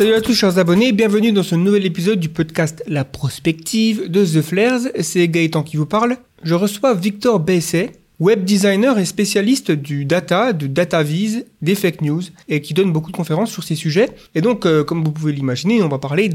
Salut à tous chers abonnés, bienvenue dans ce nouvel épisode du podcast La Prospective de The Flares. C'est Gaëtan qui vous parle. Je reçois Victor Besset, web designer et spécialiste du data, du data vise, des fake news, et qui donne beaucoup de conférences sur ces sujets. Et donc, euh, comme vous pouvez l'imaginer, on va parler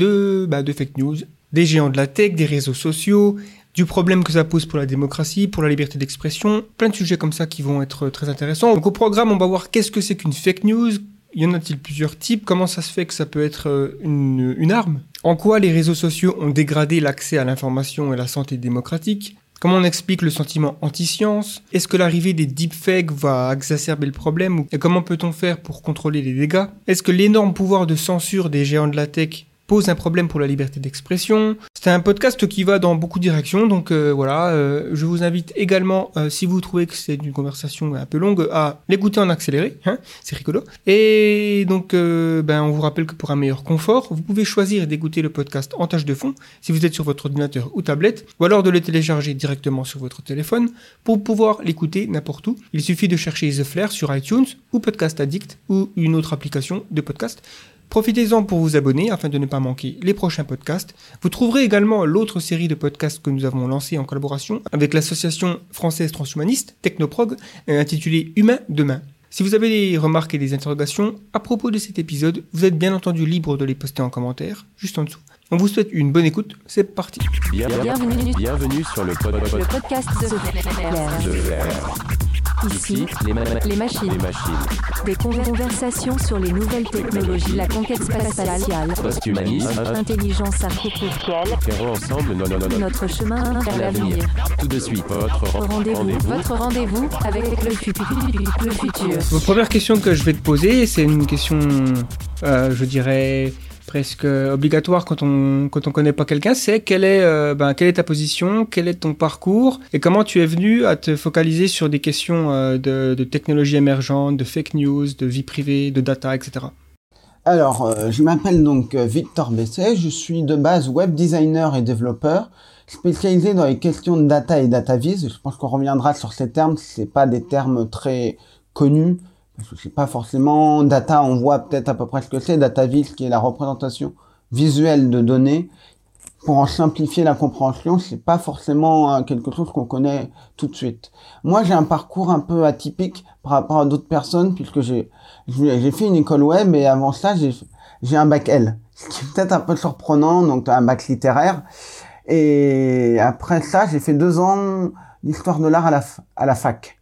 bah, de fake news, des géants de la tech, des réseaux sociaux, du problème que ça pose pour la démocratie, pour la liberté d'expression, plein de sujets comme ça qui vont être très intéressants. Donc au programme, on va voir qu'est-ce que c'est qu'une fake news, y en a-t-il plusieurs types? Comment ça se fait que ça peut être euh, une, une arme? En quoi les réseaux sociaux ont dégradé l'accès à l'information et la santé démocratique? Comment on explique le sentiment anti-science? Est-ce que l'arrivée des deepfakes va exacerber le problème Et comment peut-on faire pour contrôler les dégâts? Est-ce que l'énorme pouvoir de censure des géants de la tech pose un problème pour la liberté d'expression. C'est un podcast qui va dans beaucoup de directions, donc euh, voilà, euh, je vous invite également, euh, si vous trouvez que c'est une conversation un peu longue, à l'écouter en accéléré, hein, c'est rigolo. Et donc, ben, on vous rappelle que pour un meilleur confort, vous pouvez choisir d'écouter le podcast en tâche de fond, si vous êtes sur votre ordinateur ou tablette, ou alors de le télécharger directement sur votre téléphone, pour pouvoir l'écouter n'importe où. Il suffit de chercher The Flair sur iTunes, ou Podcast Addict, ou une autre application de podcast. Profitez-en pour vous abonner afin de ne pas manquer les prochains podcasts. Vous trouverez également l'autre série de podcasts que nous avons lancé en collaboration avec l'association française transhumaniste Technoprog intitulée Humain demain. Si vous avez des remarques et des interrogations à propos de cet épisode, vous êtes bien entendu libre de les poster en commentaire, juste en dessous. On vous souhaite une bonne écoute, c'est parti. Bienvenue, bienvenue sur le, pod, pod, le podcast de Flair. Ici, les, ma les, machines. les, machines. Des conversations sur les nouvelles technologies, la conquête spatiale, post-humanisme, intelligence artificielle. Ensemble no, no, no, notre chemin vers l'avenir. Tout de suite, votre rendez-vous rendez votre rendez-vous avec le, fu le futur. Vos première question que je vais te poser, c'est une question, euh, je dirais, presque obligatoire quand on quand on connaît pas quelqu'un, c'est quelle est euh, ben, quelle est ta position, quel est ton parcours et comment tu es venu à te focaliser sur des questions euh, de, de technologie émergente, de fake news, de vie privée, de data, etc. Alors, euh, je m'appelle donc Victor Besset, je suis de base web designer et développeur, spécialisé dans les questions de data et data vis. Je pense qu'on reviendra sur ces termes, c'est pas des termes très connus que c'est pas forcément data, on voit peut-être à peu près ce que c'est, data vis qui est la représentation visuelle de données. Pour en simplifier la compréhension, c'est pas forcément euh, quelque chose qu'on connaît tout de suite. Moi, j'ai un parcours un peu atypique par rapport à d'autres personnes puisque j'ai fait une école web et avant ça, j'ai un bac L, ce qui est peut-être un peu surprenant, donc un bac littéraire. Et après ça, j'ai fait deux ans d'histoire de l'art à la à la fac.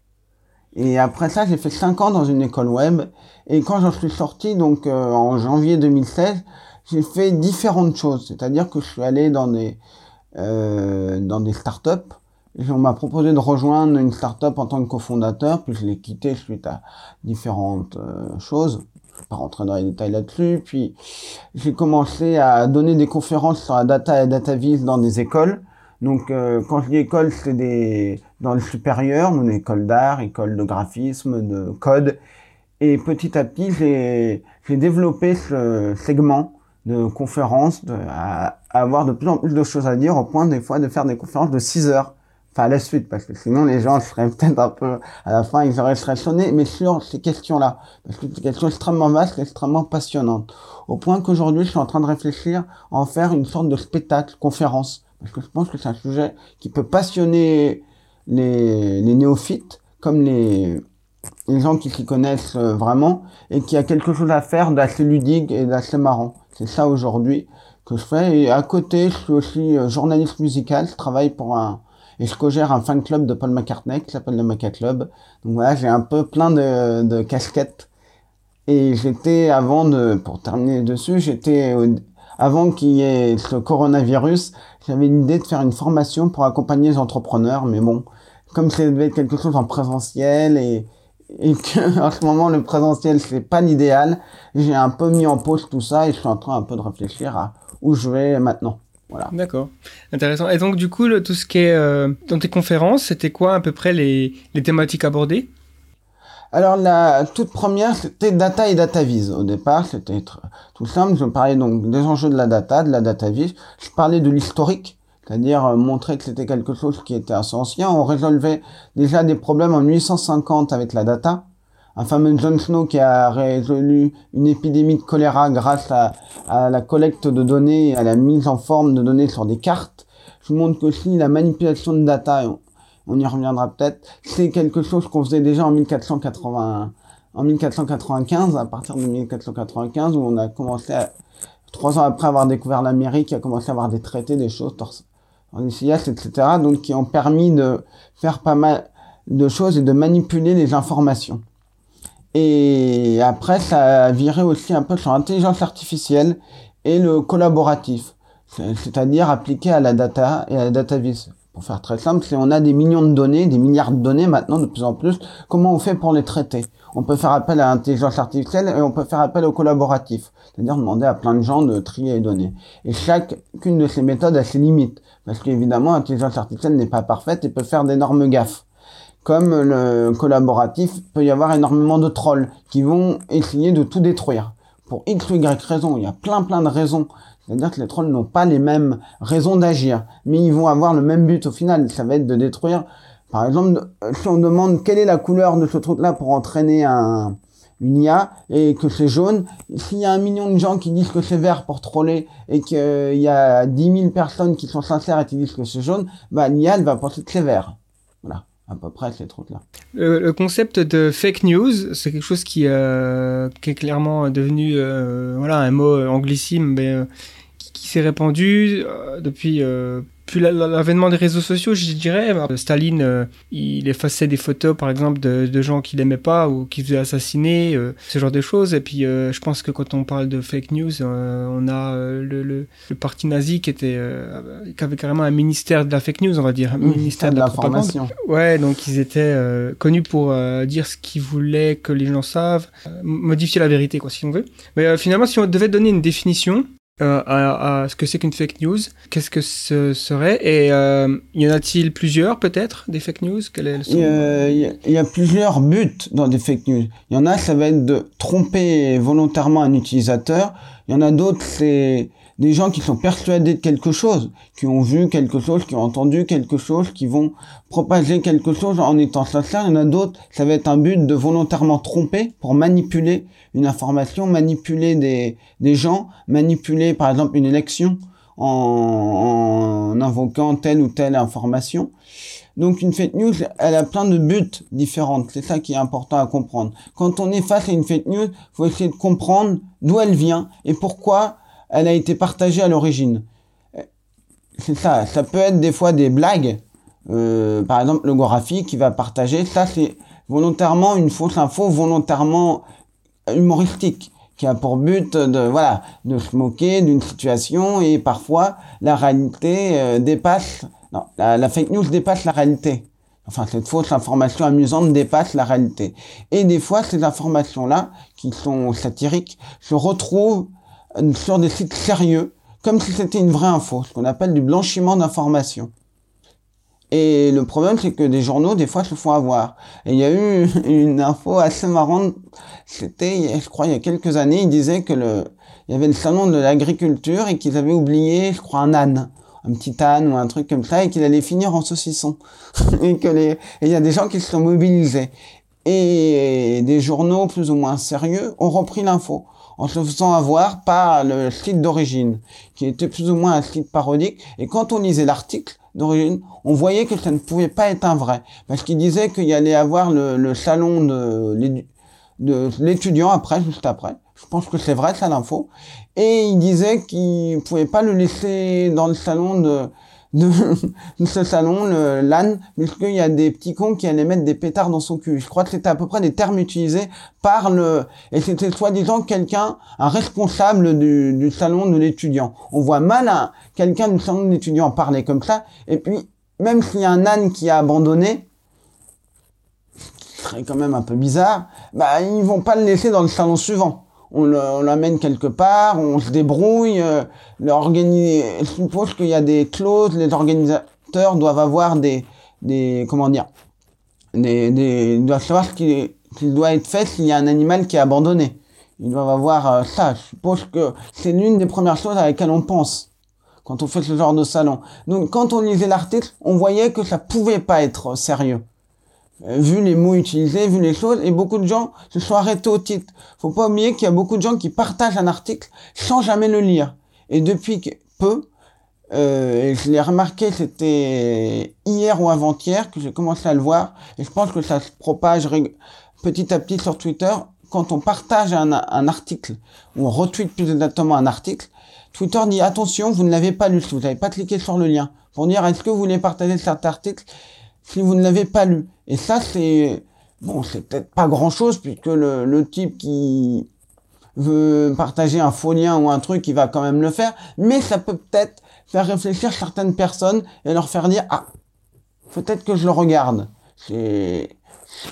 Et après ça, j'ai fait 5 ans dans une école web. Et quand j'en suis sorti, donc euh, en janvier 2016, j'ai fait différentes choses. C'est-à-dire que je suis allé dans des euh, dans des startups. On m'a proposé de rejoindre une startup en tant que cofondateur, puis je l'ai quitté suite à différentes euh, choses. Je vais pas rentrer dans les détails là-dessus. Puis j'ai commencé à donner des conférences sur la data et data vis dans des écoles. Donc, euh, quand je dis école, c'est des dans le supérieur, une école d'art, école de graphisme, de code. Et petit à petit, j'ai développé ce segment de conférences, de, à, avoir de plus en plus de choses à dire, au point des fois de faire des conférences de 6 heures. Enfin, à la suite, parce que sinon les gens seraient peut-être un peu, à la fin, ils auraient serait sonné, mais sur ces questions-là. Parce que c'est des questions extrêmement vastes, extrêmement passionnantes. Au point qu'aujourd'hui, je suis en train de réfléchir à en faire une sorte de spectacle, conférence parce que je pense que c'est un sujet qui peut passionner les, les néophytes comme les, les gens qui s'y connaissent euh, vraiment et qui a quelque chose à faire d'assez ludique et d'assez marrant. C'est ça aujourd'hui que je fais. Et à côté, je suis aussi euh, journaliste musical. Je travaille pour un et je co-gère un fan club de Paul McCartney qui s'appelle le Maca Club. Donc voilà, j'ai un peu plein de, de casquettes. Et j'étais avant de, pour terminer dessus, j'étais avant qu'il y ait ce coronavirus, j'avais l'idée de faire une formation pour accompagner les entrepreneurs, mais bon, comme ça quelque chose en présentiel et, et que en ce moment le présentiel c'est pas l'idéal, j'ai un peu mis en pause tout ça et je suis en train un peu de réfléchir à où je vais maintenant. Voilà. D'accord, intéressant. Et donc du coup, le, tout ce qui est euh, dans tes conférences, c'était quoi à peu près les, les thématiques abordées? Alors la toute première, c'était data et data vise. Au départ, c'était tout simple. Je parlais donc des enjeux de la data, de la data vise. Je parlais de l'historique, c'est-à-dire euh, montrer que c'était quelque chose qui était assez ancien. On résolvait déjà des problèmes en 1850 avec la data. un fameux John Snow qui a résolu une épidémie de choléra grâce à, la collecte de données à la mise en forme de données sur des cartes. Je vous montre qu'aussi la manipulation de data, on, y reviendra peut-être, c'est quelque chose qu'on faisait déjà en 1480, en 1495, à partir de 1495, où on a commencé à, trois ans après avoir découvert l'Amérique, a commencé à avoir des traités, des choses, en SIS, etc., donc qui ont permis de faire pas mal de choses et de manipuler les informations. Et après, ça a viré aussi un peu sur l'intelligence artificielle et le collaboratif, c'est-à-dire appliqué à la data et à la data. Pour faire très simple, c'est on a des millions de données, des milliards de données maintenant de plus en plus. Comment on fait pour les traiter? On peut faire appel à l'intelligence artificielle et on peut faire appel au collaboratif, c'est-à-dire demander à plein de gens de trier les données. Et chacune de ces méthodes a ses limites, parce qu'évidemment, l'intelligence artificielle n'est pas parfaite et peut faire d'énormes gaffes comme le collaboratif, peut y avoir énormément de trolls qui vont essayer de tout détruire. Pour X ou Y raison, il y a plein plein de raisons. C'est-à-dire que les trolls n'ont pas les mêmes raisons d'agir, mais ils vont avoir le même but au final. Ça va être de détruire. Par exemple, si on demande quelle est la couleur de ce truc-là pour entraîner un, une IA et que c'est jaune, s'il y a un million de gens qui disent que c'est vert pour troller et qu'il y a 10 000 personnes qui sont sincères et qui disent que c'est jaune, bah l'IA va penser que c'est vert. À peu près ces trucs-là. Le, concept de fake news, c'est quelque chose qui, euh, est clairement devenu euh, voilà, un mot anglissime, mais euh, qui s'est répandu depuis puis l'avènement des réseaux sociaux, je dirais, Staline, euh, il effaçait des photos, par exemple, de, gens qu'il n'aimait pas ou qu'il faisait assassiner, euh, ce genre de choses. Et puis, euh, je pense que quand on parle de fake news, on a le, le, parti nazi qui était, qui avait carrément un ministère de la fake news, on va dire, un ministère de, la l'information. Ouais, donc ils étaient connus pour dire ce qu'ils voulaient que les gens savent, modifier la vérité, quoi, si on veut. Mais finalement, si on devait donner une définition, euh, à, ce que c'est qu'une fake news. Qu'est-ce que ce serait Et euh, y en a-t-il plusieurs peut-être des fake news? Il, y a, plusieurs buts dans des fake news. Il y en a, ça va être de tromper volontairement un utilisateur. Il y en a d'autres, c'est des gens qui sont persuadés de quelque chose, qui ont vu quelque chose, qui ont entendu quelque chose, qui vont propager quelque chose en étant sincères. Il y en a d'autres, ça va être un but de volontairement tromper pour manipuler une information, manipuler des, gens, manipuler par exemple une élection en, invoquant telle ou telle information. Donc une fake news, elle a plein de buts différents. C'est ça qui est important à comprendre. Quand on est face à une fake news, faut essayer de comprendre d'où elle vient et pourquoi elle a été partagée à l'origine. C'est ça, ça peut être des fois des blagues. Euh, par exemple, le Gorafi qui va partager, ça c'est volontairement une fausse info, volontairement humoristique, qui a pour but de voilà de se moquer d'une situation et parfois la réalité euh, dépasse, non, la fake news dépasse la réalité. Enfin, cette fausse information amusante dépasse la réalité. Et des fois, ces informations-là, qui sont satiriques, se retrouvent sur des sites sérieux, comme si c'était une vraie info, ce qu'on appelle du blanchiment d'informations. Et le problème, c'est que des journaux, des fois, se font avoir. Et il y a eu une info assez marrante, c'était, je crois, il y a quelques années, ils disaient que le, il y avait le salon de l'agriculture et qu'ils avaient oublié, je crois, un âne un petit âne ou un truc comme ça et qu'il allait finir en saucisson et que les il y a des gens qui se sont mobilisés et des journaux plus ou moins sérieux ont repris l'info en se faisant avoir par le site d'origine, qui était plus ou moins un site parodique. Et quand on lisait l'article d'origine, on voyait que ça ne pouvait pas être un vrai, parce qu'il disait qu'il allait avoir le, salon de, l'étudiant après, juste après. Je pense que c'est vrai, ça l'info. Et il disait qu'il pouvait pas le laisser dans le salon de, de, ce salon, le LAN, puisqu'il y a des petits cons qui allaient mettre des pétards dans son cul? Je crois que c'était à peu près des termes utilisés par le... Et c'était soi-disant quelqu'un, un responsable du, salon de l'étudiant. On voit mal quelqu'un du salon de l'étudiant parler comme ça. Et puis, même s'il y a un âne qui a abandonné, ce serait quand même un peu bizarre, bah, ils vont pas le laisser dans le salon suivant on l'amène quelque part, on se débrouille. Euh, je suppose qu'il y a des clauses, les organisateurs doivent avoir des, des comment dire, des, des, ils doivent savoir ce qui, doit être fait s'il y a un animal qui est abandonné. Ils doivent avoir euh, ça. Je suppose que c'est l'une des premières choses à laquelle on pense quand on fait ce genre de salon. Donc quand on lisait l'article, on voyait que ça pouvait pas être sérieux. Euh, vu les mots utilisés, vu les choses, et beaucoup de gens se sont arrêtés au titre. Faut pas oublier qu'il y a beaucoup de gens qui partagent un article sans jamais le lire. Et depuis peu, euh, et je l'ai remarqué, c'était hier ou avant-hier que j'ai commencé à le voir, et je pense que ça se propage petit à petit sur Twitter. Quand on partage un, un article, ou on retweet plus exactement un article, Twitter dit attention, vous ne l'avez pas lu, vous n'avez pas cliqué sur le lien, pour dire est-ce que vous voulez partager cet article? Si vous ne l'avez pas lu. Et ça, c'est bon, c'est peut-être pas grand-chose puisque le, type qui veut partager un faux lien ou un truc, il va quand même le faire, mais ça peut peut-être faire réfléchir certaines personnes et leur faire dire ah peut-être que je le regarde. C'est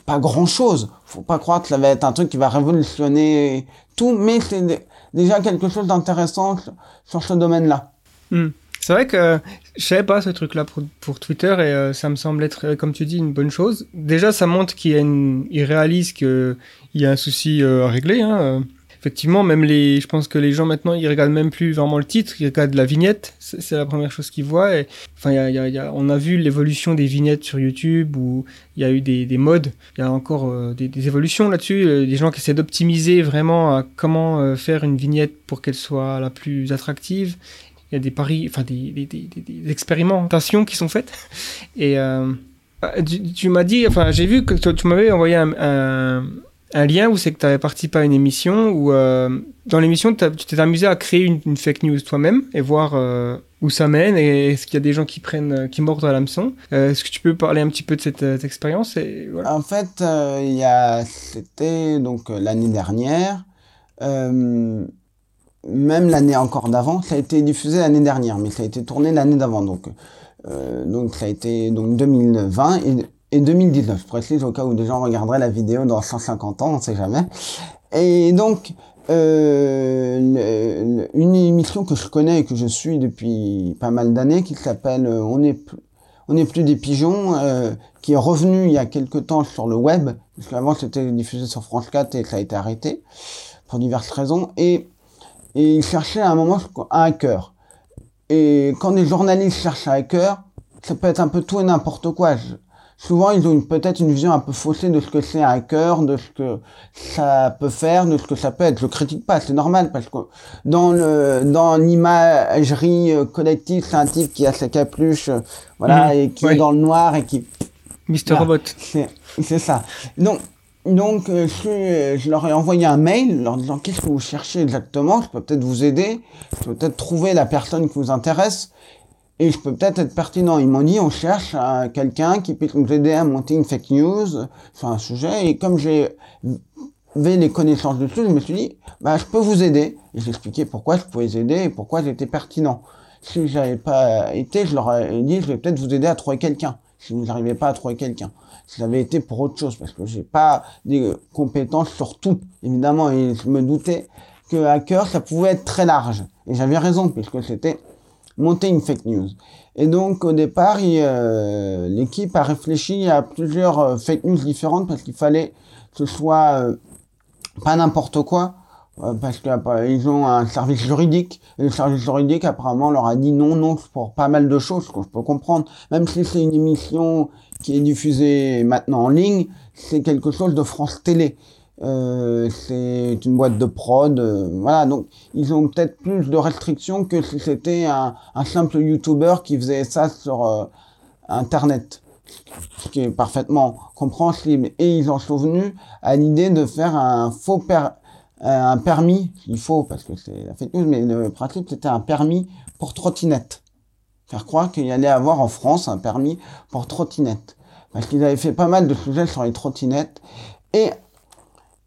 pas grand chose. Faut pas croire que ça va être un truc qui va révolutionner tout, mais c'est déjà quelque chose d'intéressant sur ce domaine-là. Hmm. C'est vrai que je savais pas ce truc-là pour, Twitter et euh, ça me semble être, euh, comme tu dis, une bonne chose. Déjà, ça montre qu'il une, réalise qu'il y a un souci euh, à régler. Hein. Effectivement, même les, je pense que les gens maintenant, ils regardent même plus vraiment le titre, ils regardent la vignette. C'est la première chose qu'ils voient. Enfin, on a vu l'évolution des vignettes sur YouTube où il y a eu des, des modes. Il y a encore des, évolutions là-dessus. Des gens qui essaient d'optimiser vraiment comment faire une vignette pour qu'elle soit la plus attractive il y a des paris, enfin des, expérimentations qui sont faites. Et euh, tu, m'as dit, enfin j'ai vu que tu, m'avais envoyé un, lien où c'est que tu avais participé à une émission où euh, dans l'émission tu t'es amusé à créer une, fake news toi-même et voir euh, où ça mène et est-ce qu'il y a des gens qui prennent, qui mordent à l'hameçon. est-ce que tu peux parler un petit peu de cette, expérience. En fait, c'était donc l'année dernière même l'année encore d'avant, ça a été diffusé l'année dernière, mais ça a été tourné l'année d'avant, donc euh, donc ça a été donc 2020 et, et 2019. Je précise au cas où des gens regarderaient la vidéo dans 150 ans, on sait jamais. Et donc euh, une émission que je connais et que je suis depuis pas mal d'années, qui s'appelle euh, On est on n'est plus des pigeons, euh, qui est revenu il y a quelque temps sur le web, parce qu'avant c'était diffusé sur France 4 et ça a été arrêté pour diverses raisons. Et et il cherchait à un moment un hacker. Et quand des journalistes cherchent un hacker, ça peut être un peu tout et n'importe quoi. souvent, ils ont peut-être une vision un peu faussée de ce que c'est un hacker, de ce que ça peut faire, de ce que ça peut être. Je critique pas, c'est normal parce que dans le dans l'imagerie euh, collective, c'est un type qui a sa capuche, euh, voilà, mmh. et qui est dans le noir et qui. Mister Robot. C'est ça. Donc donc, euh, je, je, leur ai envoyé un mail leur disant qu'est-ce que vous cherchez exactement, je peux peut-être vous aider, je peux peut-être trouver la personne qui vous intéresse. Et je peux peut-être être pertinent. Ils m'ont dit on cherche quelqu'un qui puisse nous aider à monter une fake news sur un sujet. Et comme j'ai les connaissances dessus, je me suis dit bah je peux vous aider. Et j'ai expliqué pourquoi je pouvais aider et pourquoi j'étais pertinent. Si j'avais pas été, je leur ai dit je vais peut-être vous aider à trouver quelqu'un. Si vous n'arrivez pas à trouver quelqu'un ça avait été pour autre chose, parce que j'ai pas des compétences sur tout, évidemment, et je me doutais que hacker, ça pouvait être très large. Et j'avais raison, puisque c'était monter une fake news. Et donc, au départ, euh, l'équipe a réfléchi à plusieurs euh, fake news différentes, parce qu'il fallait que ce soit euh, pas n'importe quoi, parce qu'ils ont un service juridique, et le service juridique apparemment leur a dit non, non, pour pas mal de choses, que je peux comprendre, même si c'est une émission qui est diffusé maintenant en ligne, c'est quelque chose de France Télé. Euh, c'est une boîte de prod, euh, voilà. Donc ils ont peut-être plus de restrictions que si c'était un, un, simple YouTuber qui faisait ça sur euh, Internet, ce qui est parfaitement compréhensible. Et ils en sont venus à l'idée de faire un faux per un permis, il faut parce que c'est la fake news, mais le principe c'était un permis pour trottinette faire croire qu'il allait avoir en France un permis pour trottinette. Parce qu'ils avaient fait pas mal de sujets sur les trottinettes. Et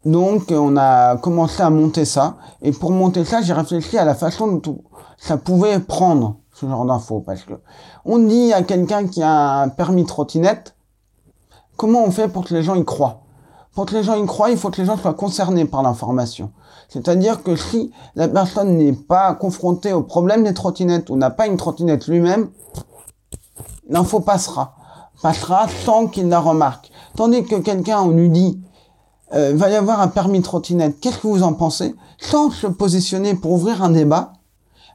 donc, on a commencé à monter ça. Et pour monter ça, j'ai réfléchi à la façon dont ça pouvait prendre ce genre d'infos. Parce que on dit à quelqu'un qui a un permis trottinette, comment on fait pour que les gens y croient? Pour que les gens y croient, il faut que les gens soient concernés par l'information. C'est-à-dire que si la personne n'est pas confrontée au problème des trottinettes ou n'a pas une trottinette lui-même, l'info passera. Passera sans qu'il la remarque. Tandis que quelqu'un, on lui dit, euh, va y avoir un permis trottinette, qu'est-ce que vous en pensez? Sans se positionner pour ouvrir un débat,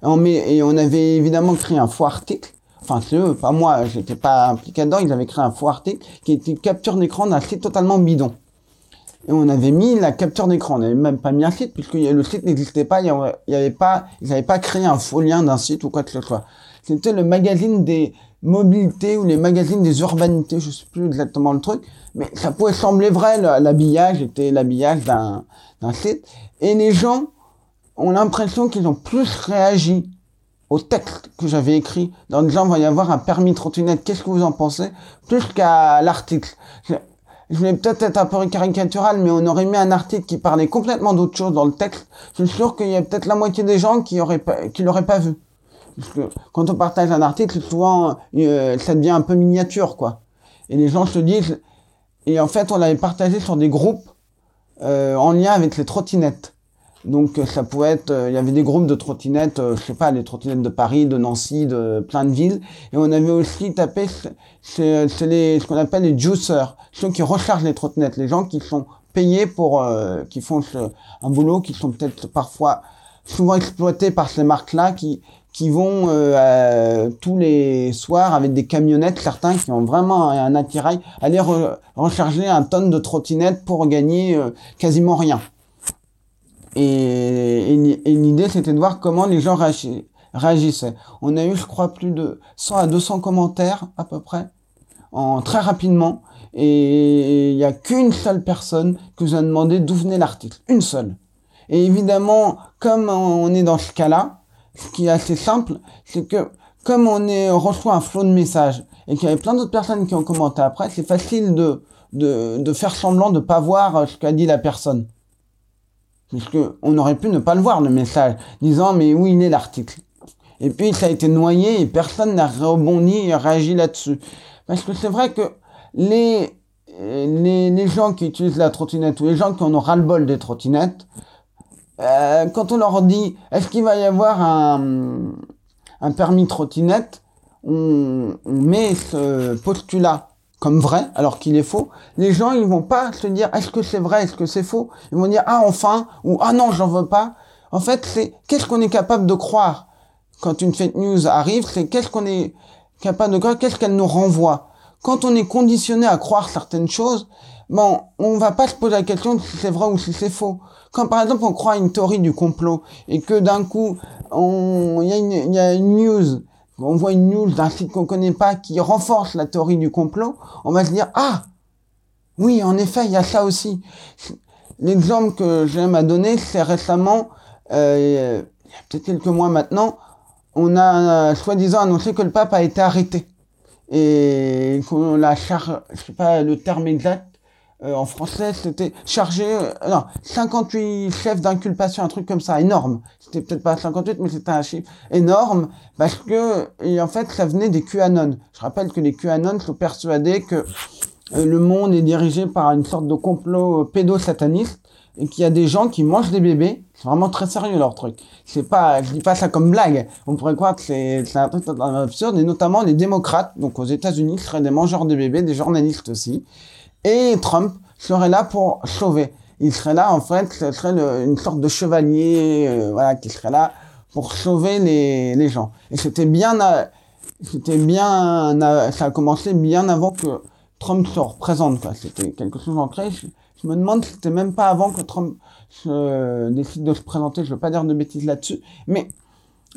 on met, et on avait évidemment créé un faux article, enfin c'est eux, pas moi, j'étais pas impliqué dedans, ils avaient créé un faux article qui était capture d'écran d'un site totalement bidon. Et on avait mis la capture d'écran, on n'avait même pas mis un site, puisque le site n'existait pas, il y avait pas, ils n'avaient pas créé un faux lien d'un site ou quoi que ce soit. C'était le magazine des mobilités ou les magazines des urbanités, je sais plus exactement le truc, mais ça pouvait sembler vrai, l'habillage était l'habillage d'un, d'un site. Et les gens ont l'impression qu'ils ont plus réagi au texte que j'avais écrit, dans disant il va y avoir un permis trottinette, qu'est-ce que vous en pensez, plus qu'à l'article. Je, voulais peut-être être un peu caricatural, mais on aurait mis un article qui parlait complètement d'autre chose dans le texte. Je suis sûr qu'il y a peut-être la moitié des gens qui auraient pas, qui l'auraient pas vu. Parce que quand on partage un article, souvent euh, ça devient un peu miniature, quoi. Et les gens se disent, et en fait on l'avait partagé sur des groupes euh, en lien avec les trottinettes. Donc euh, ça pouvait être, euh, il y avait des groupes de trottinettes, euh, je sais pas, les trottinettes de Paris, de Nancy, de plein de villes. Et on avait aussi tapé, c'est ce qu'on appelle les juicers, ceux qui rechargent les trottinettes, les gens qui sont payés pour, qui font un boulot, qui sont peut-être parfois souvent exploités par ces marques-là, qui qui vont tous les soirs avec des camionnettes, certains qui ont vraiment un, attirail, aller recharger un tonne de trottinettes pour gagner quasiment rien. Et, l'idée, c'était de voir comment les gens réagissaient. On a eu, je crois, plus de 100 à 200 commentaires à peu près, en très rapidement. Et il n'y a qu'une seule personne que vous a demandé d'où venait l'article. Une seule. Et évidemment, comme on est dans ce cas-là, ce qui est assez simple, c'est que comme on, est, on reçoit un flot de messages et qu'il y avait plein d'autres personnes qui ont commenté après, c'est facile de, de, de faire semblant de pas voir ce qu'a dit la personne. Puisque on aurait pu ne pas le voir, le message, disant mais où il est l'article? Et puis ça a été noyé et personne n'a rebondi et réagi là-dessus. Parce que c'est vrai que les, les, gens qui utilisent la trottinette ou les gens qui en ont ras-le-bol des trottinettes, euh, quand on leur dit est-ce qu'il va y avoir un, un permis trottinette, on, on met ce postulat comme vrai alors qu'il est faux, les gens ils vont pas se dire est-ce que c'est vrai, est-ce que c'est faux? Ils vont dire ah enfin ou ah non j'en veux pas. En fait c'est qu'est-ce qu'on est capable de croire quand une fake news arrive, c'est qu'est-ce qu'on est capable de croire, qu'est-ce qu'elle nous renvoie? Quand on est conditionné à croire certaines choses, bon, on va pas se poser la question de si c'est vrai ou si c'est faux. Quand par exemple on croit une théorie du complot et que d'un coup il y, a une news on voit une news d'un site qu'on connaît pas qui renforce la théorie du complot, on va se dire ah oui en effet il y a ça aussi. L'exemple que j'aime à donner c'est récemment euh, il y a peut-être quelques mois maintenant on a soi-disant annoncé que le pape a été arrêté et qu'on la charge je sais pas le terme exact euh, en français, c'était chargé, euh, non, 58 chefs d'inculpation, un truc comme ça, énorme. C'était peut-être pas 58, mais c'était un chiffre énorme, parce que, et en fait, ça venait des QAnon. Je rappelle que les QAnon sont persuadés que euh, le monde est dirigé par une sorte de complot pédosataniste, et qu'il y a des gens qui mangent des bébés. C'est vraiment très sérieux leur truc. C'est pas, je dis pas ça comme blague. On pourrait croire que c'est, un truc absurde, et notamment les démocrates, donc aux États-Unis, seraient des mangeurs de bébés, des journalistes aussi. Et Trump serait là pour sauver. Il serait là, en fait, ce serait une sorte de chevalier, euh, voilà, qui serait là pour sauver les, gens. Et c'était bien, c'était bien, ça a commencé bien avant que Trump se représente, quoi. C'était quelque chose ancré. Je, je me demande si c'était même pas avant que Trump se, décide de se présenter. Je veux pas dire de bêtises là-dessus. Mais,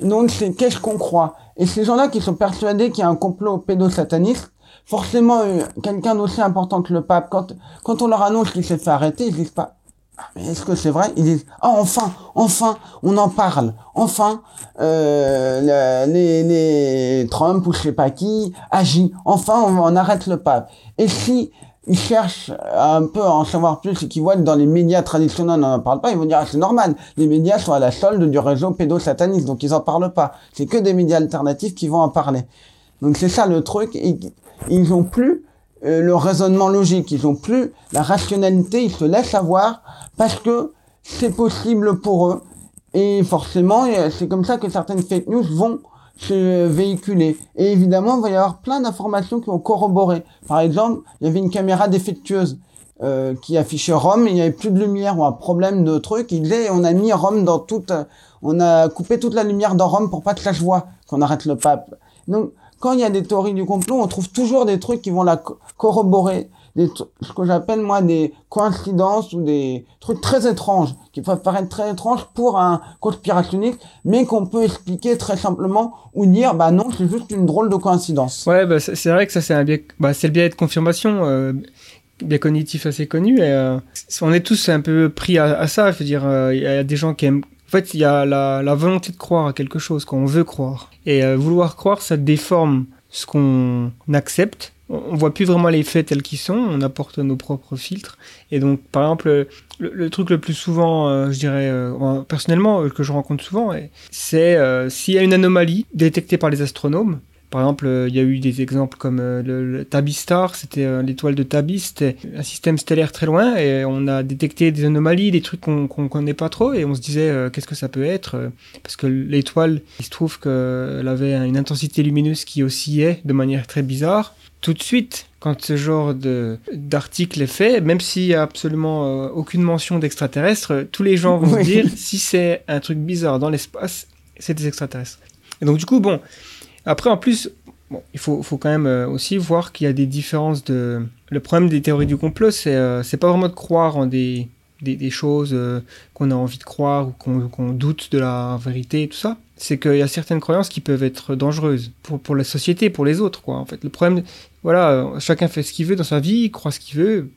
donc, c'est qu'est-ce qu'on croit? Et ces gens-là qui sont persuadés qu'il y a un complot pédosataniste, forcément euh, quelqu'un d'aussi important que le pape, quand, quand on leur annonce qu'il s'est fait arrêter, ils disent pas, ah, mais est-ce que c'est vrai? Ils disent, ah enfin, enfin, on en parle, enfin, euh, les, les Trump ou je sais pas qui agit, enfin on, arrête le pape. Et si ils cherchent un peu à en savoir plus et qu'ils voient dans les médias traditionnels on n'en parle pas, ils vont dire ah, c'est normal, les médias sont à la solde du réseau pédosataniste, donc ils en parlent pas. C'est que des médias alternatifs qui vont en parler. Donc c'est ça le truc ils n'ont plus euh, le raisonnement logique, ils n'ont plus la rationalité, ils se laissent avoir parce que c'est possible pour eux. Et forcément, c'est comme ça que certaines fake news vont se véhiculer. Et évidemment, il va y avoir plein d'informations qui vont corroborer. Par exemple, il y avait une caméra défectueuse euh, qui affichait Rome, et il n'y avait plus de lumière ou un problème de truc. Il disait, on a mis Rome dans toute, on a coupé toute la lumière dans Rome pour pas que ça se voit, qu'on arrête le pape. Donc, quand il y a des théories du complot, on trouve toujours des trucs qui vont la corroborer, ce que j'appelle moi des coïncidences ou des trucs très étranges qui peuvent paraître très étranges pour un conspirationniste, mais qu'on peut expliquer très simplement ou dire bah non c'est juste une drôle de coïncidence. Ouais, bah, c'est vrai que ça c'est un biais, bah, c'est le biais de confirmation. Euh, biais cognitif assez connu et euh, on est tous un peu pris à, ça je veux dire euh, il y a des gens qui aiment en fait il y a la, la volonté de croire à quelque chose qu'on veut croire et euh, vouloir croire ça déforme ce qu'on accepte on voit plus vraiment les faits tels qu'ils sont, on apporte nos propres filtres. Et donc, par exemple, le, truc le plus souvent, euh, je dirais, euh, personnellement, que je rencontre souvent, c'est s'il y a une anomalie détectée par les astronomes. Par exemple, il y a eu des exemples comme le, Tabistar, c'était l'étoile de Tabis, c'était un système stellaire très loin, et on a détecté des anomalies, des trucs qu'on ne connaît pas trop, et on se disait qu'est-ce que ça peut être Parce que l'étoile, il se trouve qu'elle avait une intensité lumineuse qui oscillait de manière très bizarre tout de suite quand ce genre d'article est fait, même s'il n'y a absolument euh, aucune mention d'extraterrestres, tous les gens vont se dire si c'est un truc bizarre dans l'espace, c'est des extraterrestres. Et donc du coup, bon, après en plus, bon, il faut, faut quand même euh, aussi voir qu'il y a des différences de... Le problème des théories du complot, c'est euh, pas vraiment de croire en des, des, choses qu'on a envie de croire ou qu'on doute de la vérité et tout ça c'est qu'il y a certaines croyances qui peuvent être dangereuses pour, pour la société, pour les autres, quoi. En fait, le problème, voilà, chacun fait ce qu'il veut dans sa vie, il croit ce qu'il veut,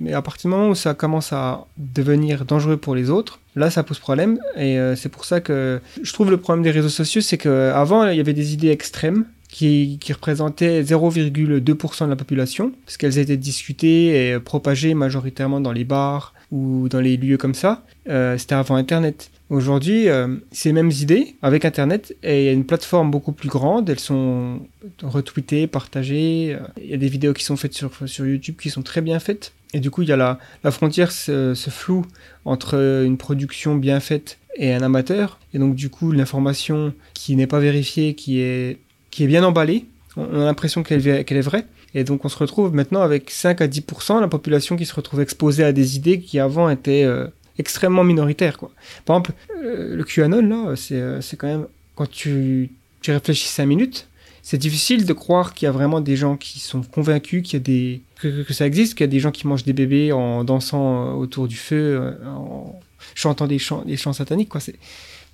mais, à partir du moment où ça commence à devenir dangereux pour les autres, là, ça pose problème. Et euh, c'est pour ça que je trouve le problème des réseaux sociaux, c'est qu'avant, il y avait des idées extrêmes qui, représentaient 0,2% de la population, parce qu'elles étaient discutées et propagées majoritairement dans les bars ou dans les lieux comme ça. Euh, C'était avant Internet. Aujourd'hui, euh, ces mêmes idées, avec Internet, et il y a une plateforme beaucoup plus grande, elles sont retweetées, partagées, il y a des vidéos qui sont faites sur YouTube qui sont très bien faites, et du coup, il y a la, frontière se floue entre une production bien faite et un amateur, et donc du coup, l'information qui n'est pas vérifiée, qui est, bien emballée, on a l'impression qu'elle est vraie, et donc on se retrouve maintenant avec 5 à 10% de la population qui se retrouve exposée à des idées qui avant étaient... Euh, extrêmement minoritaire. Quoi. Par exemple, euh, le QAnon, là, c'est, euh, c'est quand même, quand tu, tu réfléchis 5 minutes, c'est difficile de croire qu'il y a vraiment des gens qui sont convaincus qu'il y a des, que, ça existe, qu'il y a des gens qui mangent des bébés en dansant euh, autour du feu, en chantant des chants, sataniques. Quoi. C'est...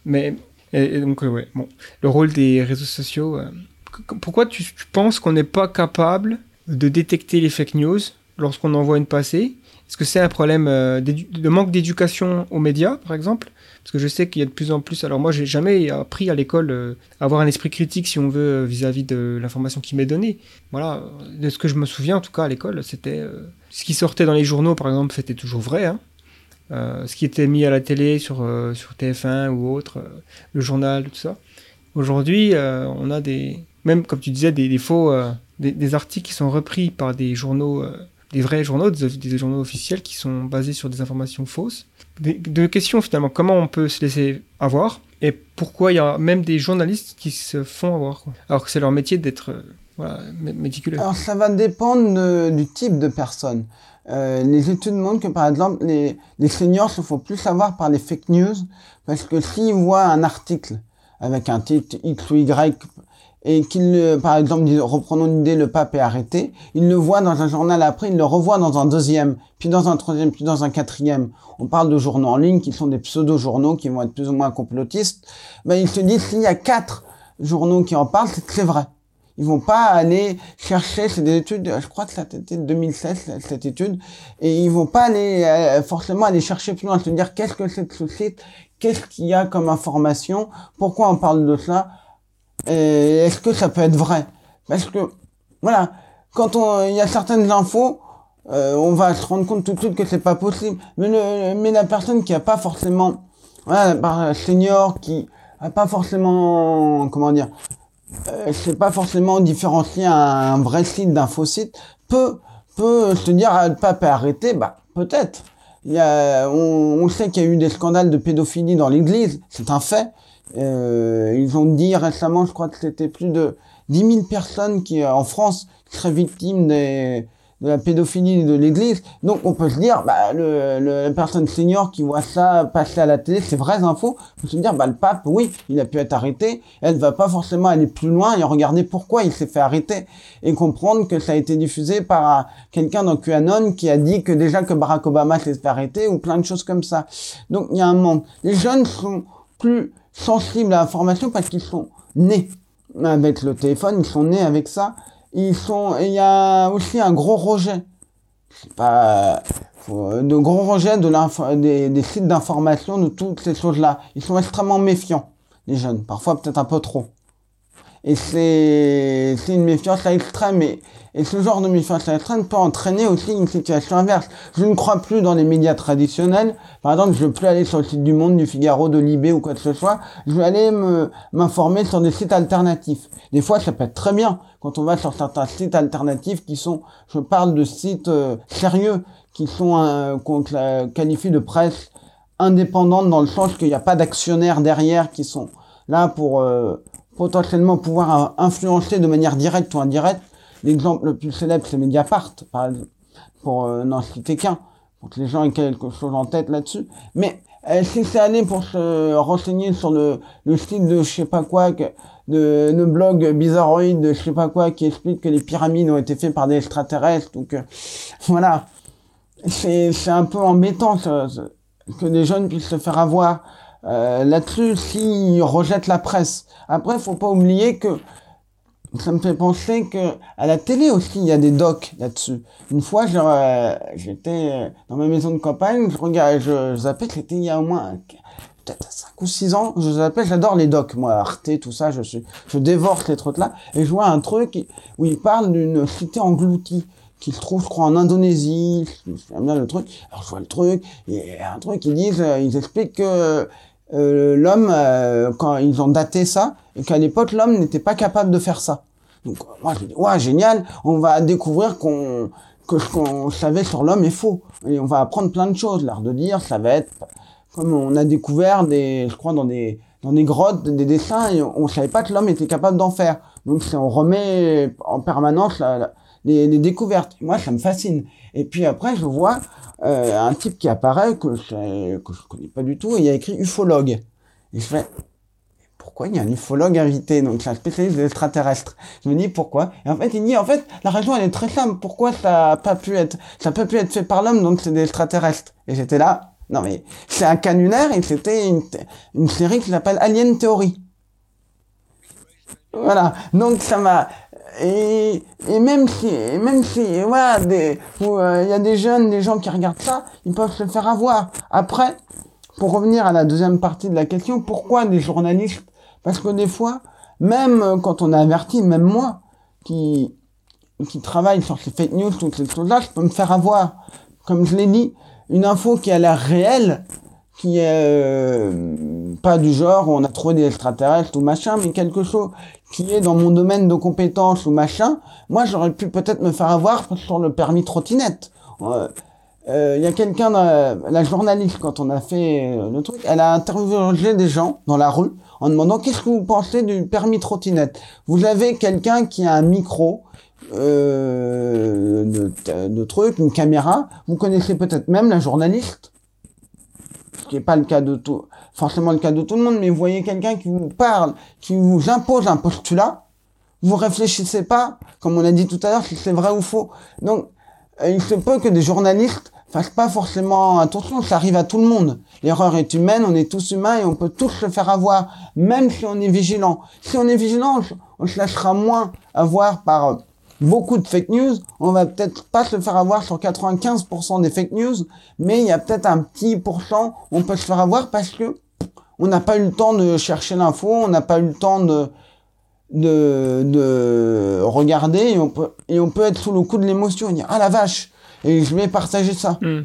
Mais, donc, ouais, bon, le rôle des réseaux sociaux. pourquoi tu, penses qu'on n'est pas capable de détecter les fake news lorsqu'on en voit une passer? Est-ce que c'est un problème euh, de manque d'éducation aux médias, par exemple? Parce que je sais qu'il y a de plus en plus. Alors moi, j'ai jamais appris à l'école euh, à avoir un esprit critique, si on veut, euh, vis-à-vis de l'information qui m'est donnée. Voilà, de ce que je me souviens, en tout cas à l'école, c'était ce qui sortait dans les journaux, par exemple, c'était toujours vrai. Hein. ce qui était mis à la télé sur, sur TF1 ou autre, le journal, tout ça. Aujourd'hui, on a des, même comme tu disais, des, faux, des, articles qui sont repris par des journaux des vrais journaux, des, journaux officiels qui sont basés sur des informations fausses. Deux questions finalement, comment on peut se laisser avoir et pourquoi il y a même des journalistes qui se font avoir, alors que c'est leur métier d'être euh, voilà, méticuleux. Alors ça va dépendre du type de personne. Euh, les études montrent que par exemple les, les seniors se font plus savoir par les fake news parce que s'ils voient un article avec un titre X ou Y et qu'il, par exemple, reprenons une idée, le pape est arrêté, il le voit dans un journal après, il le revoit dans un deuxième, puis dans un troisième, puis dans un quatrième. On parle de journaux en ligne qui sont des pseudo-journaux qui vont être plus ou moins complotistes. Ben, il se dit, s'il y a quatre journaux qui en parlent, c'est vrai. Ils vont pas aller chercher, c'est des études, je crois que de 2016, cette étude, et ils vont pas aller euh, forcément aller chercher plus loin, se dire qu'est-ce que c'est que ce site, qu'est-ce qu'il y a comme information, pourquoi on parle de ça, est-ce que ça peut être vrai? Parce que, voilà, quand il y a certaines infos, euh, on va se rendre compte tout de suite que c'est pas possible. Mais, mais la personne qui a pas forcément, voilà, par senior, qui a pas forcément, comment dire, euh, c'est pas forcément différencier un, vrai site d'un faux site, peut, peut se dire, ah, le pape est arrêté, bah, peut-être. Il y a, on, on sait qu'il y a eu des scandales de pédophilie dans l'église, c'est un fait. Euh, ils ont dit récemment, je crois que c'était plus de 10 000 personnes qui, en France, qui seraient victimes des, de la pédophilie de l'Église. Donc on peut se dire, bah, le, le- la personne senior qui voit ça passer à la télé, c'est vraies infos. On peut se dire, bah, le pape, oui, il a pu être arrêté. Elle va pas forcément aller plus loin et regarder pourquoi il s'est fait arrêter et comprendre que ça a été diffusé par euh, quelqu'un dans QAnon qui a dit que déjà que Barack Obama s'est fait arrêter ou plein de choses comme ça. Donc il y a un monde. Les jeunes sont plus sensibles à l'information parce qu'ils sont nés avec le téléphone, ils sont nés avec ça. Ils sont, il y a aussi un gros rejet. C'est pas, de gros rejet de des sites d'information, de toutes ces choses-là. Ils sont extrêmement méfiants, les jeunes. Parfois peut-être un peu trop. Et c'est, une méfiance à l'extrême. Et, et ce genre de méfiance à l'extrême peut entraîner aussi une situation inverse. Je ne crois plus dans les médias traditionnels. Par exemple, je ne veux plus aller sur le site du Monde, du Figaro, de Libé ou quoi que ce soit. Je vais aller me, m'informer sur des sites alternatifs. Des fois, ça peut être très bien quand on va sur certains sites alternatifs qui sont, je parle de sites euh, sérieux, qui sont, euh, qu'on qualifie de presse indépendante dans le sens qu'il n'y a pas d'actionnaires derrière qui sont là pour euh, potentiellement pouvoir euh, influencer de manière directe ou indirecte. L'exemple le plus célèbre, c'est Mediapart, par pour euh, n'en citer qu'un, pour que les gens aient quelque chose en tête là-dessus. Mais euh, si c'est aller pour se renseigner sur le, le site de je sais pas quoi, de le blog bizarroïde de je sais pas quoi qui explique que les pyramides ont été faites par des extraterrestres ou que voilà c'est un peu embêtant que des jeunes puissent se faire avoir euh, là-dessus s'ils rejettent la presse. Après, faut pas oublier que ça me fait penser que à la télé aussi il y a des docs là-dessus. Une fois, euh, j'étais euh, dans ma maison de campagne, je regardais, je, je zappais, c'était il y a au moins peut-être 5 ou 6 ans, je zappais, j'adore les docs, moi, Arte, tout ça, je suis, je dévore ces trucs-là, et je vois un truc où il parle d'une cité engloutie qui se trouve, je crois, en Indonésie, je me souviens bien le truc. Alors je vois le truc, et un truc, ils disent, euh, ils expliquent que euh, l'homme, euh, quand ils ont daté ça, et qu'à l'époque, l'homme n'était pas capable de faire ça. Donc moi, je dis, ouais, génial, on va découvrir qu'on que ce qu'on savait sur l'homme est faux. Et on va apprendre plein de choses. L'art de dire, ça va être comme on a découvert des, je crois, dans des dans des grottes, des dessins, et on, on savait pas que l'homme était capable d'en faire. Donc on remet en permanence la- la- les, découvertes. Moi, ça me fascine. Et puis après, je vois euh, un type qui apparaît que je, que je connais pas du tout, et il y a écrit ufologue. Et je fais, pourquoi il y a un ufologue invité Donc c'est un spécialiste des extraterrestres? Je me dis pourquoi? Et en fait, il dit, en fait, la raison elle est très simple. Pourquoi ça a pas pu être, ça pas pu être fait par l'homme, donc c'est des extraterrestres? Et j'étais là, non mais c'est un canulaire et c'était une, une série qui s'appelle Alien Theory. Voilà, donc ça m'a et, et même si et même si voilà des euh, il y a des jeunes, des gens qui regardent ça, ils peuvent se faire avoir. Après, pour revenir à la deuxième partie de la question, pourquoi des journalistes? Parce que des fois, même euh, quand on est averti, même moi qui qui travaille sur ces fake news, toutes ces choses-là, je peux me faire avoir. Comme je l'ai dit, une info qui a l'air réelle, qui est euh, pas du genre on a trouvé des extraterrestres ou machin, mais quelque chose qui est dans mon domaine de compétences ou machin, moi j'aurais pu peut-être me faire avoir sur le permis trottinette. Euh, euh, Il y a quelqu'un, la, journaliste, quand on a fait euh, le truc, elle a interrogé des gens dans la rue en demandant qu'est-ce que vous pensez du permis trottinette? Vous avez quelqu'un qui a un micro, euh, de, de trucs, une caméra. Vous connaissez peut-être même la journaliste, qui n'est pas le cas de tout, forcément le cas de tout le monde, mais vous voyez quelqu'un qui vous parle, qui vous impose un postulat, vous réfléchissez pas, comme on a dit tout à l'heure, si c'est vrai ou faux. Donc, euh, il se peut que des journalistes fassent pas forcément attention, ça arrive à tout le monde. L'erreur est humaine, on est tous humains et on peut tous se faire avoir, même si on est vigilant. Si on est vigilant, on se lâchera moins avoir par euh, beaucoup de fake news. On va peut-être pas se faire avoir sur 95% des fake news, mais il y a peut-être un petit pourcent, on peut se faire avoir parce que on n'a pas eu le temps de chercher l'info, on n'a pas eu le temps de de, de regarder et on peut être sous le coup de l'émotion dire ah la vache et je vais partager ça Hmm.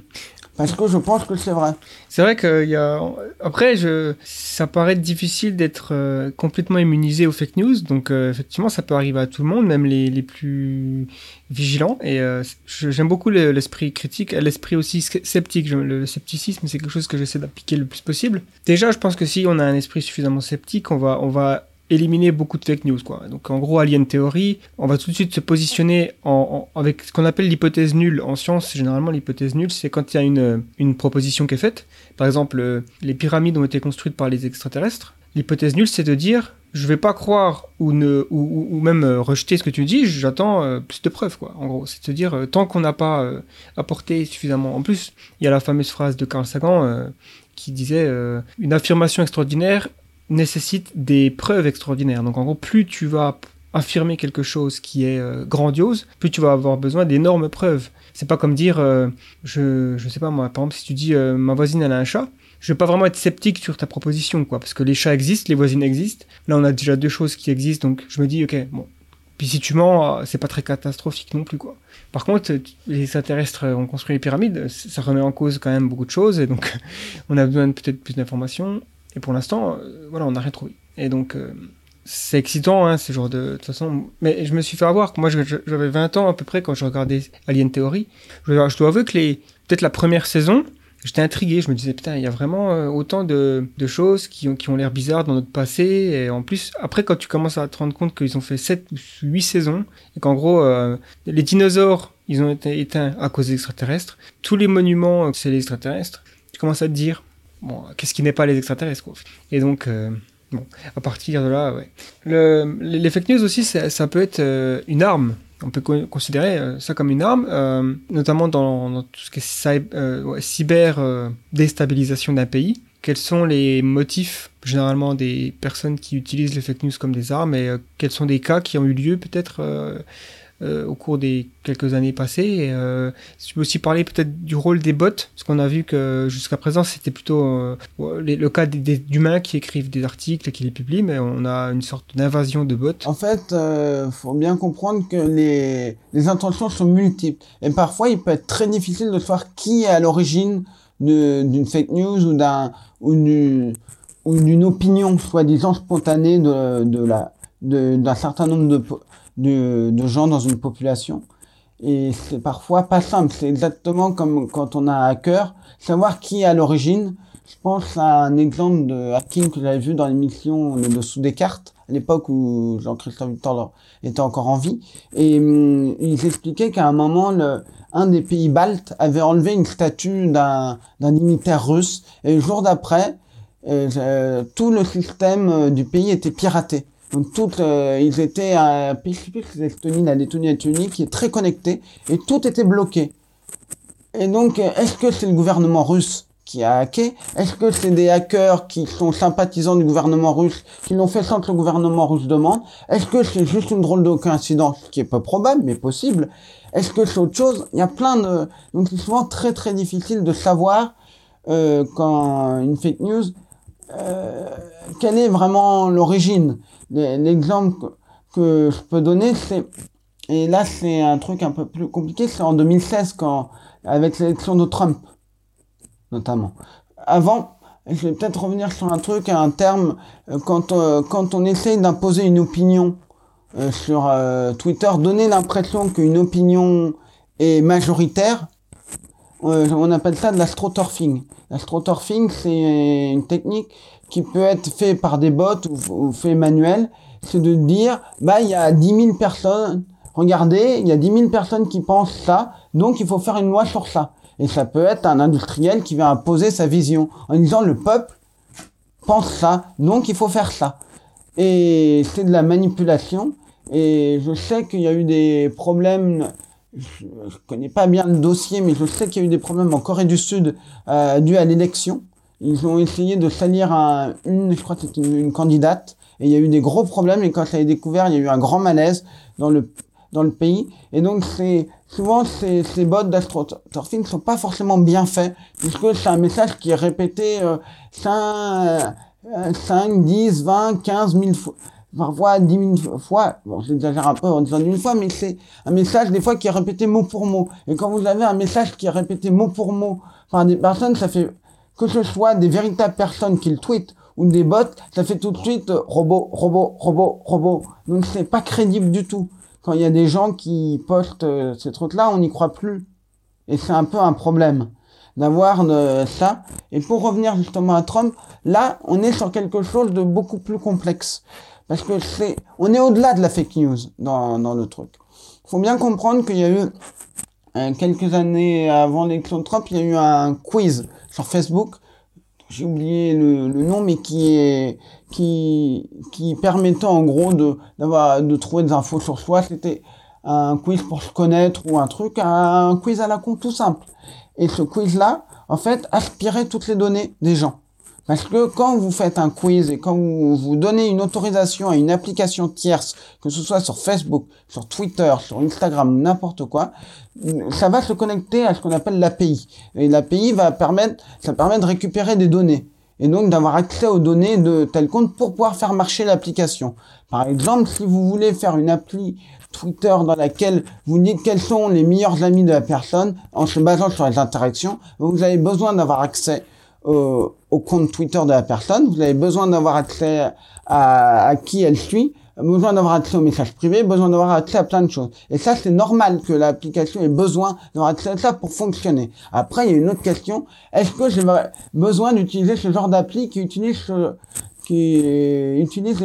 Parce que je pense que c'est vrai. C'est vrai qu'il y a. Après, je... ça paraît difficile d'être euh, complètement immunisé aux fake news. Donc, euh, effectivement, ça peut arriver à tout le monde, même les, les plus vigilants. Et euh, j'aime beaucoup le- l'esprit critique, l'esprit aussi sc- sceptique. Le scepticisme, c'est quelque chose que j'essaie d'appliquer le plus possible. Déjà, je pense que si on a un esprit suffisamment sceptique, on va, on va éliminer beaucoup de fake news. Quoi. Donc en gros, Alien Theory, on va tout de suite se positionner en, avec ce qu'on appelle l'hypothèse nulle. En science, généralement, l'hypothèse nulle, c'est quand il y a une, proposition qui est faite. Par exemple, euh, les pyramides ont été construites par les extraterrestres. L'hypothèse nulle, c'est de dire, je vais pas croire ou, ne, ou, même euh, rejeter ce que tu dis, j'attends euh, plus de preuves. Quoi. En gros, c'est de se dire, euh, tant qu'on n'a pas apporté suffisamment. En plus, il y a la fameuse phrase de Carl Sagan qui disait, une affirmation extraordinaire nécessite des preuves extraordinaires. Donc en gros, plus tu vas affirmer quelque chose qui est euh, grandiose, plus tu vas avoir besoin d'énormes preuves. C'est pas comme dire, euh, je, je sais pas moi, par exemple, si tu dis euh, ma voisine elle a un chat, je vais pas vraiment être sceptique sur ta proposition, quoi, parce que les chats existent, les voisines existent. Là, on a déjà deux choses qui existent, donc je me dis, ok, bon. Puis si tu mens, c'est pas très catastrophique non plus, quoi. Par contre, les extraterrestres ont construit les pyramides, ça remet en cause quand même beaucoup de choses, et donc on a besoin peut-être plus d'informations. Et pour l'instant, euh, voilà, on n'a rien trouvé. Et donc, euh, c'est excitant, hein, ce genre de, de toute façon. Mais je me suis fait avoir. Moi, j'avais 20 ans à peu près quand je regardais Alien Theory. Je, dois avouer que les, peut-être la première saison, j'étais intrigué. Je me disais, putain, il y a vraiment euh, autant de, choses qui ont, qui ont l'air bizarres dans notre passé. Et en plus, après, quand tu commences à te rendre compte qu'ils ont fait 7 ou 8 saisons, et qu'en gros, les dinosaures, ils ont été éteints à cause des extraterrestres. Tous les monuments, c'est les extraterrestres. Tu commences à te dire, bon, qu'est-ce qui n'est pas les extraterrestres. Et donc, euh, bon, à partir de là, ouais. Le, les fake news aussi, ça, peut être euh, une arme. On peut co- considérer euh, ça comme une arme, notamment dans, dans tout ce qui est cyber, déstabilisation d'un pays. Quels sont les motifs généralement des personnes qui utilisent les fake news comme des armes et quels sont des cas qui ont eu lieu peut-être euh, au cours des quelques années passées. Euh, tu peux aussi parler peut-être du rôle des bots, parce qu'on a vu que jusqu'à présent c'était plutôt euh, le cas des, d'humains qui écrivent des articles et qui les publient, mais on a une sorte d'invasion de bots. En fait, euh, faut bien comprendre que les, intentions sont multiples. Et parfois, il peut être très difficile de savoir qui est à l'origine d'une fake news ou d'un ou d'une opinion soi-disant spontanée de, d'un certain nombre de, de gens dans une population. Et c'est parfois pas simple. C'est exactement comme quand on a un hacker, savoir qui est à l'origine. Je pense à un exemple de hacking que j'avais vu dans l'émission Le Dessous des cartes, à l'époque où Jean-Christophe Victor était encore en vie. Et hum, ils expliquaient qu'à un moment, le, un des pays baltes avait enlevé une statue d'un d'un dignitaire russe. Et le jour d'après, euh, tout le système euh, du pays était piraté. Donc tout, euh, ils étaient à c'est l'Estonie, la Lettonie, la Lettonie, qui est très connecté, et tout était bloqué. Et donc, est-ce que c'est le gouvernement russe qui a hacké? Est-ce que c'est des hackers qui sont sympathisants du gouvernement russe, qui l'ont fait sans que le gouvernement russe demande? Est-ce que c'est juste une drôle de coïncidence, ce qui est peu probable, mais possible? Est-ce que c'est autre chose? Il y a plein de... Donc c'est souvent très très difficile de savoir euh, quand une fake news, euh, quelle est vraiment l'origine? L'exemple que, je peux donner, c'est... Et là, c'est un truc un peu plus compliqué, c'est en 2016, quand, avec l'élection de Trump, notamment. Avant, je vais peut-être revenir sur un truc, un terme, euh, quand, euh, quand on essaye d'imposer une opinion sur Twitter, donner l'impression qu'une opinion est majoritaire, on appelle ça de l'astroturfing. L'astroturfing, c'est une technique qui peut être fait par des bots ou, ou fait manuel. C'est de dire, bah, il y a 10 000 personnes, regardez, il y a 10 000 personnes qui pensent ça, donc il faut faire une loi sur ça. Et ça peut être un industriel qui va imposer sa vision en disant le peuple pense ça, donc il faut faire ça. Et c'est de la manipulation. Et je sais qu'il y a eu des problèmes. Je, je connais pas bien le dossier, mais je sais qu'il y a eu des problèmes en Corée du Sud euh, dus à l'élection. Ils ont essayé de salir un, une, je crois que c'était une, candidate, et il y a eu des gros problèmes. Et quand ça a été découvert, il y a eu un grand malaise dans le dans le pays. Et donc, c'est souvent ces, ces bots d'astroturfing ne sont pas forcément bien faits, puisque c'est un message qui est répété euh, 5, euh, 5, 10, 20, 15 000 fois, parfois 10 000 fois. Bon, j'exagère un peu en disant une fois, mais c'est un message des fois qui est répété mot pour mot. Et quand vous avez un message qui est répété mot pour mot par des personnes, ça fait que ce soit des véritables personnes qui le tweetent ou des bots, ça fait tout de suite euh, robot, robot, robot, robot. Donc c'est pas crédible du tout quand il y a des gens qui postent euh, ces trucs-là, on n'y croit plus. Et c'est un peu un problème d'avoir euh, ça. Et pour revenir justement à Trump, là, on est sur quelque chose de beaucoup plus complexe. Parce que c'est, on est au-delà de la fake news dans, dans le truc. Il faut bien comprendre qu'il y a eu, euh, quelques années avant l'élection de Trump, il y a eu un quiz sur Facebook. J'ai oublié le, le nom, mais qui est, qui, qui permettait en gros de, d'avoir, de trouver des infos sur soi. C'était un quiz pour se connaître ou un truc, un quiz à la con tout simple. Et ce quiz-là, en fait, aspirait toutes les données des gens. Parce que quand vous faites un quiz et quand vous, vous donnez une autorisation à une application tierce, que ce soit sur Facebook, sur Twitter, sur Instagram, n'importe quoi, ça va se connecter à ce qu'on appelle l'API. Et l'API va permettre, ça permet de récupérer des données. Et donc d'avoir accès aux données de tel compte pour pouvoir faire marcher l'application. Par exemple, si vous voulez faire une appli Twitter dans laquelle vous dites quels sont les meilleurs amis de la personne en se basant sur les interactions, vous avez besoin d'avoir accès au, au, compte Twitter de la personne, vous avez besoin d'avoir accès à, à, qui elle suit, besoin d'avoir accès aux messages privés, besoin d'avoir accès à plein de choses. Et ça, c'est normal que l'application ait besoin d'avoir accès à ça pour fonctionner. Après, il y a une autre question. Est-ce que j'ai besoin d'utiliser ce genre d'appli qui utilise qui utilise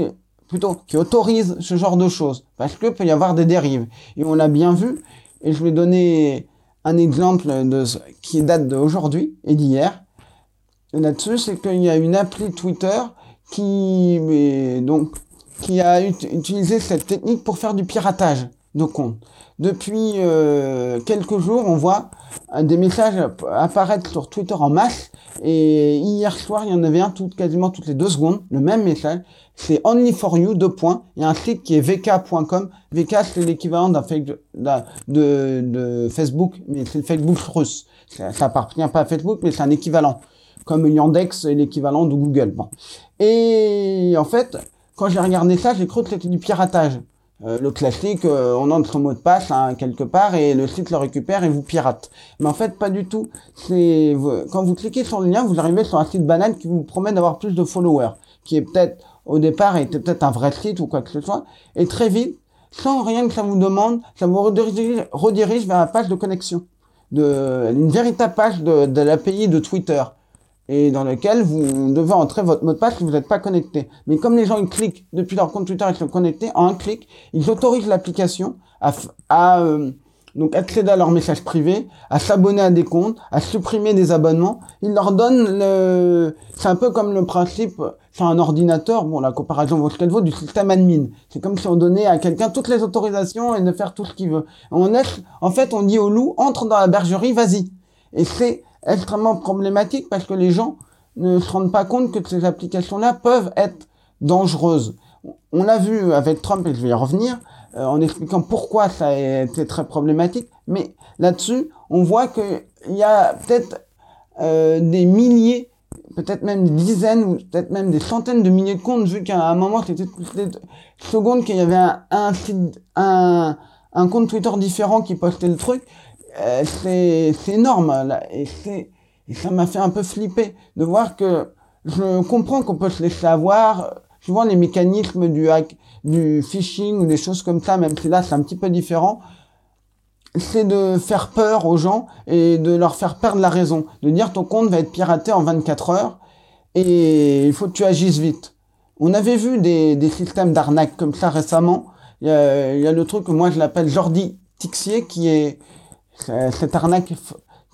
plutôt qui autorise ce genre de choses? Parce que peut y avoir des dérives et on l'a bien vu et je vais donner un exemple de qui date d'aujourd'hui et d'hier là-dessus c'est qu'il y a une appli Twitter qui mais donc qui a utilisé cette technique pour faire du piratage de comptes. Depuis euh, quelques jours, on voit des messages apparaître sur Twitter en masse. Et hier soir, il y en avait un tout, quasiment toutes les deux secondes, le même message. C'est only for you, deux points. Il y a un site qui est vk.com. VK, c'est l'équivalent d'un de, de, de, Facebook, mais c'est le Facebook russe. Ça, ça appartient pas à Facebook, mais c'est un équivalent. Comme Yandex est l'équivalent de Google. Et en fait, quand j'ai regardé ça, j'ai cru que c'était du piratage. Euh, le classique, euh, on entre son mot de passe hein, quelque part et le site le récupère et vous pirate. Mais en fait, pas du tout. C'est quand vous cliquez sur le lien, vous arrivez sur un site banal qui vous promet d'avoir plus de followers, qui est peut-être au départ était peut-être un vrai site ou quoi que ce soit, et très vite, sans rien que ça vous demande, ça vous redirige, vers la page de connexion, une véritable page de, de l'API de Twitter et dans lequel vous devez entrer votre mot de passe si vous n'êtes pas connecté. Mais comme les gens ils cliquent depuis leur compte Twitter, ils sont connectés, en un clic, ils autorisent l'application à, à euh, donc accéder à leurs messages privés, à s'abonner à des comptes, à supprimer des abonnements. Ils leur donnent le... C'est un peu comme le principe sur un ordinateur, bon la comparaison vaut ce qu'elle vaut, du système admin. C'est comme si on donnait à quelqu'un toutes les autorisations et de faire tout ce qu'il veut. On laisse, en fait, on dit au loup, entre dans la bergerie, vas-y. Et c'est extrêmement problématique parce que les gens ne se rendent pas compte que ces applications-là peuvent être dangereuses. On l'a vu avec Trump, et je vais y revenir, euh, en expliquant pourquoi ça a été très problématique, mais là-dessus, on voit qu'il y a peut-être euh, des milliers, peut-être même des dizaines, ou peut-être même des centaines de milliers de comptes, vu qu'à un moment, c'était toutes les secondes qu'il y avait un, un, compte Twitter différent qui postait le truc, euh, c'est énorme là, et c'est ça m'a fait un peu flipper de voir que je comprends qu'on peut se laisser avoir. Souvent les mécanismes du hack du phishing ou des choses comme ça même si là c'est un petit peu différent. C'est de faire peur aux gens et de leur faire perdre la raison. De dire ton compte va être piraté en 24 heures et il faut que tu agisses vite. On avait vu des, des systèmes d'arnaque comme ça récemment. Il y a le truc que moi je l'appelle Jordi Tixier qui est cette arnaque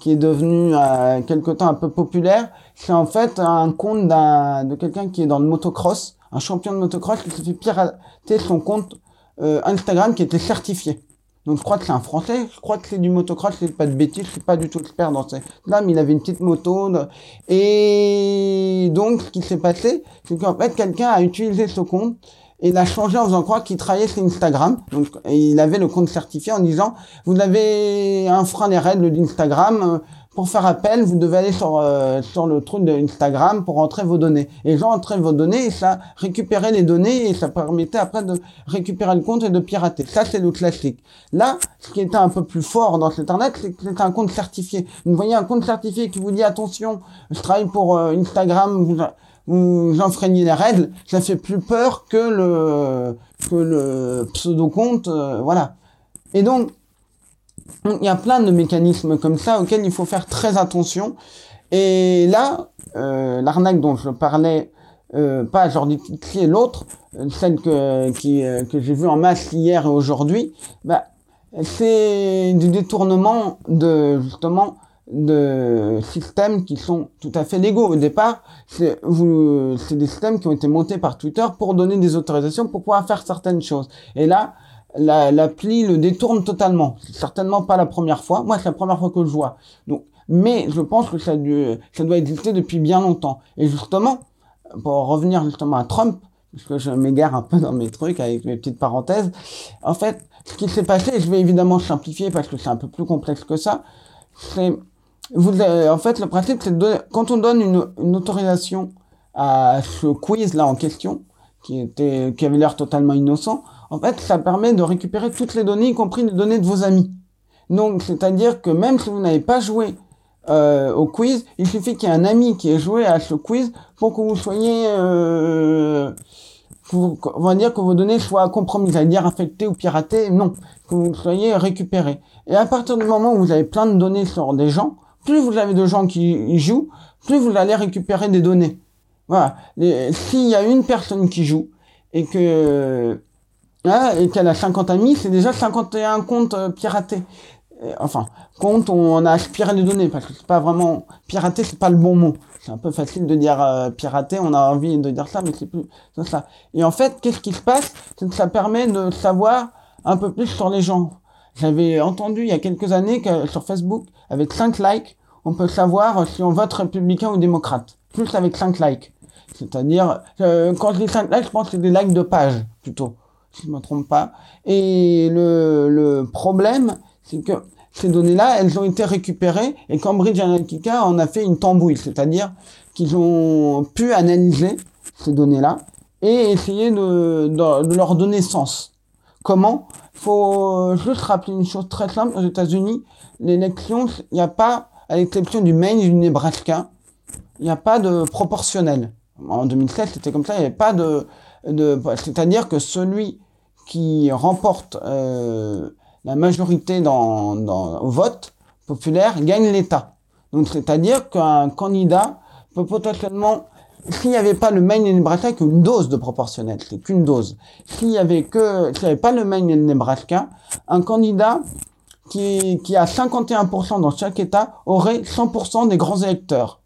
qui est devenue euh, quelque temps un peu populaire, c'est en fait un compte de quelqu'un qui est dans le motocross, un champion de motocross qui s'est fait pirater son compte euh, Instagram qui était certifié. Donc je crois que c'est un Français, je crois que c'est du motocross, c'est pas de bêtises, je suis pas du tout expert dans ces là, mais il avait une petite moto. Et donc ce qui s'est passé, c'est qu'en fait quelqu'un a utilisé ce compte il a changé en faisant croire qu'il travaillait sur Instagram. Donc, il avait le compte certifié en disant, vous avez un frein les règles d'Instagram. Pour faire appel, vous devez aller sur, euh, sur le truc d'Instagram pour entrer vos données. Et les gens vos données et ça récupérait les données et ça permettait après de récupérer le compte et de pirater. Ça, c'est le classique. Là, ce qui était un peu plus fort dans arnaque, c'est que c'était un compte certifié. Vous voyez un compte certifié qui vous dit attention, je travaille pour euh, Instagram, vous enfreignez les règles, ça fait plus peur que le que le pseudo compte, euh, voilà. Et donc il y a plein de mécanismes comme ça auxquels il faut faire très attention. Et là, euh, l'arnaque dont je parlais euh, pas Jordi est l'autre, euh, celle que, que j'ai vue en masse hier et aujourd'hui, bah, c'est du détournement de justement de systèmes qui sont tout à fait légaux. Au départ, c'est des systèmes qui ont été montés par Twitter pour donner des autorisations pour pouvoir faire certaines choses. Et là, la, l'appli le détourne totalement. C'est certainement pas la première fois. Moi, c'est la première fois que je vois. Donc, mais je pense que ça, dû- ça doit exister depuis bien longtemps. Et justement, pour revenir justement à Trump, parce que je m'égare un peu dans mes trucs avec mes petites parenthèses, en fait, ce qui s'est passé, je vais évidemment simplifier parce que c'est un peu plus complexe que ça, c'est, vous, avez- en fait, le principe, c'est de quand on donne une, une autorisation à ce quiz-là en question, qui était, qui avait l'air totalement innocent, en fait, ça permet de récupérer toutes les données, y compris les données de vos amis. Donc, c'est-à-dire que même si vous n'avez pas joué euh, au quiz, il suffit qu'il y ait un ami qui ait joué à ce quiz pour que vous soyez, euh, vous- on va dire que vos données soient compromises, c'est-à-dire infectées ou piratées, non, que vous soyez récupérées. Et à partir du moment où vous avez plein de données sur des gens, plus vous avez de gens qui jouent, plus vous allez récupérer des données. Voilà. S'il y a une personne qui joue et que hein, qu'elle a 50 amis, c'est déjà 51 comptes euh, piratés. Euh, Enfin, compte, on, on a aspiré les données parce que c'est pas vraiment pirater, c'est pas le bon mot. C'est un peu facile de dire euh, pirater, on a envie de dire ça, mais c'est plus ça. Et en fait, qu'est-ce qui se passe? C'est que ça permet de savoir un peu plus sur les gens. J'avais entendu il y a quelques années que sur Facebook, avec 5 likes, on peut savoir si on vote républicain ou démocrate. Plus avec 5 likes. C'est-à-dire, euh, quand je dis 5 likes, je pense que c'est des likes de page, plutôt, si je me trompe pas. Et le, le problème, c'est que ces données-là, elles ont été récupérées, et Cambridge Analytica en a fait une tambouille, c'est-à-dire qu'ils ont pu analyser ces données-là et essayer de, de leur donner sens. Comment? Faut juste rappeler une chose très simple, aux États-Unis, l'élection, il n'y a pas, à l'exception du Maine et du Nebraska, il n'y a pas de proportionnel. En 2007, c'était comme ça, il n'y avait pas de... de C'est-à-dire que celui qui remporte euh, la majorité dans, dans, au vote populaire gagne l'État. Donc c'est-à-dire qu'un candidat peut potentiellement, s'il n'y avait pas le Maine et Nebraska, qu'une dose de proportionnel, c'est qu'une dose. S'il y avait que, s'il n'y avait pas le Maine et Nebraska, un candidat qui, qui a 51% dans chaque État aurait 100% des grands électeurs.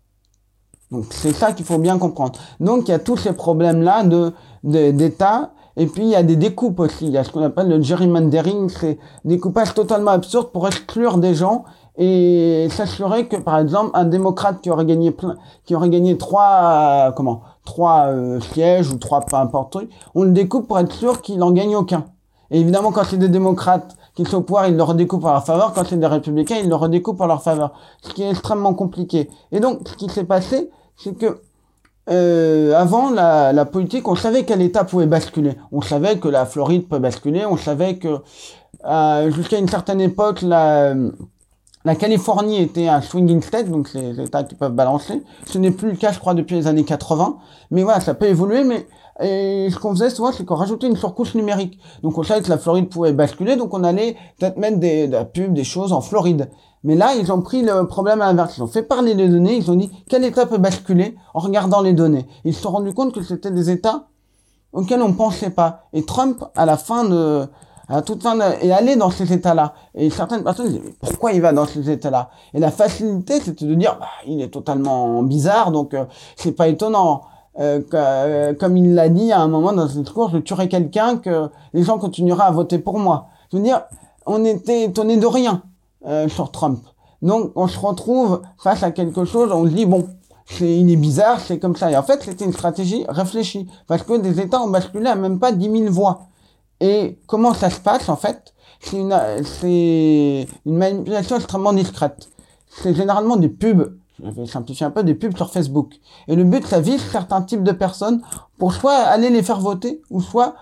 Donc c'est ça qu'il faut bien comprendre. Donc il y a tous ces problèmes-là de d'État. Et puis il y a des découpes aussi. Il y a ce qu'on appelle le gerrymandering, c'est découpage totalement absurde pour exclure des gens et s'assurer que par exemple un démocrate qui aurait gagné plein, qui aurait gagné trois euh, comment trois euh, sièges ou trois peu importe on le découpe pour être sûr qu'il en gagne aucun. Et évidemment quand c'est des démocrates qui sont au pouvoir, ils le redécoupent en leur faveur. Quand c'est des républicains, ils le redécoupent en leur faveur. Ce qui est extrêmement compliqué. Et donc, ce qui s'est passé, c'est que euh, avant la, la politique, on savait quel État pouvait basculer. On savait que la Floride peut basculer. On savait que euh, jusqu'à une certaine époque, la, la Californie était un swinging state, donc les États qui peuvent balancer. Ce n'est plus le cas, je crois, depuis les années 80. Mais voilà, ça peut évoluer. Mais et ce qu'on faisait souvent, c'est qu'on rajoutait une surcouche numérique. Donc on savait que la Floride pouvait basculer, donc on allait peut-être mettre des, de la pub, des choses en Floride. Mais là, ils ont pris le problème à l'inverse. Ils ont fait parler les données, ils ont dit quel État peut basculer en regardant les données? Ils se sont rendus compte que c'était des États auxquels on pensait pas. Et Trump, à la fin de, à toute fin, de, est allé dans ces États-là. Et certaines personnes disaient, mais pourquoi il va dans ces États-là Et la facilité, c'était de dire, bah, il est totalement bizarre, donc euh, c'est pas étonnant. Euh, que, euh, comme il l'a dit à un moment dans ce discours, je tuerai quelqu'un que les gens continueraient à voter pour moi. Je veux dire, on était étonné de rien euh, sur Trump. Donc on se retrouve face à quelque chose, on se dit bon, c'est il est bizarre, c'est comme ça. Et en fait, c'était une stratégie réfléchie parce que des États ont basculé à même pas 10 000 voix. Et comment ça se passe en fait C'est une une manipulation extrêmement discrète. C'est généralement des pubs je vais simplifier un peu, des pubs sur Facebook. Et le but, ça vise certains types de personnes pour soit aller les faire voter, ou soit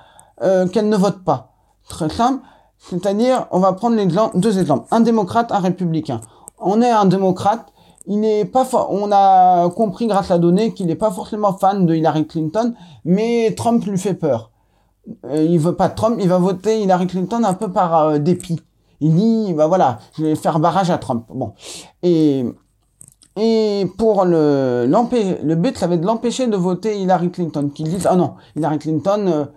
euh, qu'elles ne votent pas. Très simple. C'est-à-dire, on va prendre l'exemple, deux exemples. Un démocrate, un républicain. On est un démocrate, il n'est pas on a compris grâce à données qu'il n'est pas forcément fan de Hillary Clinton, mais Trump lui fait peur. Euh, il veut pas Trump, il va voter Hillary Clinton un peu par euh, dépit. Il dit, bah voilà, je vais faire barrage à Trump. Bon. Et Et pour le, le but, ça va être de l'empêcher de voter Hillary Clinton. Qu'ils disent, ah non, Hillary Clinton,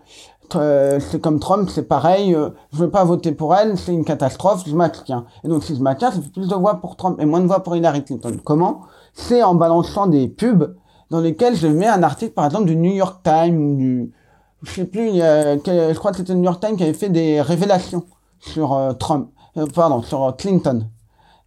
euh, c'est comme Trump, c'est pareil, euh, je veux pas voter pour elle, c'est une catastrophe, je m'abstiens. Et donc si je m'abstiens, ça fait plus de voix pour Trump et moins de voix pour Hillary Clinton. Comment? C'est en balançant des pubs dans lesquels je mets un article, par exemple, du New York Times ou du, je sais plus, quel- je crois que c'était le New York Times qui avait fait des révélations sur euh, Trump, euh, pardon, sur euh, Clinton.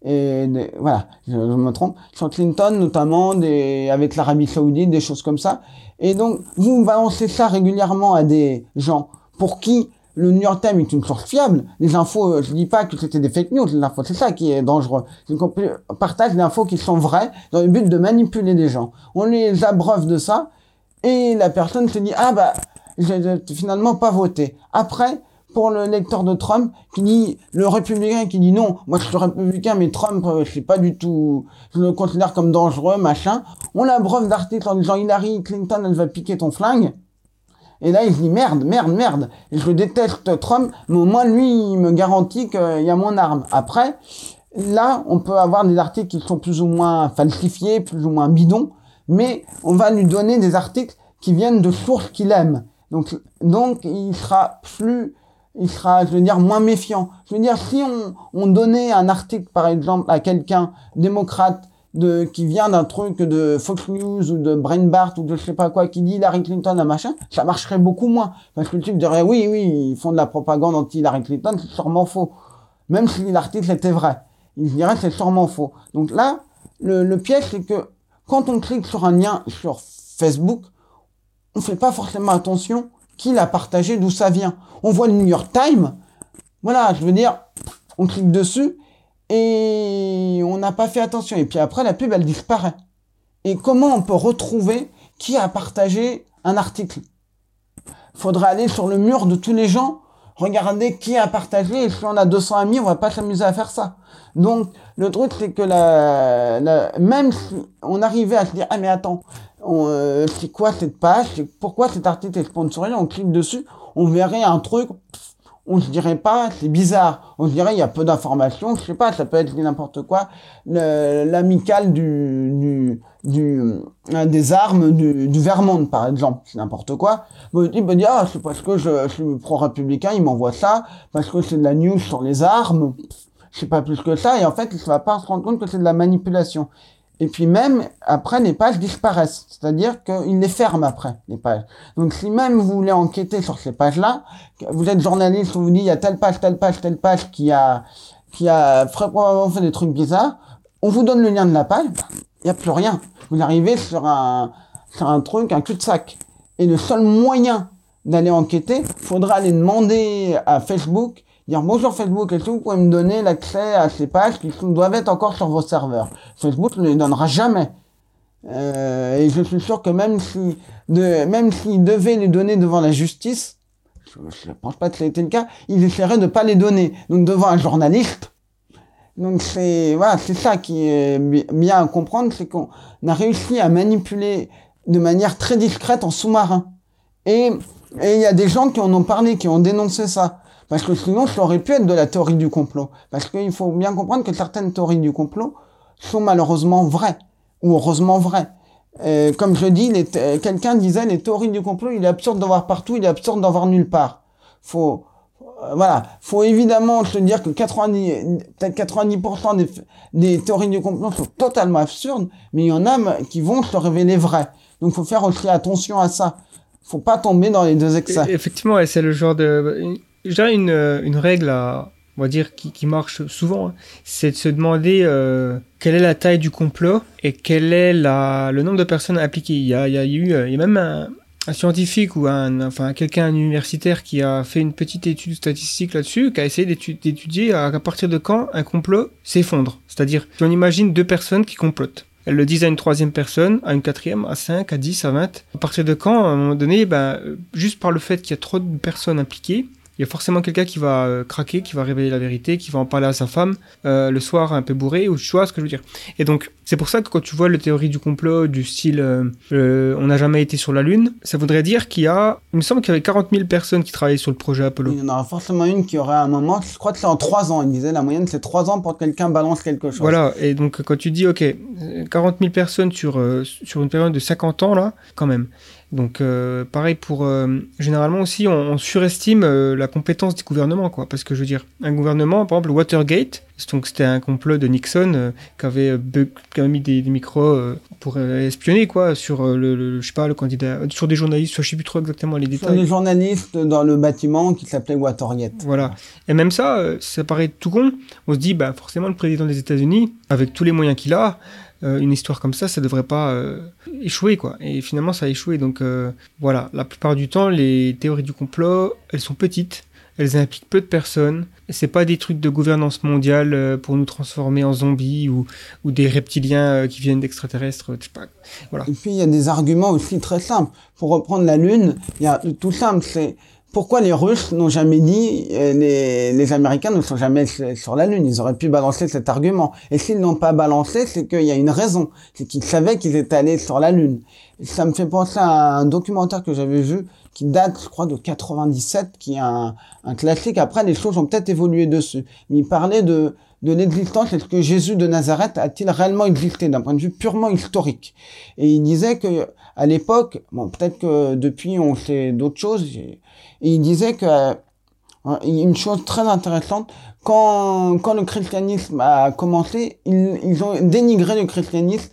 Et des- voilà, je, me trompe, sur Clinton notamment, des, avec l'Arabie Saoudite, des choses comme ça. Et donc, vous balancez ça régulièrement à des gens pour qui le New York Times est une source fiable. Les infos, euh, je dis pas que c'était des fake news, les infos, c'est ça qui est dangereux. C'est qu'on partage des infos qui sont vraies dans le but de manipuler les gens. On les abreuve de ça et la personne se dit, ah bah, j'ai finalement pas voté. Après, pour le lecteur de Trump qui dit le républicain qui dit non, moi je suis républicain mais Trump euh, je sais pas du tout, je le considère comme dangereux machin. On l'abreuve d'articles en disant Hillary Clinton elle va piquer ton flingue. Et là il se dit merde merde merde, je déteste Trump mais au moins lui il me garantit qu'il y a mon arme. Après là on peut avoir des articles qui sont plus ou moins falsifiés, plus ou moins bidons, mais on va lui donner des articles qui viennent de sources qu'il aime. Donc, donc il sera plus, il sera, je veux dire, moins méfiant. Je veux dire, si on, on donnait un article, par exemple, à quelqu'un démocrate de, qui vient d'un truc de Fox News ou de Breitbart ou de je sais pas quoi, qui dit Hillary Clinton à machin, ça marcherait beaucoup moins. Parce que le type dirait, oui, oui, ils font de la propagande anti-Hillary Clinton, c'est sûrement faux. Même si l'article était vrai. Il dirait, c'est sûrement faux. Donc là, le, le piège, c'est que quand on clique sur un lien sur Facebook, on fait pas forcément attention qui l'a partagé, d'où ça vient. On voit le New York Times, voilà, je veux dire, on clique dessus et on n'a pas fait attention. Et puis après, la pub, elle disparaît. Et comment on peut retrouver qui a partagé un article? Faudrait aller sur le mur de tous les gens, regarder qui a partagé, et si on a 200 amis, on va pas s'amuser à faire ça. Donc, le truc, c'est que la, la, même si on arrivait à se dire, ah mais attends, euh, c'est quoi cette page, pourquoi cet article est sponsorisé, on clique dessus, on verrait un truc, on se dirait pas, c'est bizarre, on se dirait il y a peu d'informations, je sais pas, ça peut être n'importe quoi, Le- l'amicale du, du, du, des armes du, du Vermont par exemple, c'est n'importe quoi. Bon, il peut dire, ah, c'est parce que je, suis pro-républicain, il m'envoie ça, parce que c'est de la news sur les armes, sais pas plus que ça, et en fait, il ne va pas se rendre compte que c'est de la manipulation. Et puis même, après, les pages disparaissent. C'est-à-dire qu'ils les ferment après, les pages. Donc si même vous voulez enquêter sur ces pages-là, vous êtes journaliste, on vous dit, il y a telle page, telle page, telle page qui a, qui a probablement fait des trucs bizarres, on vous donne le lien de la page, il n'y a plus rien. Vous arrivez sur un, sur un truc, un cul-de-sac. Et le seul moyen d'aller enquêter, faudra aller demander à Facebook, dire bonjour Facebook, est-ce que vous pouvez me donner l'accès à ces pages qui doivent être encore sur vos serveurs? Facebook ne les donnera jamais. Euh, et je suis sûr que même si, de, même s'ils devaient les donner devant la justice, je ne pense pas que ça a été le cas, ils essaieraient de pas les donner. Donc devant un journaliste. Donc c'est voilà, c'est ça qui est bi- bien à comprendre, c'est qu'on a réussi à manipuler de manière très discrète en sous-marin. Et et il y a des gens qui en ont parlé, qui ont dénoncé ça. Parce que sinon, ça aurait pu être de la théorie du complot. Parce qu'il faut bien comprendre que certaines théories du complot sont malheureusement vraies. Ou heureusement vraies. Euh, comme je dis, quelqu'un disait, les théories du complot, il est absurde d'en voir partout, il est absurde d'en voir nulle part. Faut, euh, voilà. Faut évidemment se dire que 90, peut-être 90% des, théories du complot sont totalement absurdes, mais il y en a qui vont se révéler vraies. Donc, faut faire aussi attention à ça. Faut pas tomber dans les deux excès. Et- Effectivement, ouais, c'est le genre de. Une, euh, une règle, on va dire, qui, marche souvent, c'est de se demander euh, quelle est la taille du complot et quel est le nombre de personnes impliquées. Il y a, eu, euh, il y a même un, scientifique ou un, enfin quelqu'un un universitaire qui a fait une petite étude statistique là-dessus, qui a essayé d'étu- d'étudier à, partir de quand un complot s'effondre. C'est-à-dire, si on imagine deux personnes qui complotent. Elles le disent à une troisième personne, à une quatrième, à cinq, à dix, à vingt. À partir de quand, à un moment donné, ben, juste par le fait qu'il y a trop de personnes impliquées, il y a forcément quelqu'un qui va euh, craquer, qui va révéler la vérité, qui va en parler à sa femme euh, le soir un peu bourré, ou tu vois ce que je veux dire. Et donc, c'est pour ça que quand tu vois la théorie du complot du style euh, euh, on n'a jamais été sur la Lune, ça voudrait dire qu'il y a, il me semble qu'il y avait 40 000 personnes qui travaillaient sur le projet Apollo. Il y en aura forcément une qui aurait un moment, je crois que c'est en 3 ans, il disait la moyenne c'est 3 ans pour que quelqu'un balance quelque chose. Voilà, et donc quand tu dis, ok, euh, 40 000 personnes sur, sur une période de 50 ans, là, quand même. Donc euh, pareil pour... euh, généralement aussi, on, on surestime euh, la compétence des gouvernements, quoi. Parce que je veux dire, un gouvernement, par exemple, Watergate, donc c'était un complot de Nixon qui, avait, bu- qui avait mis des, des micros pour espionner, quoi, sur le, le- je sais pas, le candidat, sur des journalistes, je sais plus trop exactement les Sur détails. les journalistes dans le bâtiment qui s'appelait Watergate. Voilà. Et même ça, ça paraît tout con. On se dit, bah, forcément, le président des États-Unis, avec tous les moyens qu'il a, euh, une histoire comme ça, ça devrait pas euh, échouer, quoi. Et finalement, ça a échoué. Donc, euh, voilà. La plupart du temps, les théories du complot, elles sont petites. Elles impliquent peu de personnes. C'est pas des trucs de gouvernance mondiale pour nous transformer en zombies ou, ou des reptiliens qui viennent d'extraterrestres. Pas. Voilà. Et puis il y a des arguments aussi très simples. Pour reprendre la Lune, il y a tout simple, c'est pourquoi les Russes n'ont jamais dit, euh, les, les Américains ne sont jamais sur la Lune? Ils auraient pu balancer cet argument. Et s'ils n'ont pas balancé, c'est qu'il y a une raison. C'est qu'ils savaient qu'ils étaient allés sur la Lune. Ça me fait penser à un documentaire que j'avais vu qui date, je crois, de 97, qui est un, un classique. Après, les choses ont peut-être évolué dessus. Mais il parlait de, de l'existence. Est-ce que Jésus de Nazareth a-t-il réellement existé d'un point de vue purement historique? Et il disait que à l'époque, bon, peut-être que depuis on sait d'autres choses. Il disait que euh, une chose très intéressante, quand, quand le christianisme a commencé, ils, ont dénigré le christianisme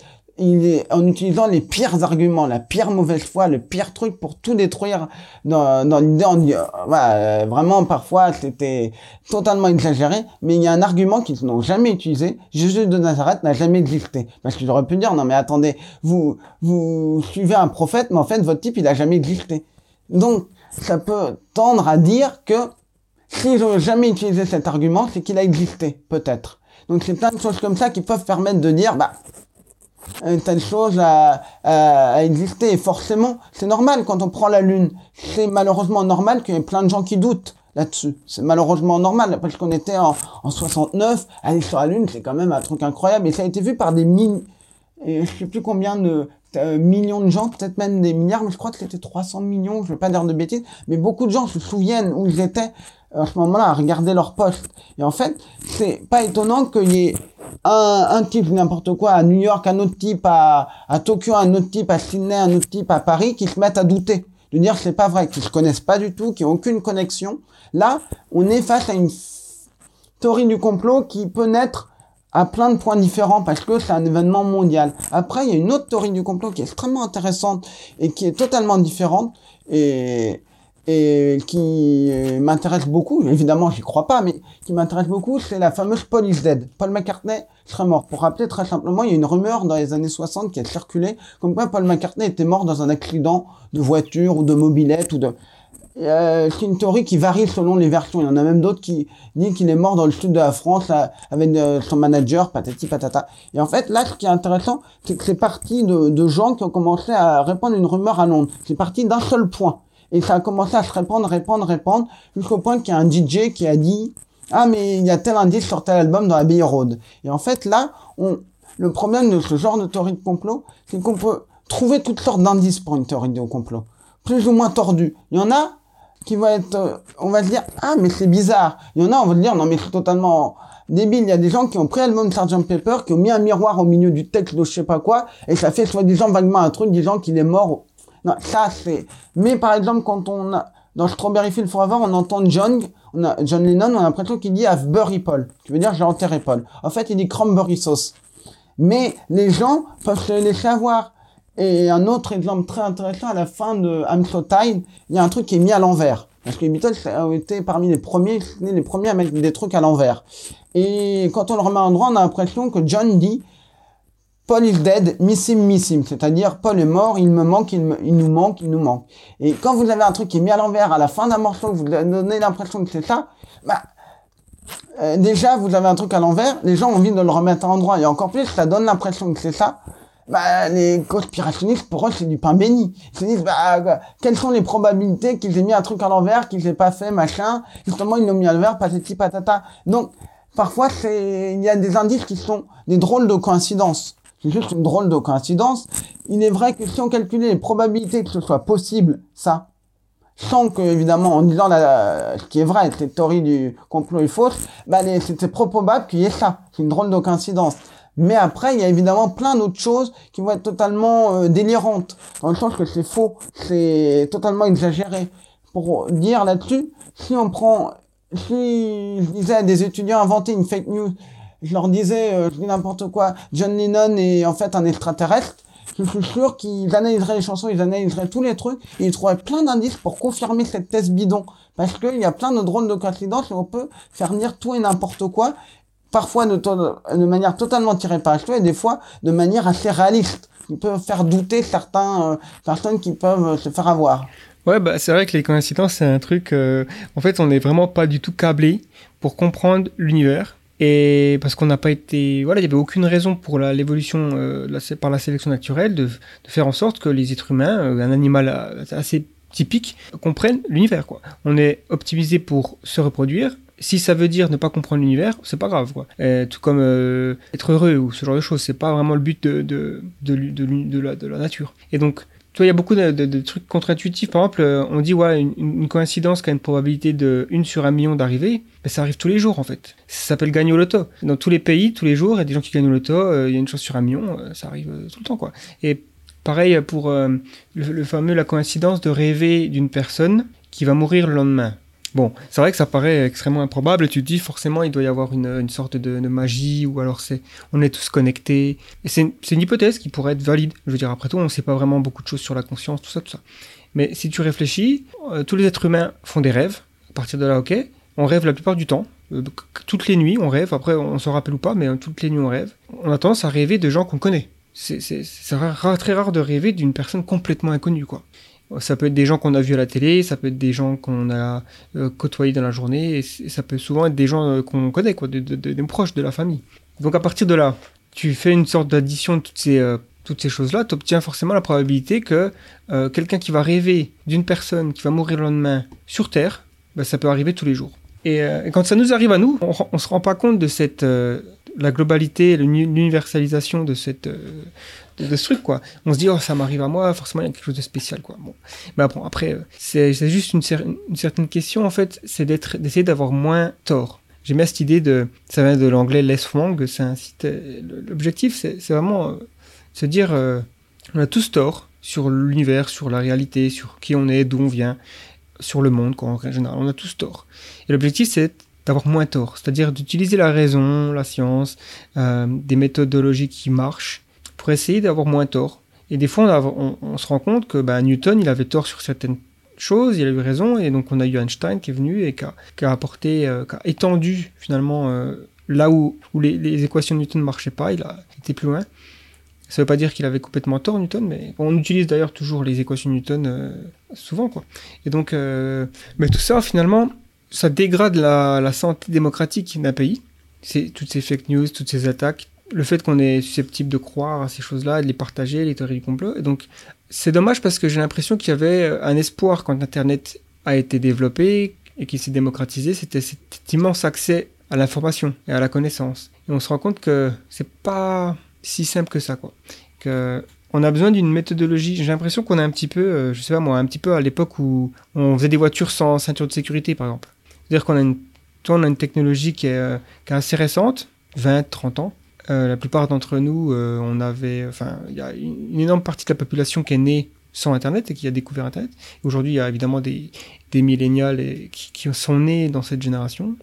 en utilisant les pires arguments, la pire mauvaise foi, le pire truc pour tout détruire dans, dans l'idée. voilà, vraiment, parfois, c'était totalement exagéré, mais il y a un argument qu'ils n'ont jamais utilisé. Jésus de Nazareth n'a jamais existé. Parce qu'ils auraient pu dire, non mais attendez, vous, vous suivez un prophète, mais en fait, votre type, il a jamais existé. Donc, ça peut tendre à dire que s'ils n'ont jamais utilisé cet argument, c'est qu'il a existé, peut-être. Donc c'est plein de choses comme ça qui peuvent permettre de dire, bah, euh, telle chose a, a, a existé. Et forcément, c'est normal quand on prend la Lune. C'est malheureusement normal qu'il y ait plein de gens qui doutent là-dessus. C'est malheureusement normal, parce qu'on était en, en 69, aller sur la Lune, c'est quand même un truc incroyable. Et ça a été vu par des mille, et je sais plus combien de millions de gens, peut-être même des milliards, mais je crois que c'était 300 millions, je veux pas dire de bêtises, mais beaucoup de gens se souviennent où ils étaient euh, à ce moment-là à regarder leur poste. Et en fait, c'est pas étonnant qu'il y ait un, un type n'importe quoi à New York, un autre type à, à Tokyo, un autre type à Sydney, un autre type à Paris qui se mettent à douter, de dire c'est pas vrai, qu'ils se connaissent pas du tout, qui ont aucune connexion. Là, on est face à une théorie du complot qui peut naître à plein de points différents parce que c'est un événement mondial. Après, il y a une autre théorie du complot qui est extrêmement intéressante et qui est totalement différente et, et qui euh, m'intéresse beaucoup. Évidemment, j'y crois pas, mais qui m'intéresse beaucoup, c'est la fameuse Paul is dead. Paul McCartney serait mort. Pour rappeler très simplement, il y a une rumeur dans les années 60 qui a circulé comme quoi Paul McCartney était mort dans un accident de voiture ou de mobilette ou de euh, c'est une théorie qui varie selon les versions. Il y en a même d'autres qui disent qu'il est mort dans le sud de la France avec euh, son manager, patati patata. Et en fait, là, ce qui est intéressant, c'est que c'est parti de, gens qui ont commencé à répandre une rumeur à Londres. C'est parti d'un seul point. Et ça a commencé à se répandre, répandre, répandre, jusqu'au point qu'il y a un DJ qui a dit Ah, mais il y a tel indice sur tel album dans Bay Road. Et en fait, là, on, le problème de ce genre de théorie de complot, c'est qu'on peut trouver toutes sortes d'indices pour une théorie de complot. Plus ou moins tordues. Il y en a qui vont être, euh, on va se dire, ah, mais c'est bizarre. Il y en a, on va se dire, non, mais c'est totalement débile. Il y a des gens qui ont pris l'album Sgt Pepper, qui ont mis un miroir au milieu du texte de je sais pas quoi, et ça fait soi-disant vaguement un truc disant qu'il est mort. Non, ça, c'est, mais par exemple, quand on a, dans Strawberry Field Forever, on entend John, on a, John Lennon, on a l'impression qu'il dit I've bury Paul. Qui veut dire j'ai enterré Paul. En fait, il dit cranberry sauce. Mais les gens peuvent se laisser avoir. Et un autre exemple très intéressant, à la fin de I'm il y a un truc qui est mis à l'envers. Parce que les Beatles ont été parmi les premiers, les premiers à mettre des trucs à l'envers. Et quand on le remet en droit, on a l'impression que John dit Paul is dead, miss him, miss him. C'est-à-dire, Paul est mort, il me manque, il, nous manque, il nous manque. Et quand vous avez un truc qui est mis à l'envers à la fin d'un morceau, vous donnez l'impression que c'est ça, bah, euh, déjà, vous avez un truc à l'envers, les gens ont envie de le remettre à l'endroit. Et encore plus, ça donne l'impression que c'est ça. Bah, les conspirationnistes, pour eux, c'est du pain béni. Ils se disent, bah, quelles sont les probabilités qu'ils aient mis un truc à l'envers, qu'ils aient pas fait, machin? Justement, ils l'ont mis à l'envers, patati patata. Donc, parfois, c'est, il y a des indices qui sont des drôles de coïncidences. C'est juste une drôle de coïncidence. Il est vrai que si on calculait les probabilités que ce soit possible, ça, sans que, évidemment, en disant la, ce qui est vrai, cette théorie du complot est fausse, bah, c'est probable qu'il y ait ça. C'est une drôle de coïncidence. Mais après, il y a évidemment plein d'autres choses qui vont être totalement euh, délirantes, dans le sens que c'est faux, c'est totalement exagéré. Pour dire là-dessus, si on prend, si je disais à des étudiants inventer une fake news, je leur disais, euh, je dis n'importe quoi, John Lennon est en fait un extraterrestre, je suis sûr qu'ils analyseraient les chansons, ils analyseraient tous les trucs, et ils trouveraient plein d'indices pour confirmer cette thèse bidon. Parce qu'il y a plein de drôles de coïncidences et on peut faire venir tout et n'importe quoi, parfois de, manière totalement tirée par les cheveux et des fois de manière assez réaliste. Qui peut faire douter certains euh, personnes qui peuvent euh, se faire avoir. Ouais, bah, c'est vrai que les coïncidences, c'est un truc. euh, en fait, on n'est vraiment pas du tout câblé pour comprendre l'univers. Et parce qu'on n'a pas été. Voilà, il n'y avait aucune raison pour l'évolution par la sélection naturelle de, de faire en sorte que les êtres humains, un animal assez typique, comprennent l'univers. On est optimisé pour se reproduire. Si ça veut dire ne pas comprendre l'univers, c'est pas grave. Quoi. Euh, tout comme euh, être heureux ou ce genre de choses, c'est pas vraiment le but de, la, nature. Et donc, tu vois, il y a beaucoup de, trucs contre-intuitifs. Par exemple, euh, on dit, ouais, une, coïncidence qui a une probabilité de 1 sur un million d'arriver, mais ça arrive tous les jours, en fait. Ça s'appelle gagner au loto. Dans tous les pays, tous les jours, il y a des gens qui gagnent au loto, il y a une chance sur un million, ça arrive tout le temps, quoi. Et pareil pour le fameux, la coïncidence de rêver d'une personne qui va mourir le lendemain. Bon, c'est vrai que ça paraît extrêmement improbable, et tu te dis forcément il doit y avoir une, une sorte de, magie, ou alors c'est on est tous connectés. Et c'est une, une hypothèse qui pourrait être valide. Je veux dire, après tout, on ne sait pas vraiment beaucoup de choses sur la conscience, tout ça, tout ça. Mais si tu réfléchis, euh, tous les êtres humains font des rêves. À partir de là, ok, on rêve la plupart du temps. Euh, toutes les nuits, on rêve. Après, on s'en rappelle ou pas, mais euh, toutes les nuits, on rêve. On a tendance à rêver de gens qu'on connaît. C'est rare- très rare de rêver d'une personne complètement inconnue, quoi. Ça peut être des gens qu'on a vus à la télé, ça peut être des gens qu'on a euh, côtoyés dans la journée, et, ça peut souvent être des gens euh, qu'on connaît, des proches de la famille. Donc à partir de là, tu fais une sorte d'addition de toutes ces, euh, choses-là, tu obtiens forcément la probabilité que quelqu'un qui va rêver d'une personne qui va mourir le lendemain sur Terre, bah, ça peut arriver tous les jours. Et, quand ça nous arrive à nous, on, on se rend pas compte de cette la globalité, l'uni- l'universalisation de cette de, ce truc quoi. On se dit oh ça m'arrive à moi, forcément il y a quelque chose de spécial quoi. Bon, mais bon après euh, c'est juste une, cer- une certaine question en fait, c'est d'essayer d'avoir moins tort. J'aime bien cette idée de ça vient de l'anglais less wrong, c'est un euh, L'objectif c'est vraiment euh, se dire on a tous tort sur l'univers, sur la réalité, sur qui on est, d'où on vient, sur le monde quoi, en général. On a tous tort. Et l'objectif c'est d'avoir moins tort, c'est-à-dire d'utiliser la raison, la science, des méthodologies qui marchent essayer d'avoir moins tort. Et des fois, on, se rend compte que bah, Newton, il avait tort sur certaines choses, il a eu raison, et donc on a eu Einstein qui est venu et qui a, apporté, euh, qui a étendu finalement euh, là où, les, équations de Newton ne marchaient pas, il a été plus loin. Ça ne veut pas dire qu'il avait complètement tort, Newton, mais on utilise d'ailleurs toujours les équations de Newton euh, souvent. Et donc, mais tout ça, finalement, ça dégrade la, la santé démocratique d'un pays. C'est toutes ces fake news, toutes ces attaques, le fait qu'on est susceptible de croire à ces choses-là, de les partager, les théories du complot. Et donc, c'est dommage parce que j'ai l'impression qu'il y avait euh, un espoir quand Internet a été développé et qu'il s'est démocratisé, c'était cet immense accès à l'information et à la connaissance. Et on se rend compte que c'est pas si simple que ça, quoi. Que on a besoin d'une méthodologie. J'ai l'impression qu'on a un petit peu, euh, je sais pas moi, un petit peu à l'époque où on faisait des voitures sans ceinture de sécurité, par exemple. C'est-à-dire qu'on a une, a une technologie qui est, euh, qui est assez récente, 20, 30 ans. Euh, la plupart d'entre nous, euh, on avait, enfin, il y a une énorme partie de la population qui est née sans Internet et qui a découvert Internet. Aujourd'hui, il y a évidemment des, des millénials qui, sont nés dans cette génération.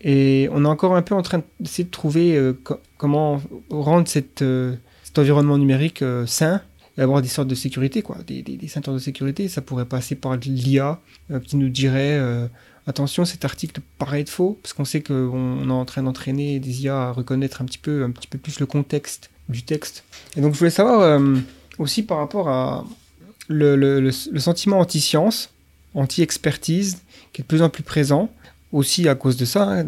Et on est encore un peu en train d'essayer de trouver euh, co- comment rendre cet environnement numérique sain et avoir des sortes de sécurité, quoi, des, des, des ceintures de sécurité. Ça pourrait passer par l'IA qui nous dirait attention, cet article paraît être faux, parce qu'on sait qu'on on est en train d'entraîner des IA à reconnaître un petit peu, un petit peu plus le contexte du texte. Et donc je voulais savoir euh, aussi par rapport à le, sentiment anti-science, anti-expertise, qui est de plus en plus présent, aussi à cause de ça, hein,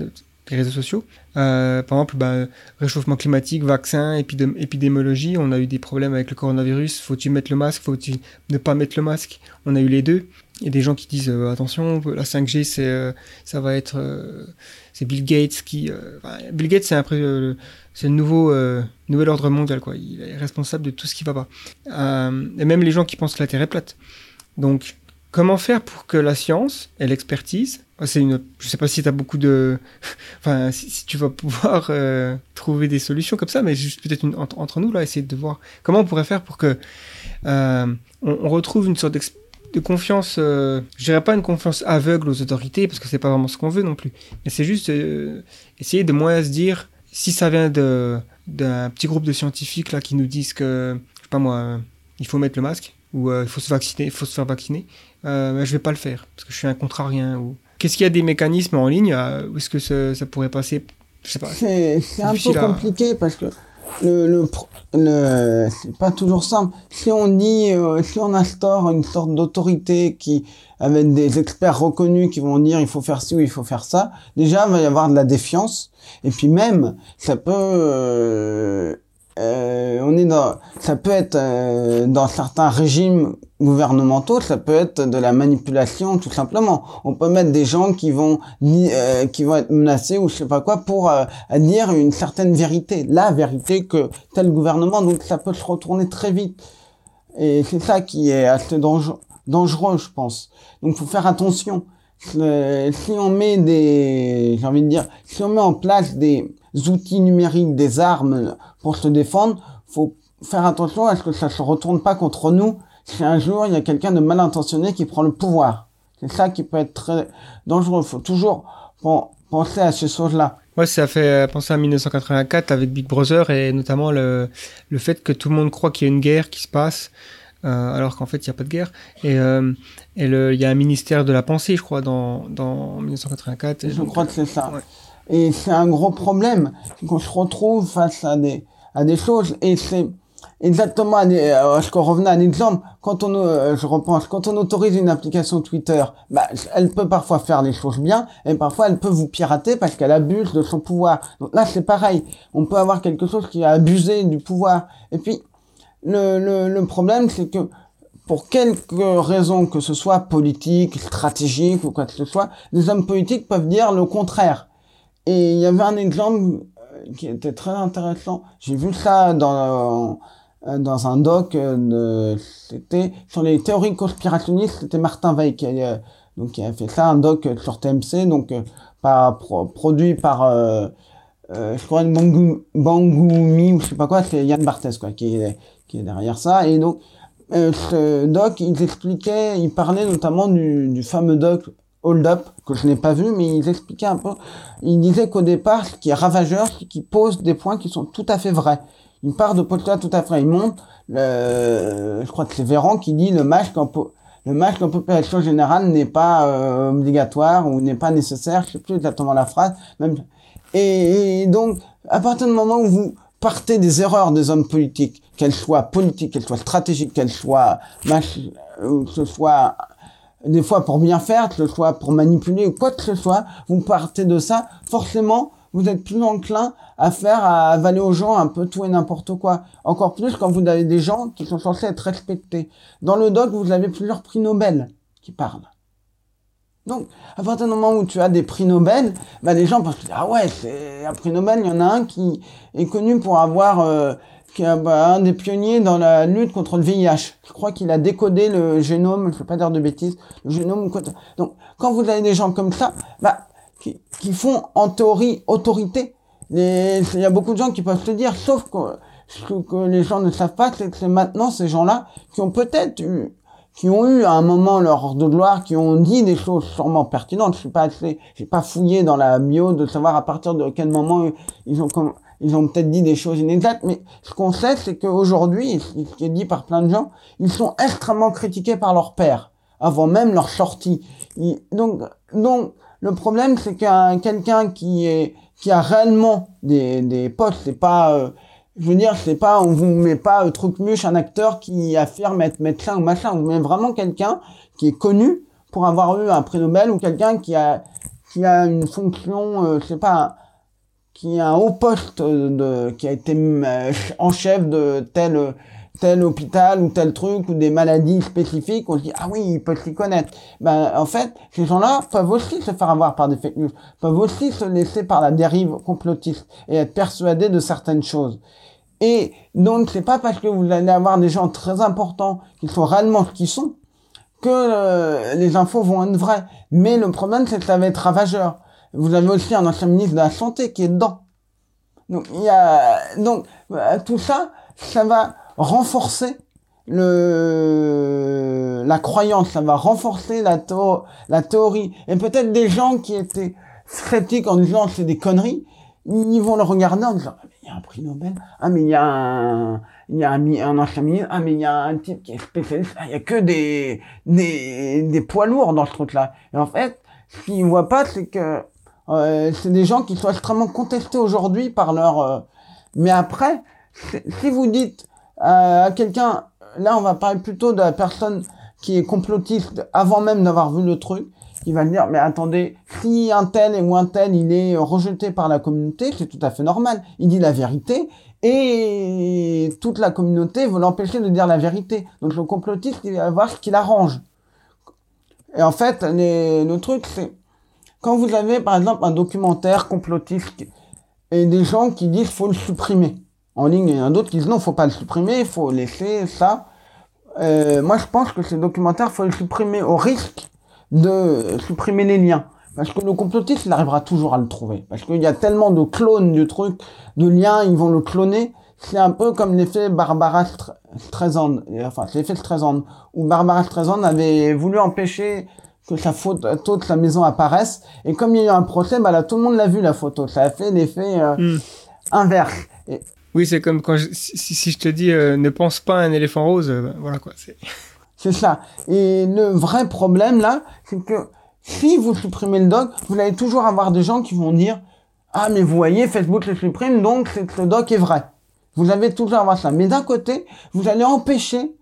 réseaux sociaux. Euh, par exemple, bah, réchauffement climatique, vaccin, épidém- épidémiologie. On a eu des problèmes avec le coronavirus. Faut-il mettre le masque? Faut-il ne pas mettre le masque? On a eu les deux. Il y a des gens qui disent euh, attention, la 5G, c'est, euh, ça va être, c'est Bill Gates qui. Bill Gates, c'est le nouveau, nouvel ordre mondial, quoi. Il est responsable de tout ce qui va pas. Et même les gens qui pensent que la Terre est plate. Donc, comment faire pour que la science et l'expertise, ah, c'est une, je sais pas si tu beaucoup de, enfin, si, tu vas pouvoir euh, trouver des solutions comme ça, mais juste peut-être entre, entre nous là, essayer de voir comment on pourrait faire pour que euh, on, retrouve une sorte de confiance, euh, je dirais pas une confiance aveugle aux autorités parce que c'est pas vraiment ce qu'on veut non plus, mais c'est juste euh, essayer de moins se dire si ça vient de d'un petit groupe de scientifiques là qui nous disent que je sais pas moi, il faut mettre le masque ou euh, il faut se vacciner, il faut se faire vacciner, euh, ben, je vais pas le faire parce que je suis un contrarien ou qu'est-ce qu'il y a des mécanismes en ligne euh, où est-ce que ça, ça pourrait passer, je sais pas. C'est un peu à- compliqué parce que le, le, le c'est pas toujours simple. Si on dit, euh, si on instaure une sorte d'autorité qui, avec des experts reconnus qui vont dire il faut faire ci ou il faut faire ça, déjà il va y avoir de la défiance. Et puis même, ça peut, euh, euh, on est dans, ça peut être euh, dans certains régimes gouvernementaux, ça peut être de la manipulation tout simplement. On peut mettre des gens qui vont euh, qui vont être menacés ou je sais pas quoi pour dire une certaine vérité, la vérité que tel gouvernement. Donc ça peut se retourner très vite. Et c'est ça qui est assez dangereux, dangereux, je pense. Donc faut faire attention. Le- si on met des, j'ai envie de dire, si on met en place des outils numériques, des armes pour se défendre, faut faire attention à ce que ça se retourne pas contre nous si un jour il y a quelqu'un de mal intentionné qui prend le pouvoir. C'est ça qui peut être très dangereux. Faut toujours pen- penser à ces choses-là. Ouais, ça fait penser à 1984 avec Big Brother et notamment le, le fait que tout le monde croit qu'il y a une guerre qui se passe euh, alors qu'en fait il n'y a pas de guerre. Euh, et le- il y a un ministère de la pensée, je crois, dans, dans 1984. Et Je donc, crois que c'est ça. ouais. Et c'est un gros problème c'est qu'on se retrouve face à des à des choses et c'est exactement à des, euh, ce qu'on revenait à un exemple quand on euh, je repense quand on autorise une application Twitter bah elle peut parfois faire les choses bien et parfois elle peut vous pirater parce qu'elle abuse de son pouvoir donc là c'est pareil on peut avoir quelque chose qui a abusé du pouvoir et puis le le, le problème c'est que pour quelque raison que ce soit politique, stratégique ou quoi que ce soit, les hommes politiques peuvent dire le contraire. Et il y avait un exemple euh, qui était très intéressant. J'ai vu ça dans euh, dans un doc euh, c'était sur les théories conspirationnistes, c'était Martin Veil qui a, donc qui a fait ça un doc sur TMC donc par pro- produit par je crois Bangou, Bangoumi ou je sais pas quoi, c'est Yann Barthès quoi qui est qui est derrière ça et donc euh, ce doc, il expliquait, il parlait notamment du, du fameux doc Hold Up, que je n'ai pas vu, mais il expliquait un peu, il disait qu'au départ, ce qui est ravageur, c'est qu'il pose des points qui sont tout à fait vrais. Il part de postulats tout à fait, il monte, le, je crois que c'est Véran qui dit le masque en, po- le masque en population générale n'est pas euh, obligatoire ou n'est pas nécessaire, je sais plus exactement la phrase, même, et donc, à partir du moment où vous partez des erreurs des hommes politiques, qu'elles soient politiques, qu'elles soient stratégiques, qu'elles soient ou que ce soit des fois pour bien faire, que ce soit pour manipuler ou quoi que ce soit, vous partez de ça, forcément, vous êtes plus enclin à faire, à avaler aux gens un peu tout et n'importe quoi. Encore plus quand vous avez des gens qui sont censés être respectés. Dans le doc, vous avez plusieurs prix Nobel qui parlent. Donc, à partir du moment où tu as des prix Nobel, bah les gens pensent ah ouais, c'est un prix Nobel, il y en a un qui est connu pour avoir euh, qui est bah, un des pionniers dans la lutte contre le VIH. Je crois qu'il a décodé le génome, je veux pas dire de bêtises, le génome quoi. Donc, quand vous avez des gens comme ça, bah qui, qui font en théorie autorité. Il y a beaucoup de gens qui peuvent se dire, sauf que ce que les gens ne savent pas, c'est que c'est maintenant ces gens-là qui ont peut-être eu qui ont eu à un moment leur ordre de gloire, qui ont dit des choses sûrement pertinentes. Je suis pas assez, j'ai pas fouillé dans la bio de savoir à partir de quel moment ils ont comme, ils ont peut-être dit des choses inexactes, mais ce qu'on sait, c'est qu'aujourd'hui, ce qui est dit par plein de gens, ils sont extrêmement critiqués par leur père, avant même leur sortie. Donc, donc, le problème, c'est qu'un quelqu'un qui est, qui a réellement des, des postes, c'est pas, euh, je veux dire, c'est pas, on vous met pas euh, truc-muche un acteur qui affirme être médecin ou machin, on vous met vraiment quelqu'un qui est connu pour avoir eu un prix Nobel ou quelqu'un qui a, qui a une fonction, euh, je sais pas, qui a un haut poste de, qui a été euh, en chef de tel tel hôpital ou tel truc ou des maladies spécifiques, on se dit ah oui, il peut s'y connaître. Ben en fait, ces gens-là peuvent aussi se faire avoir par des fake news, peuvent aussi se laisser par la dérive complotiste et être persuadés de certaines choses. Et donc c'est pas parce que vous allez avoir des gens très importants qui sont réellement ce qu'ils sont que euh, les infos vont être vraies. Mais le problème c'est que ça va être ravageur. Vous avez aussi un ancien ministre de la santé qui est dedans. Donc il y a donc euh, tout ça, ça va renforcer le la croyance, ça va renforcer la, la théorie. Et peut-être des gens qui étaient sceptiques en disant c'est des conneries, ils vont le regarder en disant il y a un prix Nobel, ah mais il y a un il y a un, un ancien ministre, ah mais il y a un type qui est spécialiste, ah, il y a que des des des poids lourds dans ce truc là. Et en fait, ce qu'ils voient pas, c'est que euh, c'est des gens qui sont extrêmement contestés aujourd'hui par leur. Euh, mais après, si vous dites euh, à quelqu'un, là on va parler plutôt de la personne qui est complotiste avant même d'avoir vu le truc, il va dire mais attendez, si un tel ou un tel il est rejeté par la communauté, c'est tout à fait normal. Il dit la vérité et toute la communauté veut l'empêcher de dire la vérité. Donc le complotiste il va voir ce qu'il arrange. Et en fait, le truc c'est quand vous avez par exemple un documentaire complotiste et des gens qui disent faut le supprimer en ligne, il y en a d'autres qui disent non, faut pas le supprimer, il faut laisser ça. Euh, moi, je pense que ces documentaires, faut le supprimer au risque de supprimer les liens. Parce que le complotiste, il arrivera toujours à le trouver. Parce qu'il y a tellement de clones du truc, de liens, ils vont le cloner. C'est un peu comme l'effet Barbara Streisand, enfin, c'est l'effet Streisand, où Barbara Streisand avait voulu empêcher que sa photo de sa maison apparaisse. Et comme il y a eu un procès, bah là, tout le monde l'a vu, la photo. Ça a fait l'effet euh, hmm. inverse. Et... Oui, c'est comme quand si, si, je te dis euh, ne pense pas à un éléphant rose, euh, voilà quoi. C'est ça. Et le vrai problème là, c'est que si vous supprimez le doc, vous allez toujours avoir des gens qui vont dire ah mais vous voyez Facebook le supprime donc c'est le doc est vrai. Vous allez toujours avoir ça. Mais d'un côté, vous allez empêcher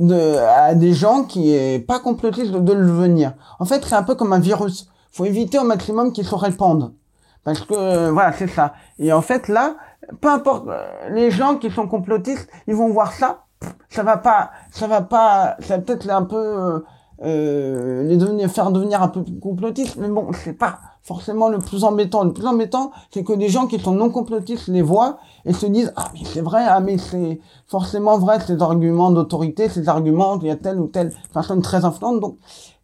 à des gens qui est pas complotistes de, le venir. En fait, c'est un peu comme un virus. Faut éviter au maximum qu'il se répande. Parce que, voilà, c'est ça. Et en fait, là, peu importe, euh, les gens qui sont complotistes, ils vont voir ça, ça va pas, ça va pas, ça peut-être un peu, euh, euh, les devenir, faire devenir un peu complotistes, mais bon, c'est pas forcément le plus embêtant. Le plus embêtant, c'est que des gens qui sont non complotistes les voient et se disent ah mais c'est vrai, ah mais c'est forcément vrai ces arguments d'autorité, ces arguments il y a telle ou telle personne très influente, donc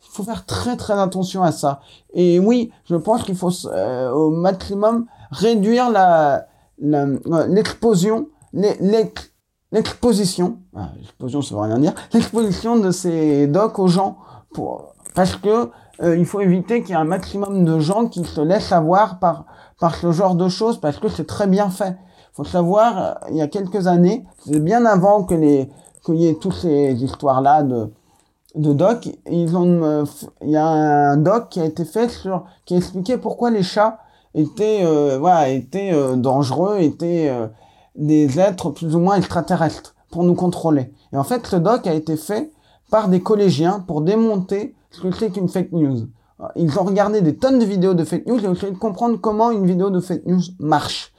il faut faire très très attention à ça. Et oui, je pense qu'il faut euh, au maximum réduire la l'explosion, l'exposition, ah, l'exposition ça veut rien dire, l'exposition de ces docs aux gens pour parce que euh, il faut éviter qu'il y ait un maximum de gens qui se laissent avoir par, par ce genre de choses parce que c'est très bien fait. Faut savoir, euh, il y a quelques années, c'est bien avant que les, qu'il y ait toutes ces histoires-là de, de doc, ils ont, euh, il y a un doc qui a été fait sur, qui expliquait pourquoi les chats étaient, voilà, étaient dangereux, étaient des êtres plus ou moins extraterrestres pour nous contrôler. Et en fait, ce doc a été fait par des collégiens pour démonter ce que c'est qu'une fake news. Ils ont regardé des tonnes de vidéos de fake news et ont essayé de comprendre comment une vidéo de fake news marche.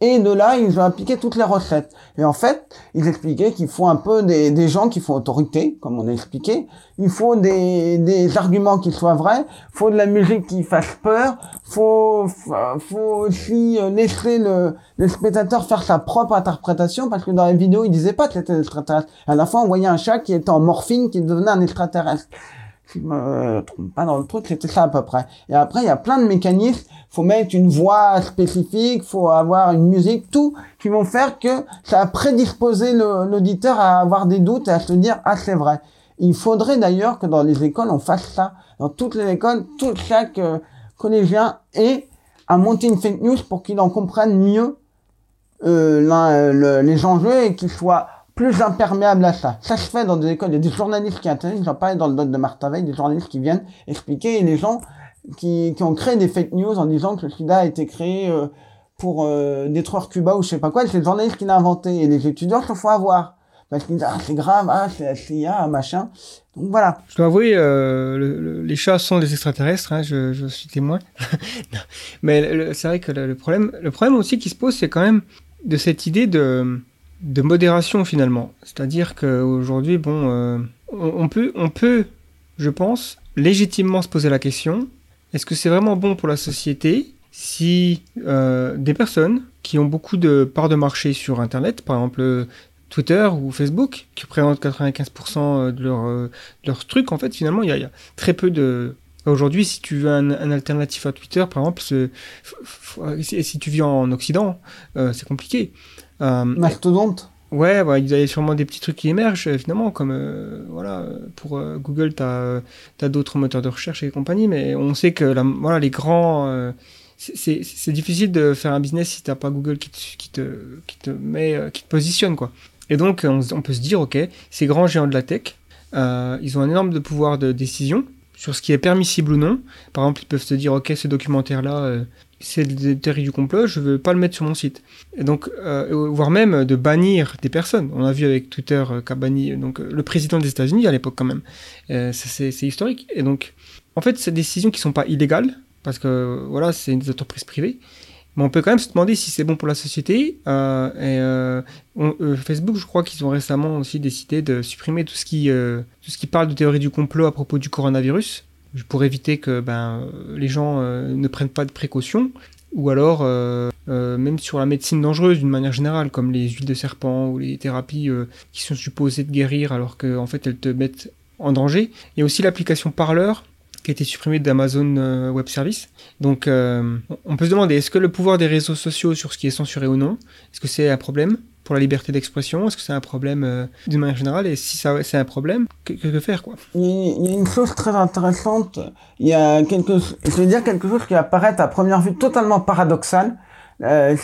Et de là, ils ont appliqué toutes les recettes. Et en fait, ils expliquaient qu'il faut un peu des, des, gens qui font autorité, comme on a expliqué. Il faut des, des arguments qui soient vrais. Il faut de la musique qui fasse peur. Il faut, faut aussi euh, laisser le, le spectateur faire sa propre interprétation, parce que dans la vidéo, ils disaient pas que c'était extraterrestre. À la fin, on voyait un chat qui était en morphine, qui devenait un extraterrestre je me trompe pas dans le truc, c'était ça à peu près. Et après, il y a plein de mécanismes. Faut mettre une voix spécifique, faut avoir une musique, tout qui vont faire que ça a prédisposé l'auditeur à avoir des doutes et à se dire ah c'est vrai. Il faudrait d'ailleurs que dans les écoles on fasse ça. Dans toutes les écoles, tout chaque euh, collégien ait à monter une fake news pour qu'il en comprenne mieux euh, les enjeux et qu'il soit plus imperméable à ça. Ça se fait dans des écoles. Il y a des journalistes qui interviennent, j'en parlais dans le doc de Martin Veil, des journalistes qui viennent expliquer les gens qui, qui ont créé des fake news en disant que le sida a été créé euh, pour euh, détruire Cuba ou je sais pas quoi, c'est le journaliste qui l'a inventé et les étudiants se font avoir. parce qu'ils disent ah c'est grave, ah c'est la CIA, machin. Donc voilà. Je dois avouer, euh, le- le- les chats sont des extraterrestres, hein, je, suis témoin. Mais c'est vrai que le problème, le problème aussi qui se pose, c'est quand même de cette idée de, de modération finalement. C'est-à-dire qu'aujourd'hui, bon, euh, on, peut, on peut, je pense, légitimement se poser la question est-ce que c'est vraiment bon pour la société si euh, des personnes qui ont beaucoup de parts de marché sur Internet, par exemple Twitter ou Facebook, qui représentent 95% de leur, euh, de truc, en fait, finalement, il y, a- très peu de... Aujourd'hui, si tu veux un, un alternatif à Twitter, par exemple, si, tu vis en Occident, c'est compliqué. Euh, Mastodonte. Ouais, ouais, il y a sûrement des petits trucs qui émergent, finalement, comme euh, voilà, pour euh, Google, tu as, d'autres moteurs de recherche et compagnie, mais on sait que la, voilà, les grands. euh, c'est- difficile de faire un business si t'as pas Google qui te, qui te, qui te met, qui te positionne, quoi. Et donc, on, on peut se dire, ok, ces grands géants de la tech, ils ont un énorme de pouvoir de décision sur ce qui est permissible ou non. Par exemple, ils peuvent se dire, ok, ce documentaire-là, euh, c'est des théories du complot, je veux pas le mettre sur mon site. Et donc, euh, voire même de bannir des personnes. On a vu avec Twitter euh, qu'a banni donc, le président des États-Unis à l'époque quand même. C'est historique. Et donc, en fait, c'est des décisions qui sont pas illégales, parce que voilà, c'est des entreprises privées. On peut quand même se demander si c'est bon pour la société. Euh, euh, euh, Facebook, je crois qu'ils ont récemment aussi décidé de supprimer tout ce qui, parle de théorie du complot à propos du coronavirus, pour éviter que ben, les gens ne prennent pas de précautions. Ou alors, même sur la médecine dangereuse d'une manière générale, comme les huiles de serpent ou les thérapies qui sont supposées de guérir alors qu'en fait elles te mettent en danger. Il y a aussi l'application Parleur qui été supprimée d'Amazon euh, Web Service. Donc euh, on- peut se demander, est-ce que le pouvoir des réseaux sociaux sur ce qui est censuré ou non, est-ce que c'est un problème pour la liberté d'expression Est-ce que c'est un problème euh, d'une manière générale Et si c'est un problème, que, faire Il y, a- une chose très intéressante. Il y a quelque, je vais dire quelque chose qui apparaît à première vue totalement paradoxal. Euh,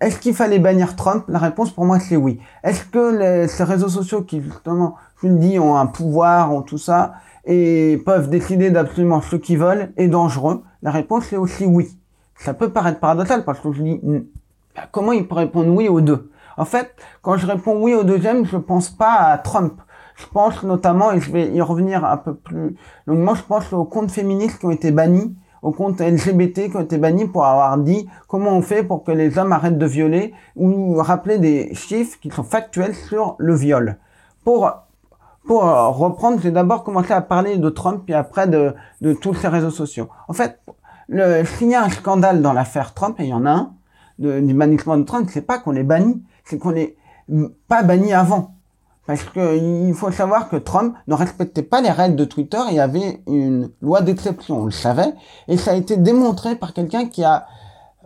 est-ce qu'il fallait bannir Trump? La réponse pour moi c'est oui. Est-ce que les, ces réseaux sociaux qui justement, je le dis, ont un pouvoir, ont tout ça, et peuvent décider d'absolument ce qu'ils veulent, est dangereux La réponse est aussi oui. Ça peut paraître paradoxal parce que je dis, hmm, bah, comment il peut répondre oui aux deux? En fait, quand je réponds oui au deuxième, je pense pas à Trump. Je pense notamment, et je vais y revenir un peu plus longuement, je pense aux comptes féministes qui ont été bannis, aux comptes LGBT qui ont été bannis pour avoir dit comment on fait pour que les hommes arrêtent de violer, ou rappeler des chiffres qui sont factuels sur le viol. Pour, pour euh, reprendre, j'ai d'abord commencé à parler de Trump, puis après de, de tous ces réseaux sociaux. En fait, le, s'il y a un scandale dans l'affaire Trump, et il y en a un, du bannissement de Trump, c'est pas qu'on est banni, c'est qu'on mm, pas banni avant. Parce que il faut savoir que Trump ne respectait pas les règles de Twitter, il y avait une loi d'exception, on le savait, et ça a été démontré par quelqu'un qui a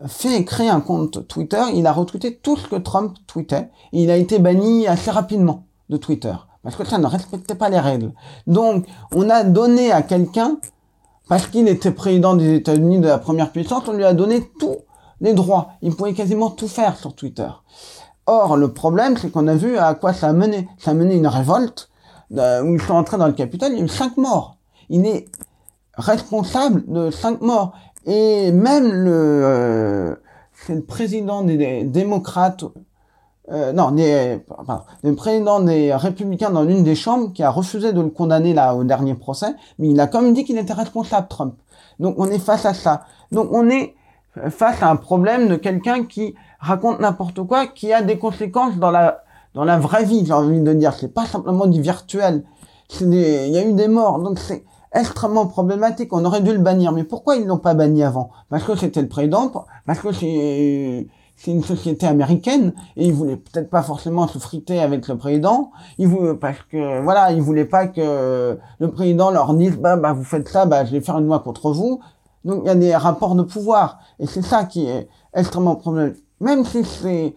fait créer un compte Twitter, il a retweeté tout ce que Trump tweetait, et il a été banni assez rapidement de Twitter, parce que ça ne respectait pas les règles. Donc, on a donné à quelqu'un, parce qu'il était président des États-Unis de la première puissance, on lui a donné tous les droits. Il pouvait quasiment tout faire sur Twitter. Or, le problème, c'est qu'on a vu à quoi ça a mené. Ça a mené une révolte euh, où ils sont entrés dans le Capitole, il y a eu cinq morts. Il est responsable de cinq morts. Et même le, euh, président des démocrates, euh, non, pardon, le président des républicains dans l'une des chambres qui a refusé de le condamner là au dernier procès, mais il a quand même dit qu'il était responsable, Trump. Donc on est face à ça. Donc on est face à un problème de quelqu'un qui raconte n'importe quoi, qui a des conséquences dans la dans la vraie vie, j'ai envie de dire. C'est pas simplement du virtuel. Il y a eu des morts, donc c'est extrêmement problématique. On aurait dû le bannir, mais pourquoi ils l'ont pas banni avant? Parce que c'était le président, parce que c'est c'est une société américaine et ils voulaient peut-être pas forcément se friter avec le président. Ils voulaient, parce que voilà, ils voulaient pas que le président leur dise bah bah vous faites ça, bah je vais faire une loi contre vous. Donc il y a des rapports de pouvoir et c'est ça qui est extrêmement problématique. Même si ces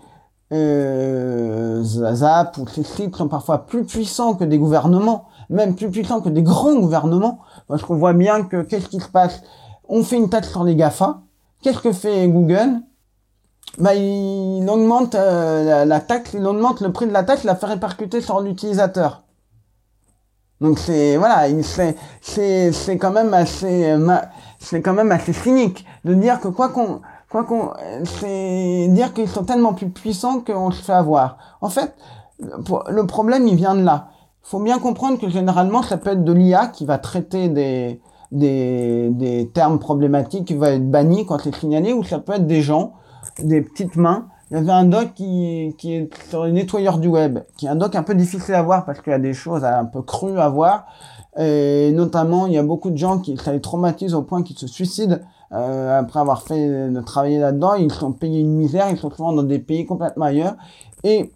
euh, Zap ou ces sites sont parfois plus puissants que des gouvernements, même plus puissants que des grands gouvernements, parce qu'on voit bien que qu'est-ce qui se passe? On fait une taxe sur les GAFA. Qu'est-ce que fait Google? Bah, il augmente euh, la, taxe, il augmente le prix de la taxe, la fait répercuter sur l'utilisateur. Donc c'est voilà, il- c'est c'est c'est quand même assez euh, c'est quand même assez cynique de dire que quoi qu'on quoi qu'on euh, c'est dire qu'ils sont tellement plus puissants qu'on se fait avoir. En fait, le problème, il vient de là. Faut bien comprendre que généralement, ça peut être de l'IA qui va traiter des, des, des termes problématiques, qui va être banni quand c'est signalé, ou ça peut être des gens, des petites mains. Il y avait un doc qui, qui est sur les nettoyeurs du web, qui est un doc un peu difficile à voir parce qu'il y a des choses un peu crues à voir. Et notamment, il y a beaucoup de gens qui ça les traumatise au point qu'ils se suicident euh, après avoir fait de travailler là-dedans. Ils sont payés une misère, ils sont souvent dans des pays complètement ailleurs. Et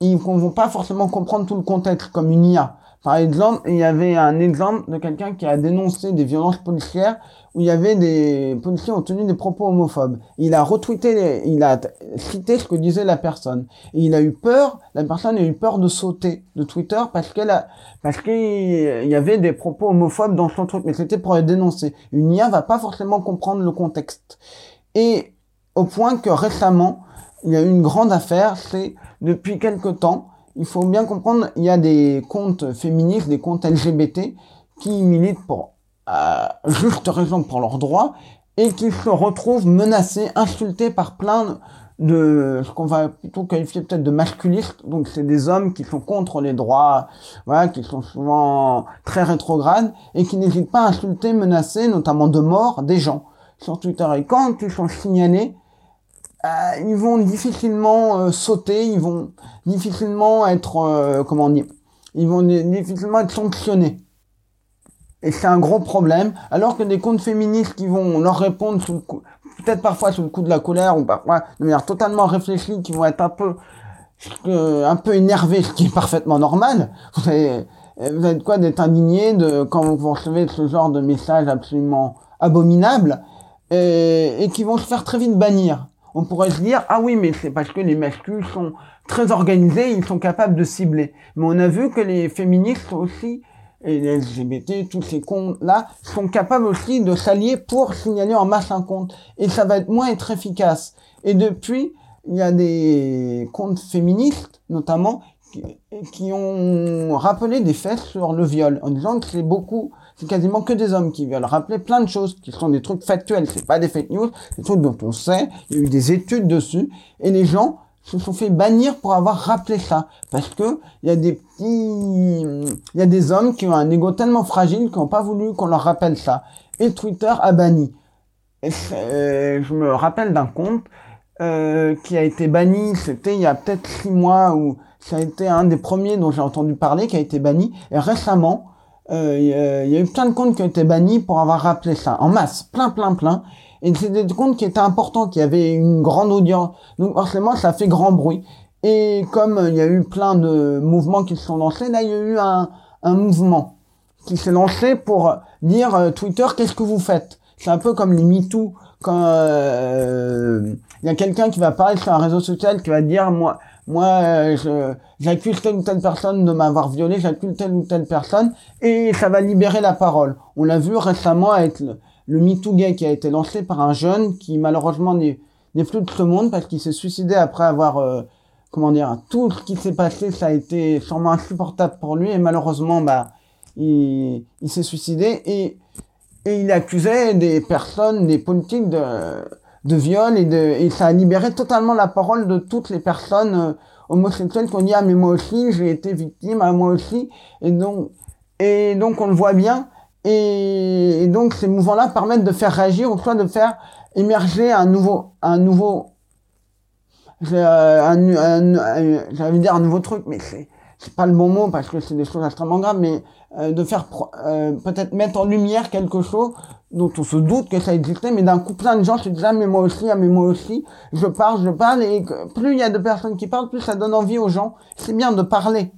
ils ne vont pas forcément comprendre tout le contexte comme une IA. Par exemple, il y avait un exemple de quelqu'un qui a dénoncé des violences policières où il y avait des policiers ont tenu des propos homophobes. Il a retweeté, il a cité ce que disait la personne. Et il a eu peur, la personne a eu peur de sauter de Twitter parce qu'elle a, parce qu'il y avait des propos homophobes dans son truc, mais c'était pour les dénoncer. Une IA va pas forcément comprendre le contexte. Et au point que récemment, il y a eu une grande affaire, c'est depuis quelque temps, il faut bien comprendre, il y a des comptes féministes, des comptes LGBT qui militent pour juste raison pour leurs droits et qui se retrouvent menacés, insultés par plein de ce qu'on va plutôt qualifier peut-être de masculistes. Donc c'est des hommes qui sont contre les droits, voilà, qui sont souvent très rétrogrades et qui n'hésitent pas à insulter, menacer, notamment de mort, des gens sur Twitter. Et quand ils sont signalés, euh, ils vont difficilement euh, sauter, ils vont difficilement être, euh, comment dire, ils vont difficilement être sanctionnés. Et c'est un gros problème, alors que des comptes féministes qui vont leur répondre sous le peut-être parfois sous le coup de la colère ou parfois de manière totalement réfléchie, qui vont être un peu, un peu énervés, ce qui est parfaitement normal. Vous avez, vous avez de quoi d'être indigné de quand vous recevez ce genre de messages absolument abominables et, et qui vont se faire très vite bannir on pourrait se dire, ah oui, mais c'est parce que les masculins sont très organisés, ils sont capables de cibler. Mais on a vu que les féministes aussi, et les LGBT, tous ces comptes-là, sont capables aussi de s'allier pour signaler en masse un compte. Et ça va être moins être efficace. Et depuis, il y a des comptes féministes, notamment, qui, ont rappelé des faits sur le viol, en disant que c'est beaucoup c'est quasiment que des hommes qui violent. Rappeler plein de choses qui sont des trucs factuels, c'est pas des fake news, des trucs dont on sait, il y a eu des études dessus, et les gens se sont fait bannir pour avoir rappelé ça. Parce que il y a des petits, il y a des hommes qui ont un ego tellement fragile qui n'ont pas voulu qu'on leur rappelle ça. Et Twitter a banni. Et euh, je me rappelle d'un compte euh, qui a été banni, c'était il y a peut-être six mois, où ça a été un des premiers dont j'ai entendu parler, qui a été banni. Et récemment, euh, il y, a eu plein de comptes qui ont été bannis pour avoir rappelé ça, en masse, plein, plein, plein. Et c'est des comptes qui étaient importants, qui avaient une grande audience. Donc forcément, ça fait grand bruit. Et comme il y a eu plein de mouvements qui se sont lancés, là, il y a eu un, un mouvement qui s'est lancé pour dire euh, Twitter, qu'est-ce que vous faites? C'est un peu comme les MeToo, quand euh, il y a quelqu'un qui va parler sur un réseau social qui va dire moi moi, euh, j'accuse telle ou telle personne de m'avoir violé, j'accuse telle ou telle personne, et ça va libérer la parole. On l'a vu récemment avec le, le MeToo Gay qui a été lancé par un jeune qui malheureusement n'est plus de ce monde parce qu'il s'est suicidé après avoir, euh, comment dire, tout ce qui s'est passé, ça a été sûrement insupportable pour lui, et malheureusement, bah, il, il s'est suicidé, et, et il accusait des personnes, des politiques de de viol et de et ça a libéré totalement la parole de toutes les personnes euh, homosexuelles qui ont dit ah mais moi aussi j'ai été victime ah moi aussi. Et donc et donc on le voit bien et, donc ces mouvements-là permettent de faire réagir ou soit de faire émerger un nouveau un nouveau euh, un, j'allais dire un nouveau truc mais c'est c'est pas le bon mot parce que c'est des choses extrêmement graves, mais euh, de faire euh, peut-être mettre en lumière quelque chose dont on se doute que ça existait, mais d'un coup plein de gens se disent ah mais moi aussi, ah mais moi aussi, je parle, je parle, et plus il y a de personnes qui parlent, plus ça donne envie aux gens. C'est bien de parler,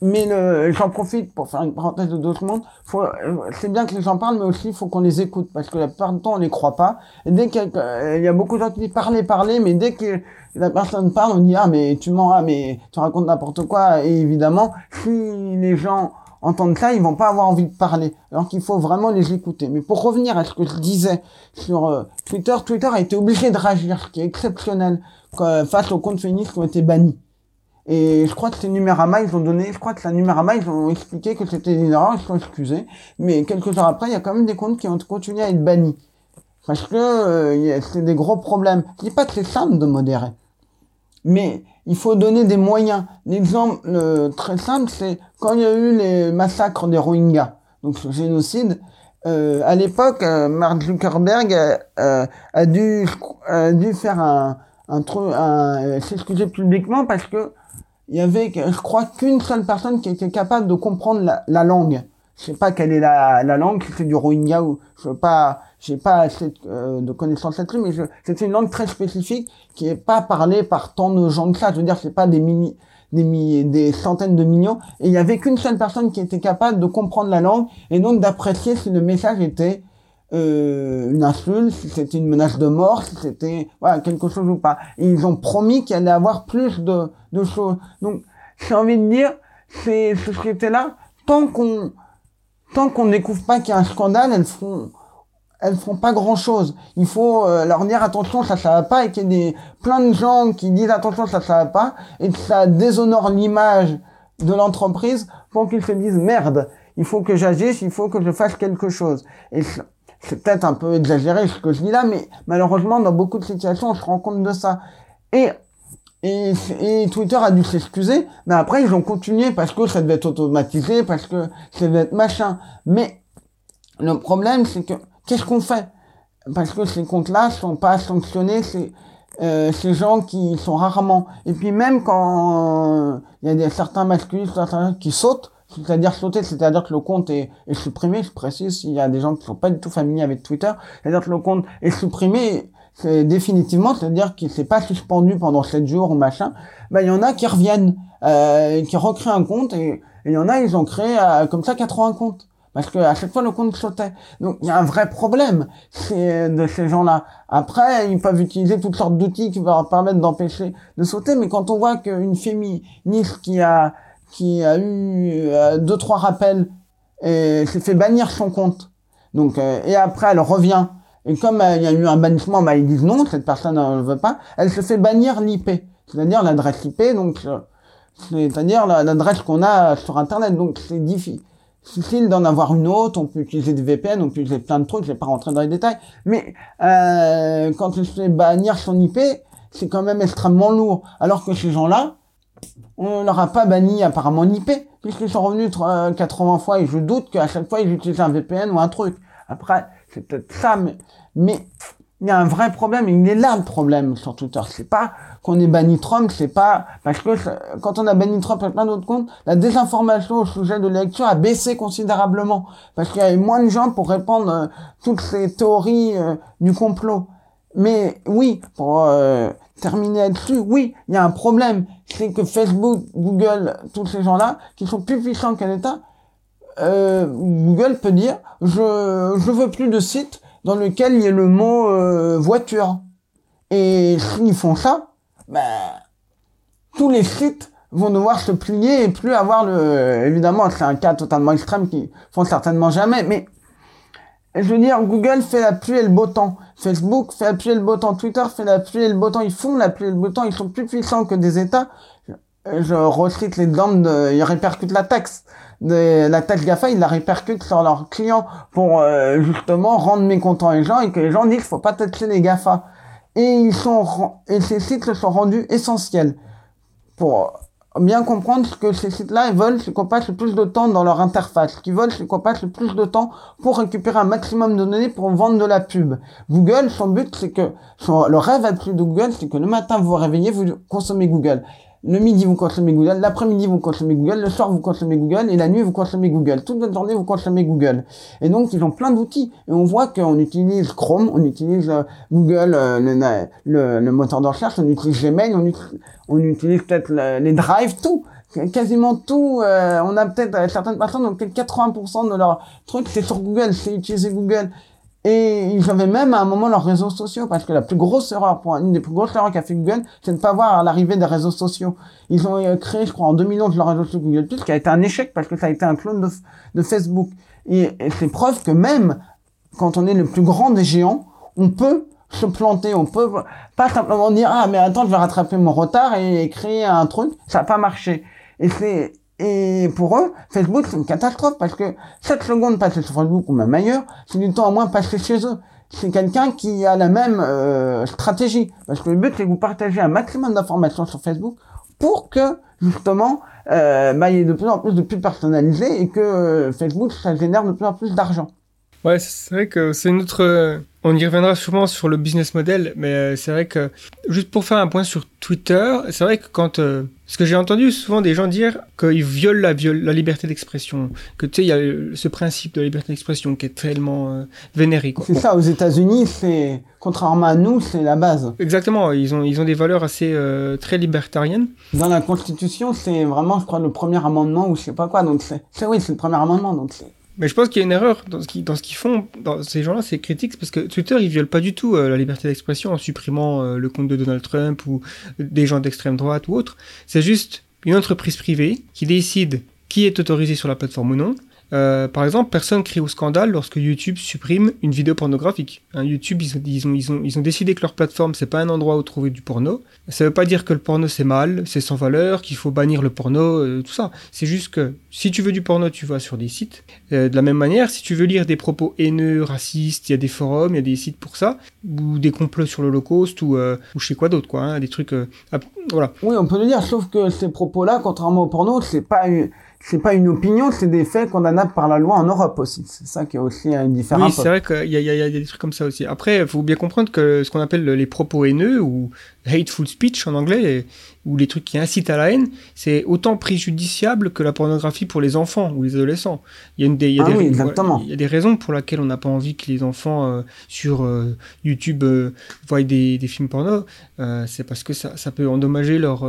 mais j'en profite pour faire une parenthèse de deux secondes. C'est bien que les gens parlent, mais aussi il faut qu'on les écoute parce que la plupart du temps on les croit pas. Et dès qu'il y, a beaucoup de gens qui disent parler, parler, mais dès que la personne parle, on dit ah mais tu mens, ah mais tu racontes n'importe quoi. Et évidemment, si les gens entendent ça, ils vont pas avoir envie de parler. Alors qu'il faut vraiment les écouter. Mais pour revenir à ce que je disais sur euh, Twitter, Twitter a été obligé de réagir, ce qui est exceptionnel face aux comptes féministes qui ont été bannis. Et je crois que c'est Numérama, ils ont donné, je crois que c'est Numérama, ils ont expliqué que c'était une erreur, ils sont excusés. Mais quelques heures après, il y a quand même des comptes qui ont continué à être bannis. Parce que euh, c'est des gros problèmes. Je dis pas que c'est simple de modérer. mais il faut donner des moyens. L'exemple euh, très simple, c'est quand il y a eu les massacres des Rohingyas, donc ce génocide. Euh, à l'époque, euh, Mark Zuckerberg euh, a dû a dû faire un un truc, s'excuser publiquement parce que il y avait, je crois, qu'une seule personne qui était capable de comprendre la, la langue. Je sais pas quelle est la, la langue, c'est du Rohingya ou je veux pas, j'ai pas assez euh, de connaissances là-dessus, mais c'est une langue très spécifique qui est pas parlée par tant de gens que ça. Je veux dire, c'est pas des mini, des milliers, des centaines de millions. Et il y avait qu'une seule personne qui était capable de comprendre la langue et donc d'apprécier si le message était euh, une insulte, si c'était une menace de mort, si c'était voilà quelque chose ou pas. Et ils ont promis qu'il allait avoir plus de, de choses. Donc j'ai envie de dire, ces sociétés-là, tant qu'on tant qu'on découvre pas qu'il y a un scandale, elles font elles font pas grand chose. Il faut euh, leur dire attention, ça ça va pas et qu'il y ait plein de gens qui disent attention, ça ça va pas et que ça déshonore l'image de l'entreprise pour qu'ils se disent merde, il faut que j'agisse, il faut que je fasse quelque chose. C'est peut-être un peu exagéré ce que je dis là, mais malheureusement dans beaucoup de situations on se rend compte de ça. Et et, et, Twitter a dû s'excuser, mais après ils ont continué parce que ça devait être automatisé, parce que ça devait être machin. Mais le problème, c'est que qu'est-ce qu'on fait? Parce que ces comptes-là sont pas sanctionnés, c'est euh, ces gens qui sont rarement. Et puis même quand il y a des certains masculins certains qui sautent, c'est-à-dire sauter, c'est-à-dire que le compte est, est, supprimé, je précise, s'il y a des gens qui sont pas du tout familiers avec Twitter, c'est-à-dire que le compte est supprimé, c'est définitivement, c'est-à-dire qu'il s'est pas suspendu pendant 7 jours ou machin, ben il y en a qui reviennent, euh, qui recréent un compte et il y en a ils ont créé euh, comme ça 80 comptes parce que à chaque fois le compte sautait. Donc il y a un vrai problème de ces gens-là. Après ils peuvent utiliser toutes sortes d'outils qui vont leur permettre d'empêcher de sauter, mais quand on voit qu'une féministe qui a qui a eu euh, deux trois rappels et s'est fait bannir son compte, donc euh, et après elle revient et comme euh, il y a eu un bannissement, bah, ils disent non, cette personne ne veut pas. Elle se fait bannir l'IP, c'est-à-dire l'adresse IP, donc euh, c'est-à-dire l'adresse qu'on a sur Internet. Donc c'est difficile d'en avoir une autre. On peut utiliser des VPN, on peut utiliser plein de trucs. Je vais pas rentrer dans les détails, mais quand elle se fait bannir son IP, c'est quand même extrêmement lourd. Alors que ces gens-là, on leur a pas banni apparemment l'IP, puisqu'ils sont revenus 80 fois et je doute qu'à chaque fois ils utilisent un VPN ou un truc. Après, c'est peut-être ça, mais, il y a un vrai problème, il est là le problème sur Twitter. C'est pas qu'on ait banni Trump, c'est pas parce que quand on a banni Trump et plein d'autres comptes, la désinformation au sujet de lecture a baissé considérablement parce qu'il y avait moins de gens pour répandre euh, toutes ces théories euh, du complot. Mais oui, pour euh, terminer là-dessus, oui, il y a un problème, c'est que Facebook, Google, tous ces gens-là, qui sont plus puissants qu'un État, euh, Google peut dire je je veux plus de sites dans lequel il y ait le mot euh, voiture. Et s'ils font ça, ben tous les sites vont devoir se plier et plus avoir le évidemment c'est un cas totalement extrême qui font certainement jamais mais je veux dire Google fait la pluie et le beau temps. Facebook fait la pluie et le beau temps. Twitter fait la pluie et le beau temps. Ils font la pluie et le beau temps. Ils sont plus puissants que des États. Je recite les normes de ils répercutent la taxe. La taxe GAFA, ils la répercutent sur leurs clients pour euh, justement rendre mécontents les gens et que les gens disent qu'il faut pas taxer les GAFA. Et ils sont et ces sites sont rendus essentiels pour bien comprendre ce que ces sites-là veulent, c'est qu'on passe le plus de temps dans leur interface. Ce qu'ils veulent, c'est qu'on passe le plus de temps pour récupérer un maximum de données pour vendre de la pub. Google, son but, c'est que, le rêve absolu de Google, c'est que le matin, vous vous réveillez, vous consommez Google. Le midi, vous consommez Google. L'après-midi, vous consommez Google. Le soir, vous consommez Google. Et la nuit, vous consommez Google. Toute la journée, vous consommez Google. Et donc, ils ont plein d'outils. Et on voit qu'on utilise Chrome, on utilise euh, Google, euh, le, le, le, moteur de recherche, on utilise Gmail, on, utilise, on utilise peut-être les drives, tout. Quasiment tout. Euh, on a peut-être, certaines personnes ont peut-être 80% de leur truc, c'est sur Google, c'est utiliser Google. Et ils avaient même à un moment leurs réseaux sociaux, parce que la plus grosse erreur, une des plus grosses erreurs qu'a fait Google, c'est de ne pas voir l'arrivée des réseaux sociaux. Ils ont euh, créé, je crois, en 2011 leur réseau social Google qui a été un échec parce que ça a été un clone de, Facebook. Et, et c'est preuve que même quand on est le plus grand des géants, on peut se planter, on peut pas simplement dire ah mais attends je vais rattraper mon retard et créer un truc, ça n'a pas marché. Et c'est et pour eux, Facebook, c'est une catastrophe parce que 7 secondes passées sur Facebook ou même ailleurs, c'est du temps à moins passé chez eux. c'est quelqu'un qui a la même euh, stratégie. Parce que le but, c'est que vous partagez un maximum d'informations sur Facebook pour que, justement, euh, bah, il y ait de plus en plus de pubs personnalisées et que euh, Facebook, ça génère de plus en plus d'argent. Ouais, c'est vrai que c'est une autre. euh, On y reviendra sûrement sur le business model, mais euh, c'est vrai que juste pour faire un point sur Twitter, c'est vrai que quand euh, ce que j'ai entendu souvent des gens dire qu'ils violent la, viol- la liberté d'expression, que tu sais il y a ce principe de liberté d'expression qui est tellement euh, vénéré. C'est ça, aux États-Unis, c'est, contrairement à nous, c'est la base. Exactement, ils ont ils ont des valeurs assez euh, très libertariennes. Dans la Constitution, c'est vraiment, je crois, le premier amendement ou je sais pas quoi. Donc c'est, c'est oui, c'est le premier amendement. Donc c'est, Mais je pense qu'il y a une erreur dans ce qu'ils font. Dans ces gens-là, c'est critique parce que Twitter, ils violent pas du tout euh, la liberté d'expression en supprimant euh, le compte de Donald Trump ou des gens d'extrême droite ou autre. C'est juste une entreprise privée qui décide qui est autorisé sur la plateforme ou non. Euh, par exemple, personne crie au scandale lorsque YouTube supprime une vidéo pornographique. Hein, YouTube, ils ont, décidé que leur plateforme, c'est pas un endroit où trouver du porno. Ça veut pas dire que le porno c'est mal, c'est sans valeur, qu'il faut bannir le porno, euh, tout ça. C'est juste que si tu veux du porno, tu vas sur des sites. Euh, de la même manière, si tu veux lire des propos haineux, racistes, il y a des forums, il y a des sites pour ça, ou des complots sur l'Holocauste, ou, ou je sais quoi d'autre, quoi, hein, des trucs. voilà. oui, on peut le dire. Sauf que ces propos-là, contrairement au porno, c'est pas une, c'est pas une opinion, c'est des faits condamnables par la loi en Europe aussi. C'est ça qui est aussi un différent. Oui, c'est vrai qu'il y, y a des trucs comme ça aussi. Après, il faut bien comprendre que ce qu'on appelle les propos haineux ou hateful speech en anglais, ou les trucs qui incitent à la haine, c'est autant préjudiciable que la pornographie pour les enfants ou les adolescents. Il y a, une des, il y a Ah des, oui, voilà, exactement. il y a des raisons pour lesquelles on n'a pas envie que les enfants euh, sur euh, YouTube euh, voient des, des films porno. C'est parce que ça, ça peut endommager leur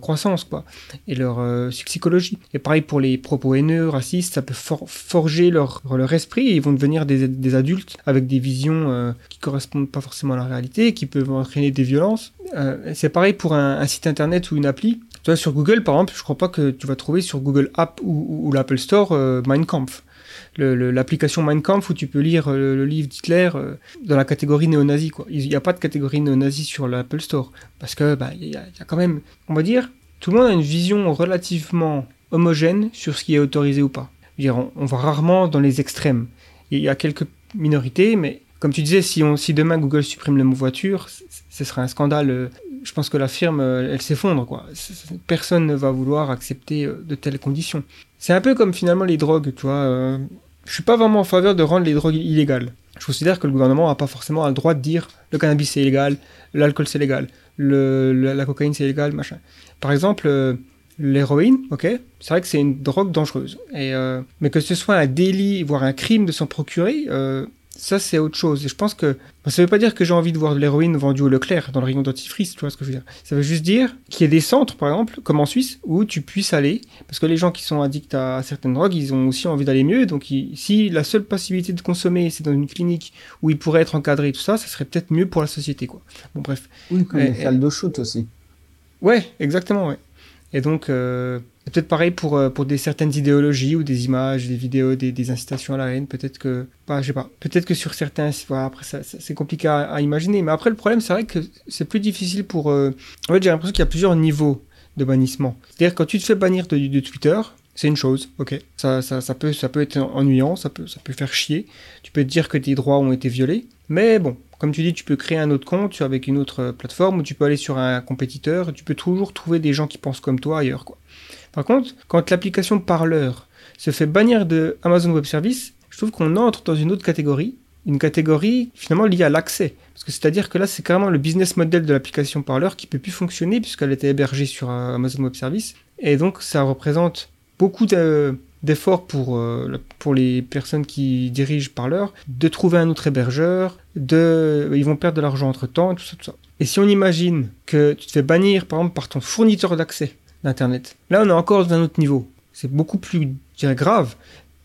croissance quoi, et leur psychologie. Et pareil pour les propos haineux, racistes, ça peut for- forger leur, leur esprit et ils vont devenir des, des adultes avec des visions qui correspondent pas forcément à la réalité, qui peuvent entraîner des violences. Euh, c'est pareil pour un, site internet ou une appli. Tu vois, sur Google, par exemple, je crois pas que tu vas trouver sur Google App ou, l'Apple Store euh, Mein Kampf. L'application Mein Kampf où tu peux lire euh, le livre d'Hitler dans la catégorie néo-nazi. Il n'y a pas de catégorie néo-nazi sur l'Apple Store. Parce que bah, y, a quand même, on va dire, tout le monde a une vision relativement homogène sur ce qui est autorisé ou pas. On, on va rarement dans les extrêmes. Il y a quelques minorités, mais comme tu disais, si, on, si demain Google supprime le mot voiture, ce serait un scandale. euh, Je pense que la firme, euh, elle s'effondre. Personne ne va vouloir accepter euh, de telles conditions. C'est un peu comme finalement les drogues, tu vois. Je suis pas vraiment en faveur de rendre les drogues illégales. Je considère que le gouvernement n'a pas forcément le droit de dire le cannabis c'est illégal, l'alcool c'est légal, la cocaïne c'est illégal, machin. Par exemple, l'héroïne, ok, c'est vrai que c'est une drogue dangereuse. Et, mais que ce soit un délit, voire un crime de s'en procurer, ça c'est autre chose. Et je pense que ben, ça veut pas dire que j'ai envie de voir de l'héroïne vendue au Leclerc dans le rayon dentifrice, tu vois ce que je veux dire. Ça veut juste dire qu'il y ait des centres, par exemple, comme en Suisse, où tu puisses aller, parce que les gens qui sont addicts à certaines drogues, ils ont aussi envie d'aller mieux. Donc ils- si la seule possibilité de consommer, c'est dans une clinique où ils pourraient être encadrés et tout ça, ça serait peut-être mieux pour la société, quoi. Bon bref. Oui, comme les salles de shoot aussi. Ouais, exactement, ouais. Et donc, euh, peut-être pareil pour, euh, pour des certaines idéologies ou des images, des vidéos, des, incitations à la haine. Peut-être que, bah, je sais pas, peut-être que sur certains, voilà, après, ça, c'est compliqué à, imaginer. Mais après, le problème, c'est vrai que c'est plus difficile pour. euh, En fait, j'ai l'impression qu'il y a plusieurs niveaux de bannissement. C'est-à-dire, quand tu te fais bannir de, Twitter, c'est une chose, ok. Ça, ça, ça, peut, ça peut être ennuyant, ça peut, ça peut faire chier. Tu peux te dire que tes droits ont été violés. Mais bon, comme tu dis, tu peux créer un autre compte avec une autre euh, plateforme ou tu peux aller sur un compétiteur. Tu peux toujours trouver des gens qui pensent comme toi ailleurs, quoi. Par contre, quand l'application Parleur se fait bannir de Amazon Web Service, je trouve qu'on entre dans une autre catégorie, une catégorie finalement liée à l'accès. Parce que c'est-à-dire que là, c'est carrément le business model de l'application Parleur qui peut plus fonctionner puisqu'elle était hébergée sur Amazon Web Service. Et donc, ça représente beaucoup de- d'efforts pour, euh, pour les personnes qui dirigent Parleur, de trouver un autre hébergeur, de, ils vont perdre de l'argent entre temps, tout ça, tout ça. Et si on imagine que tu te fais bannir, par exemple, par ton fournisseur d'accès d'Internet, là, on est encore dans un autre niveau. C'est beaucoup plus grave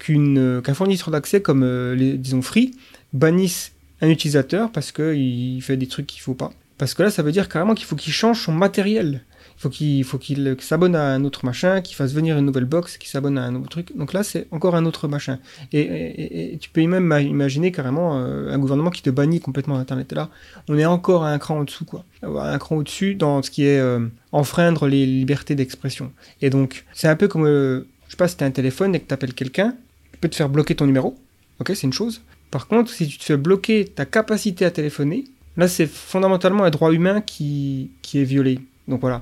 euh, qu'un fournisseur d'accès comme, euh, les, disons, Free bannisse un utilisateur parce qu'il fait des trucs qu'il faut pas. Parce que là, ça veut dire carrément qu'il faut qu'il change son matériel. Faut qu'il faut qu'il s'abonne à un autre machin, qu'il fasse venir une nouvelle box, qu'il s'abonne à un nouveau truc. Donc là, c'est encore un autre machin. Et, tu peux même imaginer carrément euh, un gouvernement qui te bannit complètement Internet. Et là, on est encore à un cran en dessous, quoi. Un cran au-dessus dans ce qui est euh, enfreindre les libertés d'expression. Et donc, c'est un peu comme, euh, je sais pas, si t'as un téléphone et que t'appelles quelqu'un, tu peux te faire bloquer ton numéro. Ok, c'est une chose. Par contre, si tu te fais bloquer ta capacité à téléphoner, là, c'est fondamentalement un droit humain qui, qui est violé. Donc voilà,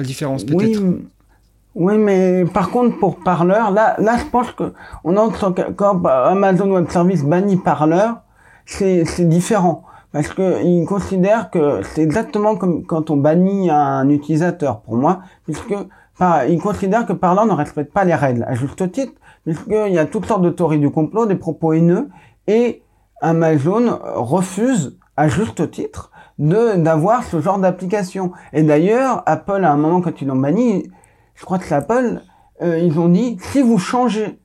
la différence peut-être. Oui, oui, mais par contre, pour parleur, là, là, je pense que on entre quand Amazon Web Service bannit parleur, c'est, c'est différent. Parce que ils considèrent que c'est exactement comme quand on bannit un utilisateur, pour moi, puisque par, ils considèrent que parleur ne respecte pas les règles, à juste titre, puisqu'il y a toutes sortes de théories du complot, des propos haineux, et Amazon refuse, à juste titre, de d'avoir ce genre d'application. Et d'ailleurs, Apple, à un moment, quand ils l'ont banni, je crois que c'est Apple, euh, ils ont dit, si vous changez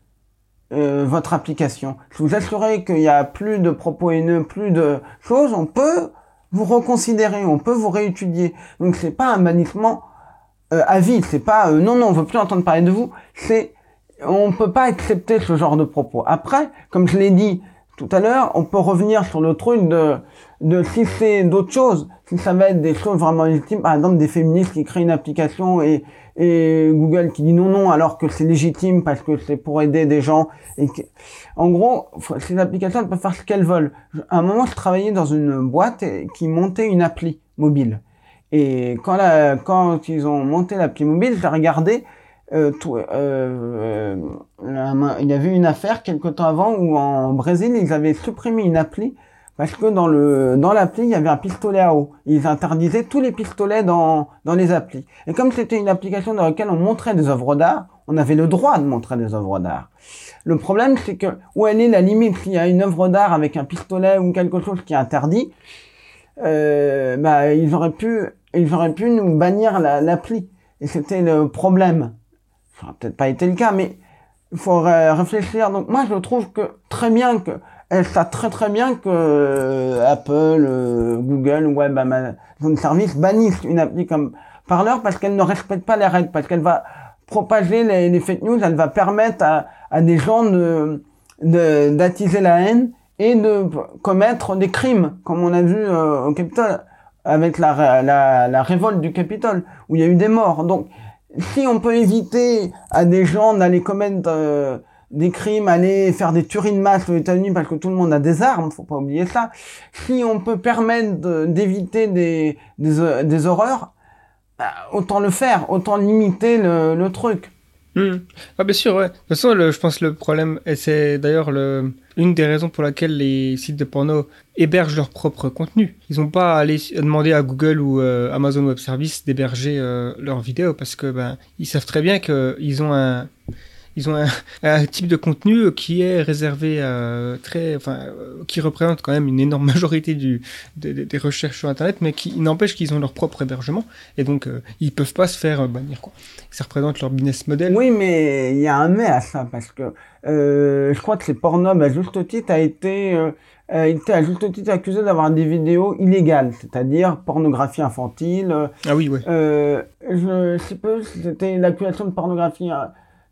euh, votre application, si vous assurez qu'il n'y a plus de propos haineux, plus de choses, on peut vous reconsidérer, on peut vous réétudier. Donc c'est pas un bannissement euh, à vie, c'est pas euh, non non, on veut plus entendre parler de vous, c'est on peut pas accepter ce genre de propos. Après, comme je l'ai dit tout à l'heure, on peut revenir sur le truc de de si c'est d'autres choses, si ça va être des choses vraiment légitimes, par exemple des féministes qui créent une application et Google qui dit non non alors que c'est légitime parce que c'est pour aider des gens en gros ces applications elles peuvent faire ce qu'elles veulent. À un moment je travaillais dans une boîte qui montait une appli mobile et quand quand ils ont monté l'appli mobile j'ai regardé euh, euh, euh, il y avait une affaire quelque temps avant où en Brésil ils avaient supprimé une appli parce que dans le dans l'appli il y avait un pistolet à eau. Ils interdisaient tous les pistolets dans dans les applis. Et comme c'était une application dans laquelle on montrait des œuvres d'art, on avait le droit de montrer des œuvres d'art. Le problème c'est que où elle est la limite? S'il y a une œuvre d'art avec un pistolet ou quelque chose qui est interdit, euh, bah ils auraient pu ils auraient pu nous bannir la- l'appli. Et c'était le problème. Ça n'aurait peut-être pas été le cas, mais il faut ré- réfléchir. Donc moi, je trouve que très bien que elle savent très très bien que euh, Apple, euh, Google, Web, Amazon Service bannissent une appli comme Parler parce qu'elle ne respecte pas les règles, parce qu'elle va propager les, fake news, elle va permettre à, à des gens de d'attiser la haine et de commettre des crimes, comme on a vu euh, au Capitole avec la, la, la révolte du Capitole, où il y a eu des morts. Donc, si on peut éviter à des gens d'aller commettre euh, des crimes, aller faire des tueries de masse aux États-Unis parce que tout le monde a des armes, faut pas oublier ça. Si on peut permettre d'éviter des, euh, horreurs, bah, autant le faire, autant limiter le, truc. Hmm. Ah, bien sûr, ouais. De toute façon, je pense le problème, et c'est d'ailleurs le, une des raisons pour laquelle les sites de porno hébergent leur propre contenu. Ils n'ont pas à aller demander à Google ou euh, Amazon Web Service d'héberger euh, leurs vidéos parce que ben ils savent très bien qu'ils ont un ils ont un, un type de contenu qui est réservé à très, enfin, euh, qui représente quand même une énorme majorité du, des, recherches sur Internet, mais qui n'empêche qu'ils ont leur propre hébergement et donc euh, ils peuvent pas se faire euh, bannir quoi. Ça représente leur business model. Oui, mais il y a un mais à ça, parce que euh, je crois que c'est Pornhub, à juste titre, a été, euh, a été à juste titre accusé d'avoir des vidéos illégales, c'est-à-dire pornographie infantile. euh, Ah oui. Euh, je sais pas si c'était l'accusation de pornographie.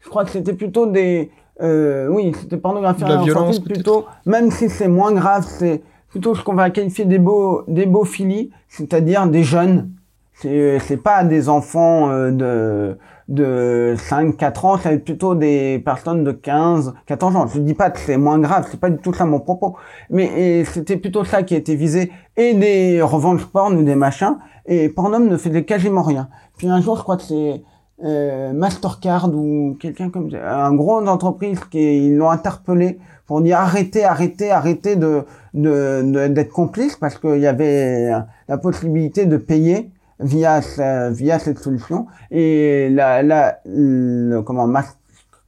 Je crois que c'était plutôt des... Euh, oui, c'était pornographie la violence, plutôt. Même si c'est moins grave, c'est plutôt ce qu'on va qualifier des beaux, des philies, c'est-à-dire des jeunes. C'est, c'est pas des enfants euh, de, de 5, 4 ans, ça va être plutôt des personnes de 15, 14 ans. Je dis pas que c'est moins grave, c'est pas du tout ça mon propos. Mais c'était plutôt ça qui a été visé. Et des revanches porn ou des machins. Et Pornhub ne faisait quasiment rien. Puis un jour, je crois que c'est euh, Mastercard ou quelqu'un comme ça, un gros entreprise qui ils l'ont interpellé pour dire arrêtez, arrêtez, arrêtez de de- de- d'être complice parce qu'il y avait la possibilité de payer via via cette solution. Et la la le, comment Mas-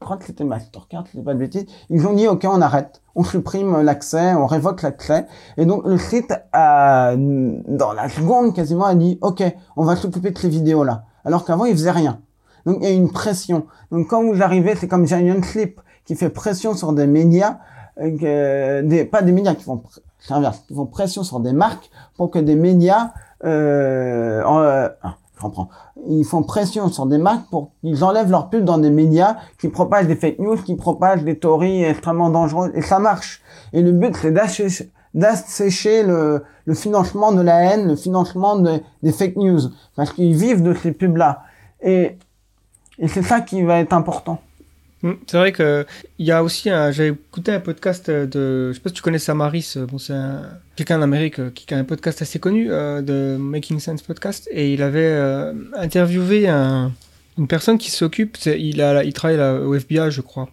je crois que c'était Mastercard, c'est pas de bêtises, ils ont dit ok on arrête, on supprime l'accès, on révoque l'accès. Et donc le site a dans la seconde quasiment a dit ok on va s'occuper de ces vidéos là alors qu'avant il faisait rien. Donc il y a une pression. Donc quand vous arrivez, c'est comme Giant Slip qui fait pression sur des médias, euh, des, pas des médias qui font, l'inverse, qui font pression sur des marques pour que des médias, euh, euh, ah, je reprends. Ils font pression sur des marques pour qu'ils enlèvent leur pub dans des médias qui propagent des fake news, qui propagent des théories extrêmement dangereuses, et ça marche. Et le but, c'est d'assécher, d'assécher le, le financement de la haine, le financement de- des fake news, parce qu'ils vivent de ces pubs-là. Et, et c'est ça qui va être important. Mm, C'est vrai que il y a aussi un. J'ai écouté un podcast de. Je sais pas si tu connais Samaris. euh, Bon, c'est un- quelqu'un d'Amérique euh, qui a un podcast assez connu euh, de Making Sense Podcast et il avait interviewé un- une personne qui s'occupe. Il a, il travaille au FBI, je crois,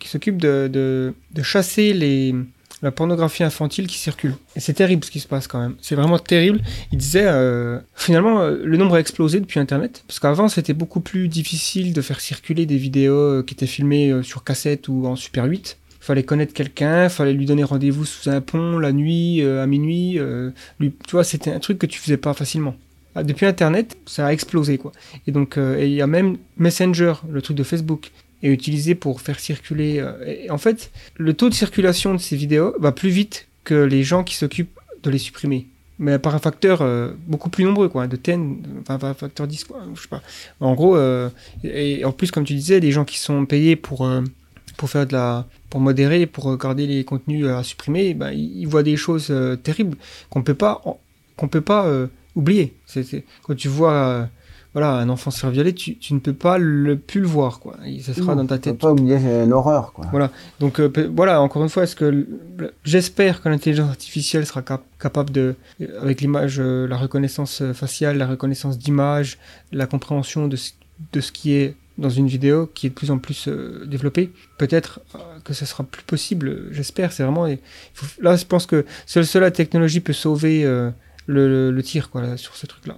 qui s'occupe de, de chasser les la pornographie infantile qui circule. Et c'est terrible ce qui se passe quand même. C'est vraiment terrible. Il disait, euh, finalement, euh, le nombre a explosé depuis Internet, parce qu'avant, c'était beaucoup plus difficile de faire circuler des vidéos euh, qui étaient filmées sur cassette ou en Super 8. Fallait connaître quelqu'un, fallait lui donner rendez-vous sous un pont la nuit, à minuit. lui, tu vois, c'était un truc que tu faisais pas facilement. Ah, Depuis Internet, ça a explosé. Et donc, il y a même Messenger, le truc de Facebook, est utilisé pour faire circuler. euh, en fait, le taux de circulation de ces vidéos va plus vite que les gens qui s'occupent de les supprimer. Mais par un facteur euh, beaucoup plus nombreux, quoi, de 10, enfin par un facteur 10, quoi, je sais pas. En gros, euh, et en plus, comme tu disais, les gens qui sont payés pour, pour faire de la. pour modérer, pour regarder les contenus à supprimer, ben, ils voient des choses terribles qu'on peut pas, qu'on peut pas oublier. C'est- quand tu vois. Voilà, un enfant violer, tu, tu ne peux pas le plus le voir, quoi. Et ça sera Non, dans ta tête. pas oublier euh, l'horreur, quoi. Voilà. Donc euh, voilà, encore une fois, est-ce que j'espère que l'intelligence artificielle sera cap- capable de, euh, avec l'image, euh, la reconnaissance faciale, la reconnaissance d'image, la compréhension de ce, de ce qui est dans une vidéo, qui est de plus en plus euh, développée. Peut-être euh, que ce sera plus possible. J'espère. C'est vraiment. il faut- là, je pense que seule, seule la technologie peut sauver. euh, le, tir quoi, sur ce truc-là.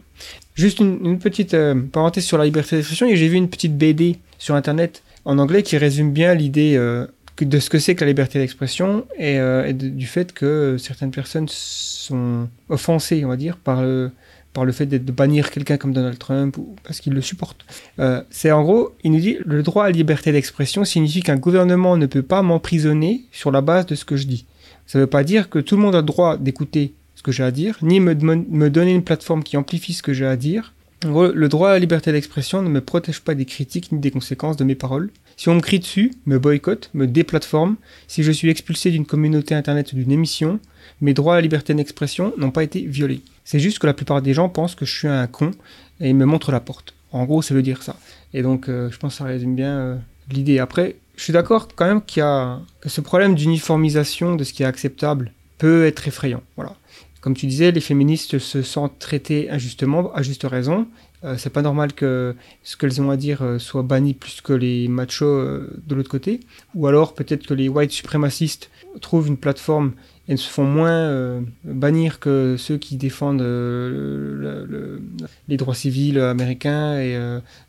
Juste une, petite euh, parenthèse sur la liberté d'expression, et j'ai vu une petite BD sur Internet en anglais qui résume bien l'idée euh, de ce que c'est que la liberté d'expression et, euh, du fait que certaines personnes sont offensées, on va dire, par le, par le fait de, bannir quelqu'un comme Donald Trump parce qu'ils le supportent. Euh, c'est en gros, il nous dit le droit à la liberté d'expression signifie qu'un gouvernement ne peut pas m'emprisonner sur la base de ce que je dis. Ça ne veut pas dire que tout le monde a le droit d'écouter que j'ai à dire, ni me, me donner une plateforme qui amplifie ce que j'ai à dire. En gros, le droit à la liberté d'expression ne me protège pas des critiques ni des conséquences de mes paroles. Si on me crie dessus, me boycotte, me déplatforme, si je suis expulsé d'une communauté internet ou d'une émission, mes droits à la liberté d'expression n'ont pas été violés. C'est juste que la plupart des gens pensent que je suis un con et ils me montrent la porte. En gros, ça veut dire ça. Et donc, euh, je pense que ça résume bien euh, l'idée. Après, je suis d'accord quand même qu'il y a ce problème d'uniformisation de ce qui est acceptable peut être effrayant. Voilà. Comme tu disais, les féministes se sentent traitées injustement, à juste raison. Euh, c'est pas normal que ce qu'elles ont à dire euh, soit banni plus que les machos euh, de l'autre côté. Ou alors peut-être que les white suprémacistes trouvent une plateforme et se font moins bannir que ceux qui défendent le- le- les droits civils américains et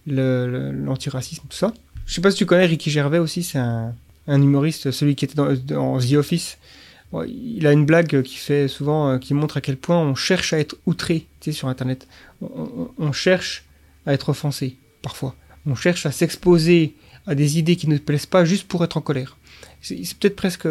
l'antiracisme, tout ça. Je sais pas si tu connais Ricky Gervais aussi, c'est un, humoriste, celui qui était dans The Office. Il a une blague qui fait souvent, euh, qui montre à quel point on cherche à être outré, tu sais, sur Internet. On, cherche à être offensé, parfois. On cherche à s'exposer à des idées qui ne plaisent pas juste pour être en colère. C'est peut-être presque...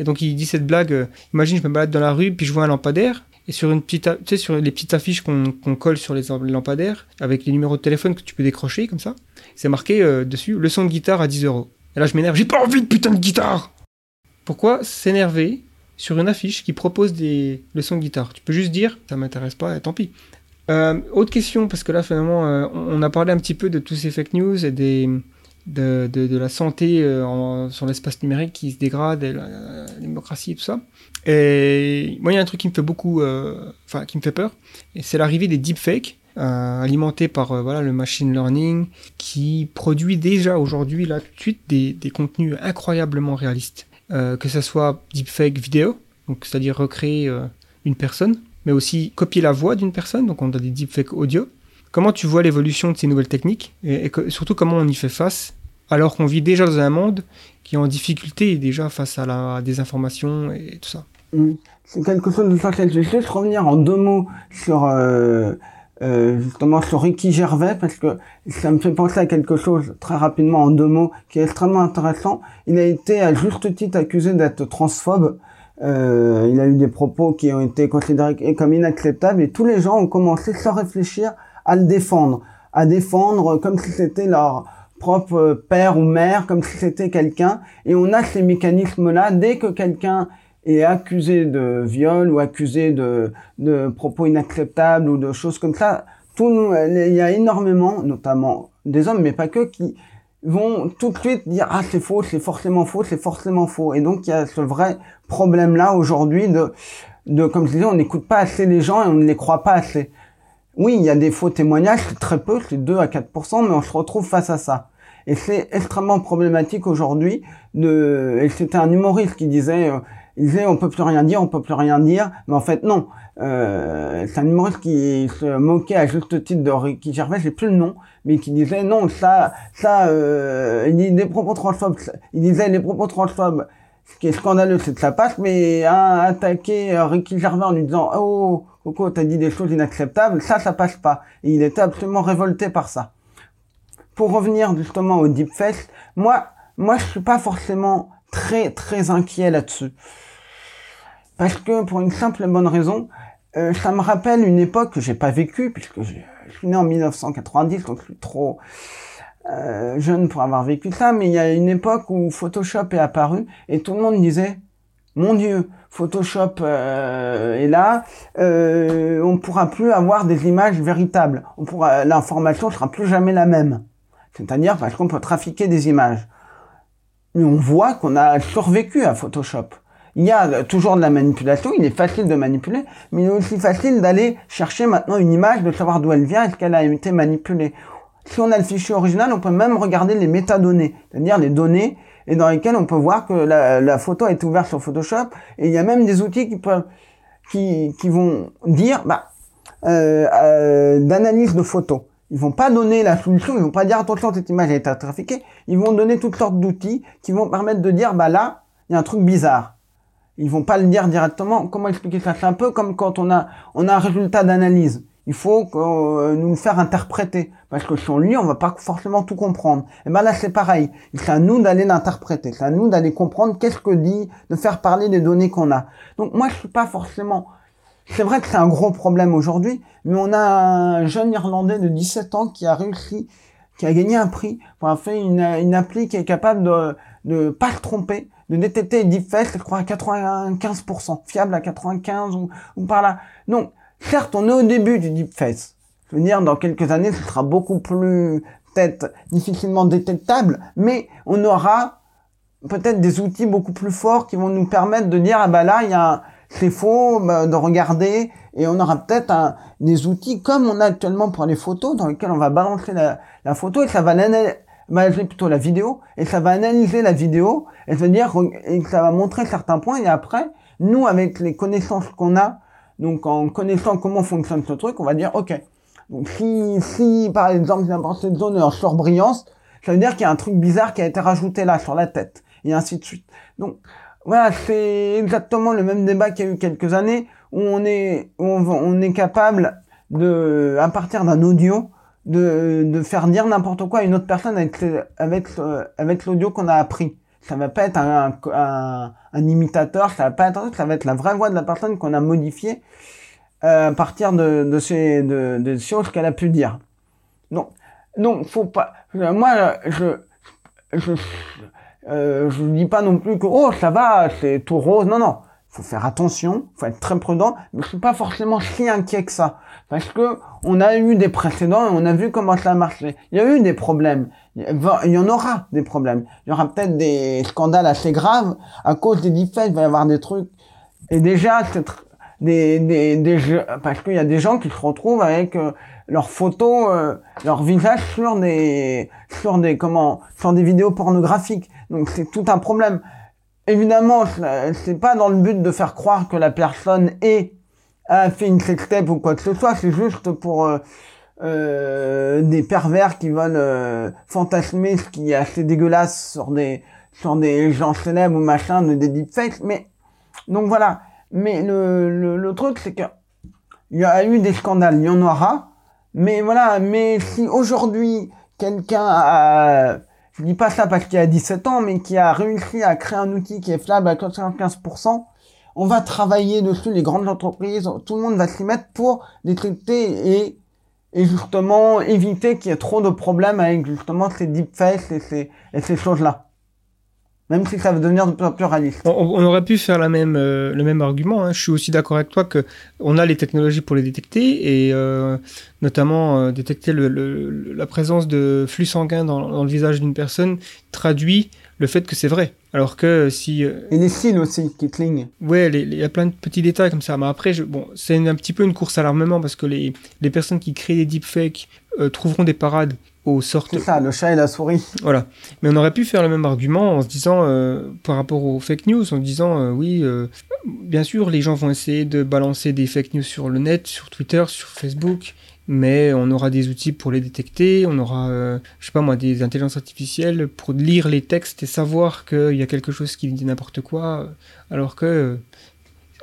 Et donc il dit cette blague, euh, imagine je me balade dans la rue, puis je vois un lampadaire, et sur une petite, tu sais, sur les petites affiches qu'on colle sur les les lampadaires, avec les numéros de téléphone que tu peux décrocher, comme ça, c'est marqué euh, dessus, leçon de guitare à 10 euros. Et là je m'énerve, j'ai pas envie de putain de guitare Pourquoi s'énerver sur une affiche qui propose des leçons de guitare? Tu peux juste dire, ça m'intéresse pas, tant pis. Euh, autre question, parce que là finalement, euh, on a parlé un petit peu de tous ces fake news et de, la santé euh, sur l'espace numérique qui se dégrade, et la, démocratie et tout ça. Et moi, il y a un truc qui me fait beaucoup, enfin, qui me fait peur, et c'est l'arrivée des deepfakes. Alimentés par voilà le machine learning qui produit déjà aujourd'hui là tout de suite des, contenus incroyablement réalistes que ce soit deepfake vidéo donc c'est-à-dire recréer euh, une personne mais aussi copier la voix d'une personne donc on a des deepfakes audio comment tu vois l'évolution de ces nouvelles techniques et, surtout comment on y fait face alors qu'on vit déjà dans un monde qui est en difficulté déjà face à la désinformation et tout ça. Mm. C'est quelque chose sur lequel je vais juste revenir en deux mots sur euh, euh, justement sur Ricky Gervais parce que ça me fait penser à quelque chose très rapidement en deux mots qui est extrêmement intéressant. Il a été à juste titre accusé d'être transphobe. Euh, il a eu des propos qui ont été considérés comme inacceptables et tous les gens ont commencé sans réfléchir à le défendre, à défendre comme si c'était leur propre père ou mère, comme si c'était quelqu'un. Et on a ces mécanismes-là dès que quelqu'un est accusé de viol ou accusé de, de propos inacceptables ou de choses comme ça, tout il y a énormément, notamment des hommes, mais pas que, qui vont tout de suite dire ah c'est faux, c'est forcément faux, c'est forcément faux. Et donc il y a ce vrai problème là aujourd'hui de de comme je disais, on n'écoute pas assez les gens et on ne les croit pas assez. Oui, il y a des faux témoignages, c'est très peu, c'est 2 à 4% mais on se retrouve face à ça. Et c'est extrêmement problématique aujourd'hui de et c'était un humoriste qui disait euh, il disait on peut plus rien dire, on peut plus rien dire, mais en fait non. Euh, c'est un humoriste qui se moquait à juste titre de Ricky Gervais, j'ai plus le nom, mais qui disait non ça ça euh, il dit des propos transphobes, il disait les propos transphobes ce qui est scandaleux, c'est que ça passe, mais attaquer euh, Ricky Gervais en lui disant oh Coco t'as dit des choses inacceptables, ça ça passe pas. Et il était absolument révolté par ça. Pour revenir justement au deepfake, moi moi je suis pas forcément très très inquiet là-dessus. Parce que pour une simple et bonne raison, euh, ça me rappelle une époque que j'ai pas vécue, puisque je, suis né en 1990, donc je suis trop euh, jeune pour avoir vécu ça, mais il y a une époque où Photoshop est apparu et tout le monde disait mon Dieu, Photoshop euh, est là, euh, on pourra plus avoir des images véritables. On pourra, l'information sera plus jamais la même. C'est-à-dire parce qu'on peut trafiquer des images. Mais on voit qu'on a survécu à Photoshop. Il y a toujours de la manipulation, il est facile de manipuler, mais il est aussi facile d'aller chercher maintenant une image, de savoir d'où elle vient, est-ce qu'elle a été manipulée. Si on a le fichier original, on peut même regarder les métadonnées, c'est-à-dire les données et dans lesquelles on peut voir que la, photo est ouverte sur Photoshop. Et il y a même des outils qui peuvent, qui vont dire, bah, euh, euh, d'analyse de photos. Ils vont pas donner la solution, ils vont pas dire attention cette image a été trafiquée. Ils vont donner toutes sortes d'outils qui vont permettre de dire bah là il y a un truc bizarre. Ils vont pas le dire directement. Comment expliquer ça? C'est un peu comme quand on a on a un résultat d'analyse il faut euh, nous faire interpréter. Parce que on lit, on va pas forcément tout comprendre. Et ben là, c'est pareil. C'est à nous d'aller l'interpréter. C'est à nous d'aller comprendre qu'est-ce que dit, de faire parler des données qu'on a. Donc moi, je suis pas forcément... C'est vrai que c'est un gros problème aujourd'hui, mais on a un jeune Irlandais de 17 ans qui a réussi, qui a gagné un prix pour avoir fait une, une appli qui est capable de ne pas se tromper, de détecter les deepfakes, je crois à 95%, fiable à 95 ou, ou par là. Donc, Certes, on est au début du deepfake. Je veux dire, dans quelques années, ce sera beaucoup plus, peut-être, difficilement détectable, mais on aura peut-être des outils beaucoup plus forts qui vont nous permettre de dire, ah bah là, il y a, c'est faux, bah, de regarder, et on aura peut-être des outils comme on a actuellement pour les photos, dans lesquels on va balancer la, la photo, et ça va l'analyser, plutôt la vidéo, et ça va analyser la vidéo, et se dire, et ça va montrer certains points, et après, nous, avec les connaissances qu'on a, donc en connaissant comment fonctionne ce truc, on va dire ok. Donc si, si par exemple n'importe cette zone en surbrillance, ça veut dire qu'il y a un truc bizarre qui a été rajouté là sur la tête et ainsi de suite. Donc voilà, c'est exactement le même débat qu'il y a eu quelques années où on est où on, est capable de à partir d'un audio de, de faire dire n'importe quoi à une autre personne avec avec avec l'audio qu'on a appris ça va pas être un, un, un, imitateur, ça va pas être ça va être la vraie voix de la personne qu'on a modifiée euh, à partir de, de ces de, de choses qu'elle a pu dire. Donc, donc faut pas. Moi, je je euh, je dis pas non plus que oh ça va, c'est tout rose. Non non, faut faire attention, faut être très prudent. Mais je suis pas forcément si inquiet que ça parce que on a eu des précédents et on a vu comment ça a marché. Il y a eu des problèmes. Il y en aura des problèmes. Il y aura peut-être des scandales assez graves à cause des deepfakes. Il va y avoir des trucs. Et déjà, des, des, des jeux, parce qu'il y a des gens qui se retrouvent avec euh, leurs photos, euh, leur visage sur des, sur des, comment, sur des vidéos pornographiques. Donc c'est tout un problème. Évidemment, c'est pas dans le but de faire croire que la personne est a fait une sextape ou quoi que ce soit. C'est juste pour euh, euh, des pervers qui veulent euh, fantasmer ce qui est assez dégueulasse sur des sur des gens célèbres ou machin de des deepfakes mais donc voilà mais le, le, le truc c'est que il y a eu des scandales il y en aura mais voilà mais si aujourd'hui quelqu'un a je dis pas ça parce qu'il a 17 ans mais qui a réussi à créer un outil qui est fiable à 95% on va travailler dessus les grandes entreprises tout le monde va s'y mettre pour détecter et justement éviter qu'il y ait trop de problèmes avec justement ces deepfakes et ces, choses-là. Même si ça va devenir de plus en plus réaliste. On, aurait pu faire euh, le même argument. hein. Je suis aussi d'accord avec toi que on a les technologies pour les détecter et euh, notamment euh, détecter la présence de flux sanguin dans le visage d'une personne traduit le fait que c'est vrai. Alors que si euh, Et les styles aussi qui clignent. Ouais, il y a plein de petits détails comme ça. Mais après, je, bon, c'est un petit peu une course à l'armement parce que les, les personnes qui créent des deepfakes euh, trouveront des parades aux sortes. C'est ça, le chat et la souris. Voilà. Mais on aurait pu faire le même argument en se disant, euh, par rapport aux fake news, en disant, oui, bien sûr, les gens vont essayer de balancer des fake news sur le net, sur Twitter, sur Facebook. Mais on aura des outils pour les détecter, on aura, euh, je sais pas moi, des intelligences artificielles pour lire les textes et savoir qu'il y a quelque chose qui dit n'importe quoi, alors que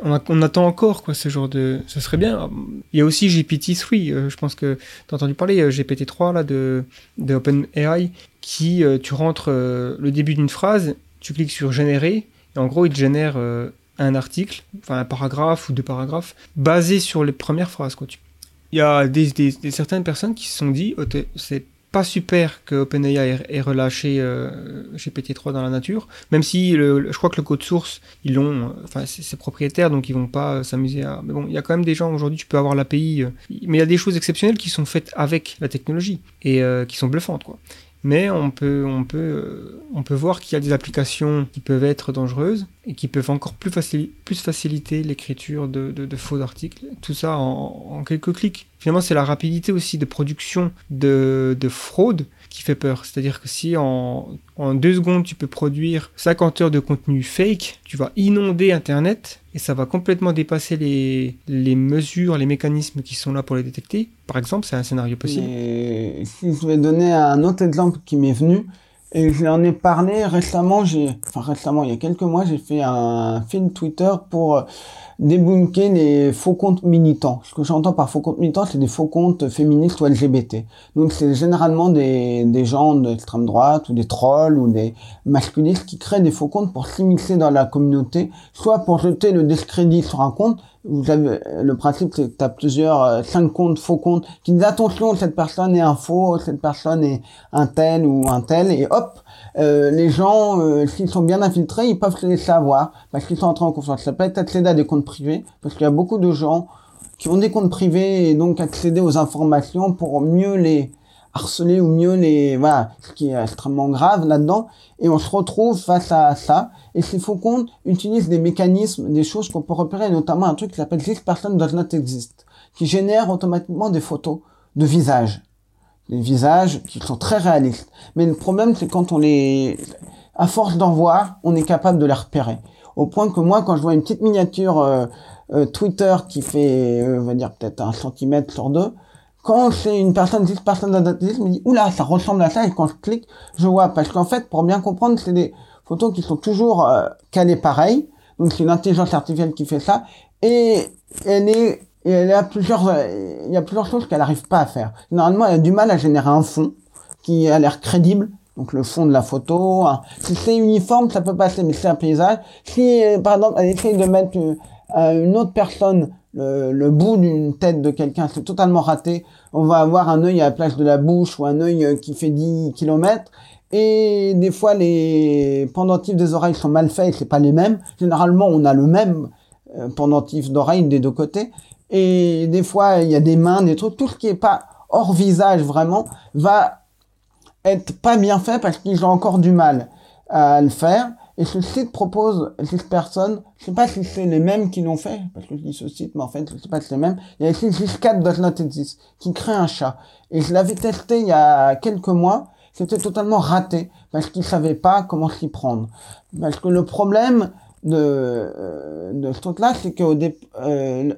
euh, on, attend encore quoi ce genre de ce serait bien. Il y a aussi GPT-3 euh, je pense que tu as entendu parler euh, GPT-3 là de, de OpenAI qui tu rentres le début d'une phrase tu cliques sur générer et en gros il te génère un article enfin un paragraphe ou deux paragraphes basé sur les premières phrases quoi il y a des, certaines personnes qui se sont dit oh, c'est pas super que OpenAI ait, relâché euh, GPT-3 dans la nature, même si je crois que le code source, ils l'ont, euh, enfin c'est propriétaire, donc ils vont pas euh, s'amuser à. Mais bon, il y a quand même des gens aujourd'hui, tu peux avoir l'API, euh, mais il y a des choses exceptionnelles qui sont faites avec la technologie et qui sont bluffantes quoi. Mais on peut, on peut, on peut voir qu'il y a des applications qui peuvent être dangereuses et qui peuvent encore plus, plus faciliter l'écriture de, de- de faux articles. Tout ça en, en quelques clics. Finalement, c'est la rapidité aussi de production de, de fraude qui fait peur. C'est-à-dire que si en, en deux secondes tu peux produire 50 heures de contenu fake, tu vas inonder Internet et ça va complètement dépasser les, mesures, les mécanismes qui sont là pour les détecter. Par exemple, c'est un scénario possible. Si je vais donner un autre exemple qui m'est venu, et j'en ai parlé récemment, j'ai, enfin récemment, il y a quelques mois, j'ai fait un fil Twitter pour débunker les faux comptes militants. Ce que j'entends par faux comptes militants, c'est des faux comptes féministes ou LGBT. Donc c'est généralement des, des gens d'extrême droite ou des trolls ou des masculistes qui créent des faux comptes pour s'immiscer dans la communauté, soit pour jeter le discrédit sur un compte, vous avez le principe c'est que tu as plusieurs euh, cinq comptes faux comptes qui disent attention cette personne est un faux cette personne est un tel ou un tel et hop euh, les gens euh, s'ils sont bien infiltrés ils peuvent se laisser avoir parce qu'ils sont entrés en confiance. Ça peut être accéder à des comptes privés parce qu'il y a beaucoup de gens qui ont des comptes privés et donc accéder aux informations pour mieux les harceler ou mieux les voilà ce qui est extrêmement grave là-dedans. Et on se retrouve face à ça. Et ces faux comptes utilisent des mécanismes des choses qu'on peut repérer notamment un truc qui s'appelle this person does not exist qui génère automatiquement des photos de visages des visages qui sont très réalistes. Mais le problème c'est quand on les à force d'en voir on est capable de les repérer. Au point que moi quand je vois une petite miniature euh, euh, Twitter qui fait euh, on va dire peut-être un centimètre sur deux quand c'est une personne, 10 personnes d'adaptisme, je me dis, oula, ça ressemble à ça, et quand je clique, je vois, parce qu'en fait, pour bien comprendre, c'est des photos qui sont toujours euh, calées pareil, donc c'est une intelligence artificielle qui fait ça, et elle est, et elle a plusieurs, euh, il y a plusieurs choses qu'elle n'arrive pas à faire. Normalement, elle a du mal à générer un fond qui a l'air crédible, donc le fond de la photo. hein. Si c'est uniforme, ça peut passer, mais c'est un paysage. Si, euh, par exemple, elle essaye de mettre euh, à une autre personne le, bout d'une tête de quelqu'un, c'est totalement raté. On va avoir un œil à la place de la bouche ou un œil euh, qui fait 10 km. Et des fois, les pendentifs des oreilles sont mal faits et c'est pas les mêmes. Généralement, on a le même euh, pendentif d'oreille des deux côtés. Et des fois, il y a des mains, des trucs. Tout ce qui est pas hors visage vraiment va être pas bien fait parce qu'ils ont encore du mal à le faire. Et ce site propose cette personne, je sais pas si c'est les mêmes qui l'ont fait, parce que je dis ce site, mais en fait, je sais pas si c'est les mêmes. Il y a ici This cat does not qui crée un chat. Et je l'avais testé il y a quelques mois, c'était totalement raté, parce qu'ils savaient pas comment s'y prendre. Parce que le problème de, euh, de ce truc-là, c'est qu'au dé, euh,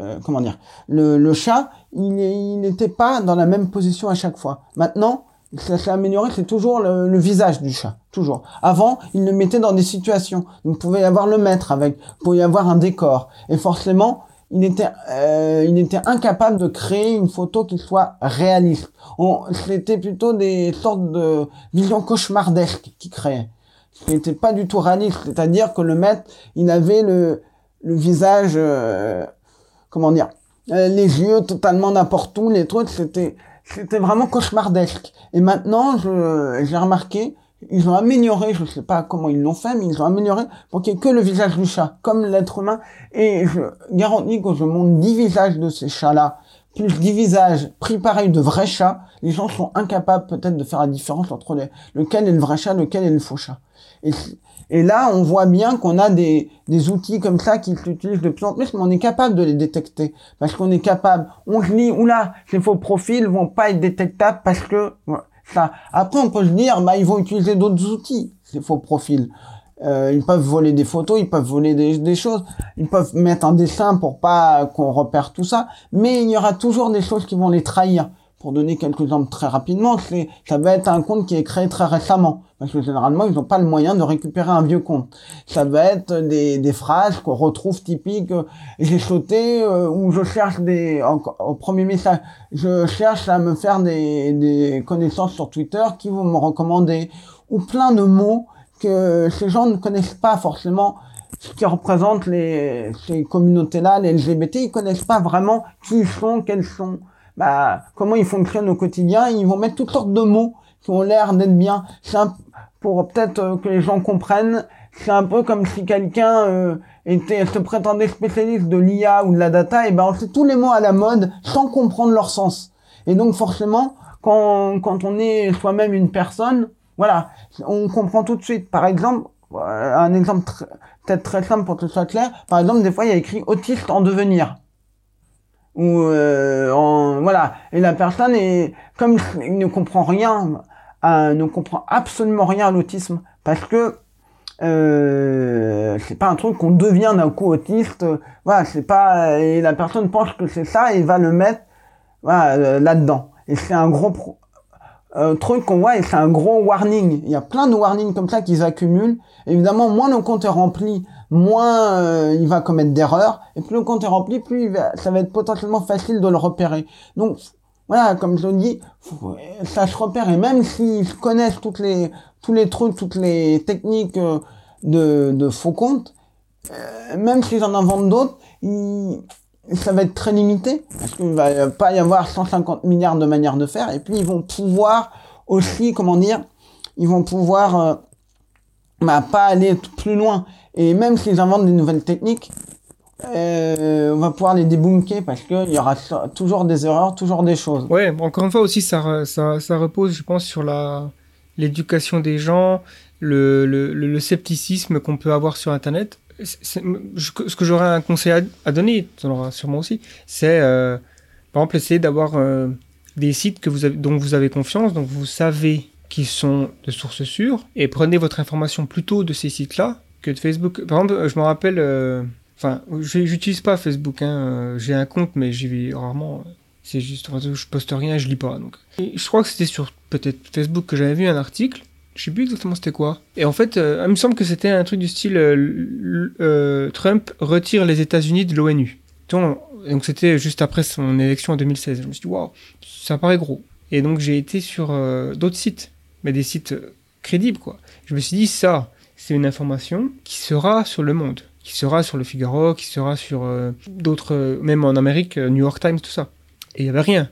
euh, comment dire, le, le chat, il n'était pas dans la même position à chaque fois. Maintenant, ça s'est amélioré, c'est toujours le, le visage du chat, toujours. Avant, il le mettait dans des situations. Donc, pouvez y avoir le maître avec, pouvez y avoir un décor. Et forcément, il était, euh, il était incapable de créer une photo qui soit réaliste. C'était plutôt des sortes de visions cauchemardesques qu'il créait. Ce n'était pas du tout réaliste. C'est-à-dire que le maître, il avait le, le visage, euh, comment dire, euh, les yeux totalement n'importe où, les trucs, c'était, c'était vraiment cauchemardesque. Et maintenant, je, j'ai remarqué ils ont amélioré, je sais pas comment ils l'ont fait, mais ils ont amélioré pour qu'il n'y ait que le visage du chat, comme l'être humain. Et je garantis que je montre 10 visages de ces chats-là, plus 10 visages pris pareil de vrais chats, les gens sont incapables peut-être de faire la différence entre les, lequel est le vrai chat, lequel est le faux chat. Et, là, on voit bien qu'on a des, des outils comme ça qui s'utilisent de plus en plus, mais on est capable de les détecter. Parce qu'on est capable, on se dit, oula, ces faux profils vont pas être détectables parce que, ça. Après, on peut se dire, bah, ils vont utiliser d'autres outils, ces faux profils. Euh, ils peuvent voler des photos, ils peuvent voler des, des, choses, ils peuvent mettre un dessin pour pas qu'on repère tout ça, mais il y aura toujours des choses qui vont les trahir. Pour donner quelques exemples très rapidement, c'est ça va être un compte qui est créé très récemment, parce que généralement ils n'ont pas le moyen de récupérer un vieux compte. Ça va être des, des phrases qu'on retrouve typiques. Euh, j'ai sauté euh, ou je cherche des au premier message, je cherche à me faire des, des connaissances sur Twitter qui vont me recommander ou plein de mots que ces gens ne connaissent pas forcément ce qui représente les, ces communautés-là, les LGBT, ils connaissent pas vraiment qui ils sont, quels sont, bah, comment ils fonctionnent au quotidien. Ils vont mettre toutes sortes de mots qui ont l'air d'être bien. C'est pour peut-être euh, que les gens comprennent. C'est un peu comme si quelqu'un euh, était se prétendait spécialiste de l'IA ou de la data, et ben on sait tous les mots à la mode sans comprendre leur sens. Et donc forcément, quand, quand on est soi-même une personne, voilà, on comprend tout de suite. Par exemple, euh, un exemple peut-être très simple pour que ce soit clair. Par exemple, des fois, il y a écrit autiste en devenir. Ou euh, voilà, et la personne est comme il ne comprend rien, euh, ne comprend absolument rien à l'autisme parce que euh, c'est pas un truc qu'on devient d'un coup autiste. Voilà, c'est pas et la personne pense que c'est ça et va le mettre voilà, là-dedans. Et c'est un gros truc qu'on voit et c'est un gros warning. Il y a plein de warnings comme ça qui s'accumulent. Évidemment, moins le compte est rempli, moins euh, il va commettre d'erreurs. Et plus le compte est rempli, plus ça va être potentiellement facile de le repérer. Donc voilà, comme je le dis, ça se repère. Et même s'ils connaissent les, tous les trucs, toutes les techniques euh, de, faux comptes, euh, même s'ils en inventent d'autres, ça va être très limité parce qu'il va pas y avoir 150 milliards de manières de faire et puis ils vont pouvoir aussi comment dire ils vont pouvoir euh, bah, pas aller plus loin et même s'ils inventent des nouvelles techniques euh, on va pouvoir les débunker parce qu'il y aura toujours des erreurs toujours des choses. Ouais encore une fois aussi ça, ça, ça repose je pense sur l'éducation des gens le, le, scepticisme qu'on peut avoir sur internet. Ce que j'aurais un conseil à, donner, tu en auras sûrement aussi, c'est euh, par exemple essayer d'avoir euh, des sites que vous avez, dont vous avez confiance, donc vous savez qu'ils sont de sources sûres, et prenez votre information plutôt de ces sites-là que de Facebook. Par exemple, je me rappelle, euh, enfin, j'utilise pas Facebook, hein, j'ai un compte, mais j'y vais rarement. C'est juste, je poste rien, je lis pas. Donc, je crois que c'était sur peut-être Facebook que j'avais vu un article je sais plus exactement c'était quoi. Et en fait, euh, il me semble que c'était un truc du style euh, euh, Trump retire les États-Unis de l'ONU. Donc c'était juste après son élection en 2016. Je me suis dit, waouh, ça paraît gros. Et donc j'ai été sur d'autres sites, mais des sites crédibles quoi. Je me suis dit, ça, c'est une information qui sera sur le monde, qui sera sur le Figaro, qui sera sur d'autres, même en Amérique, New York Times, tout ça. Et il n'y avait rien.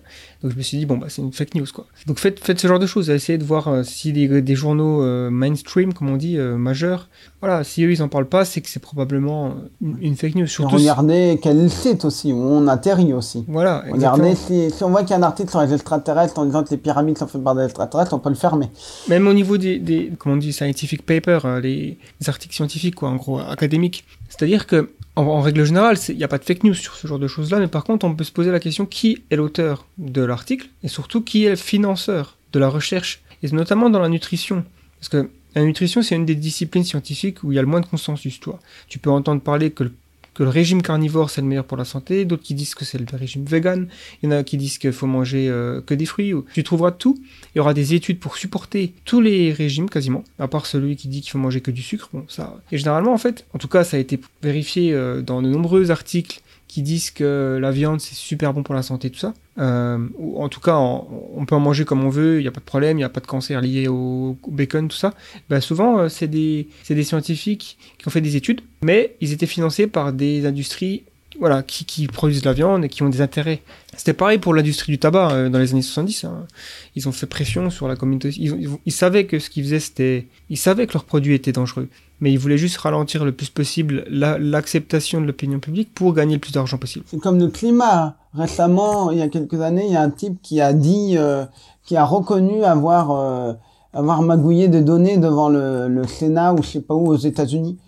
Donc je me suis dit, bon, bah, c'est une fake news, quoi. Donc faites, faites ce genre de choses, essayez de voir euh, si des, des journaux euh, mainstream, comme on dit, euh, majeurs, voilà, si eux ils en parlent pas, c'est que c'est probablement une, fake news. Surtout regardez quel site aussi, où on atterrit aussi. Voilà, Regardez si, si, on voit qu'il y a un article sur les extraterrestres en disant que les pyramides sont faites par des extraterrestres, on peut le fermer. Même au niveau des, des comment on dit, scientific papers, les, les articles scientifiques, quoi, en gros, académiques. C'est-à-dire que en, règle générale, il n'y a pas de fake news sur ce genre de choses-là, mais par contre, on peut se poser la question qui est l'auteur de l'article et surtout qui est le financeur de la recherche, et notamment dans la nutrition. Parce que la nutrition, c'est une des disciplines scientifiques où il y a le moins de consensus. Toi. Tu peux entendre parler que le que le régime carnivore c'est le meilleur pour la santé, d'autres qui disent que c'est le régime vegan, il y en a qui disent qu'il faut manger euh, que des fruits, tu trouveras tout, il y aura des études pour supporter tous les régimes quasiment, à part celui qui dit qu'il faut manger que du sucre, bon ça... Et généralement en fait, en tout cas ça a été vérifié euh, dans de nombreux articles qui disent que la viande c'est super bon pour la santé, tout ça. Euh, ou en tout cas, on, peut en manger comme on veut, il n'y a pas de problème, il n'y a pas de cancer lié au, bacon, tout ça. Bah souvent, euh, c'est des, des scientifiques qui ont fait des études, mais ils étaient financés par des industries voilà, qui, qui produisent de la viande et qui ont des intérêts. C'était pareil pour l'industrie du tabac euh, dans les années 70. hein. Ils ont fait pression sur la communauté. Ils, ils savaient que ce qu'ils faisaient, c'était. Ils savaient que leurs produits étaient dangereux. Mais ils voulaient juste ralentir le plus possible la- l'acceptation de l'opinion publique pour gagner le plus d'argent possible. C'est comme le climat. Récemment, il y a quelques années, il y a un type qui a dit, euh, qui a reconnu avoir, euh, avoir magouillé des données devant le, le Sénat ou je sais pas où aux États-Unis.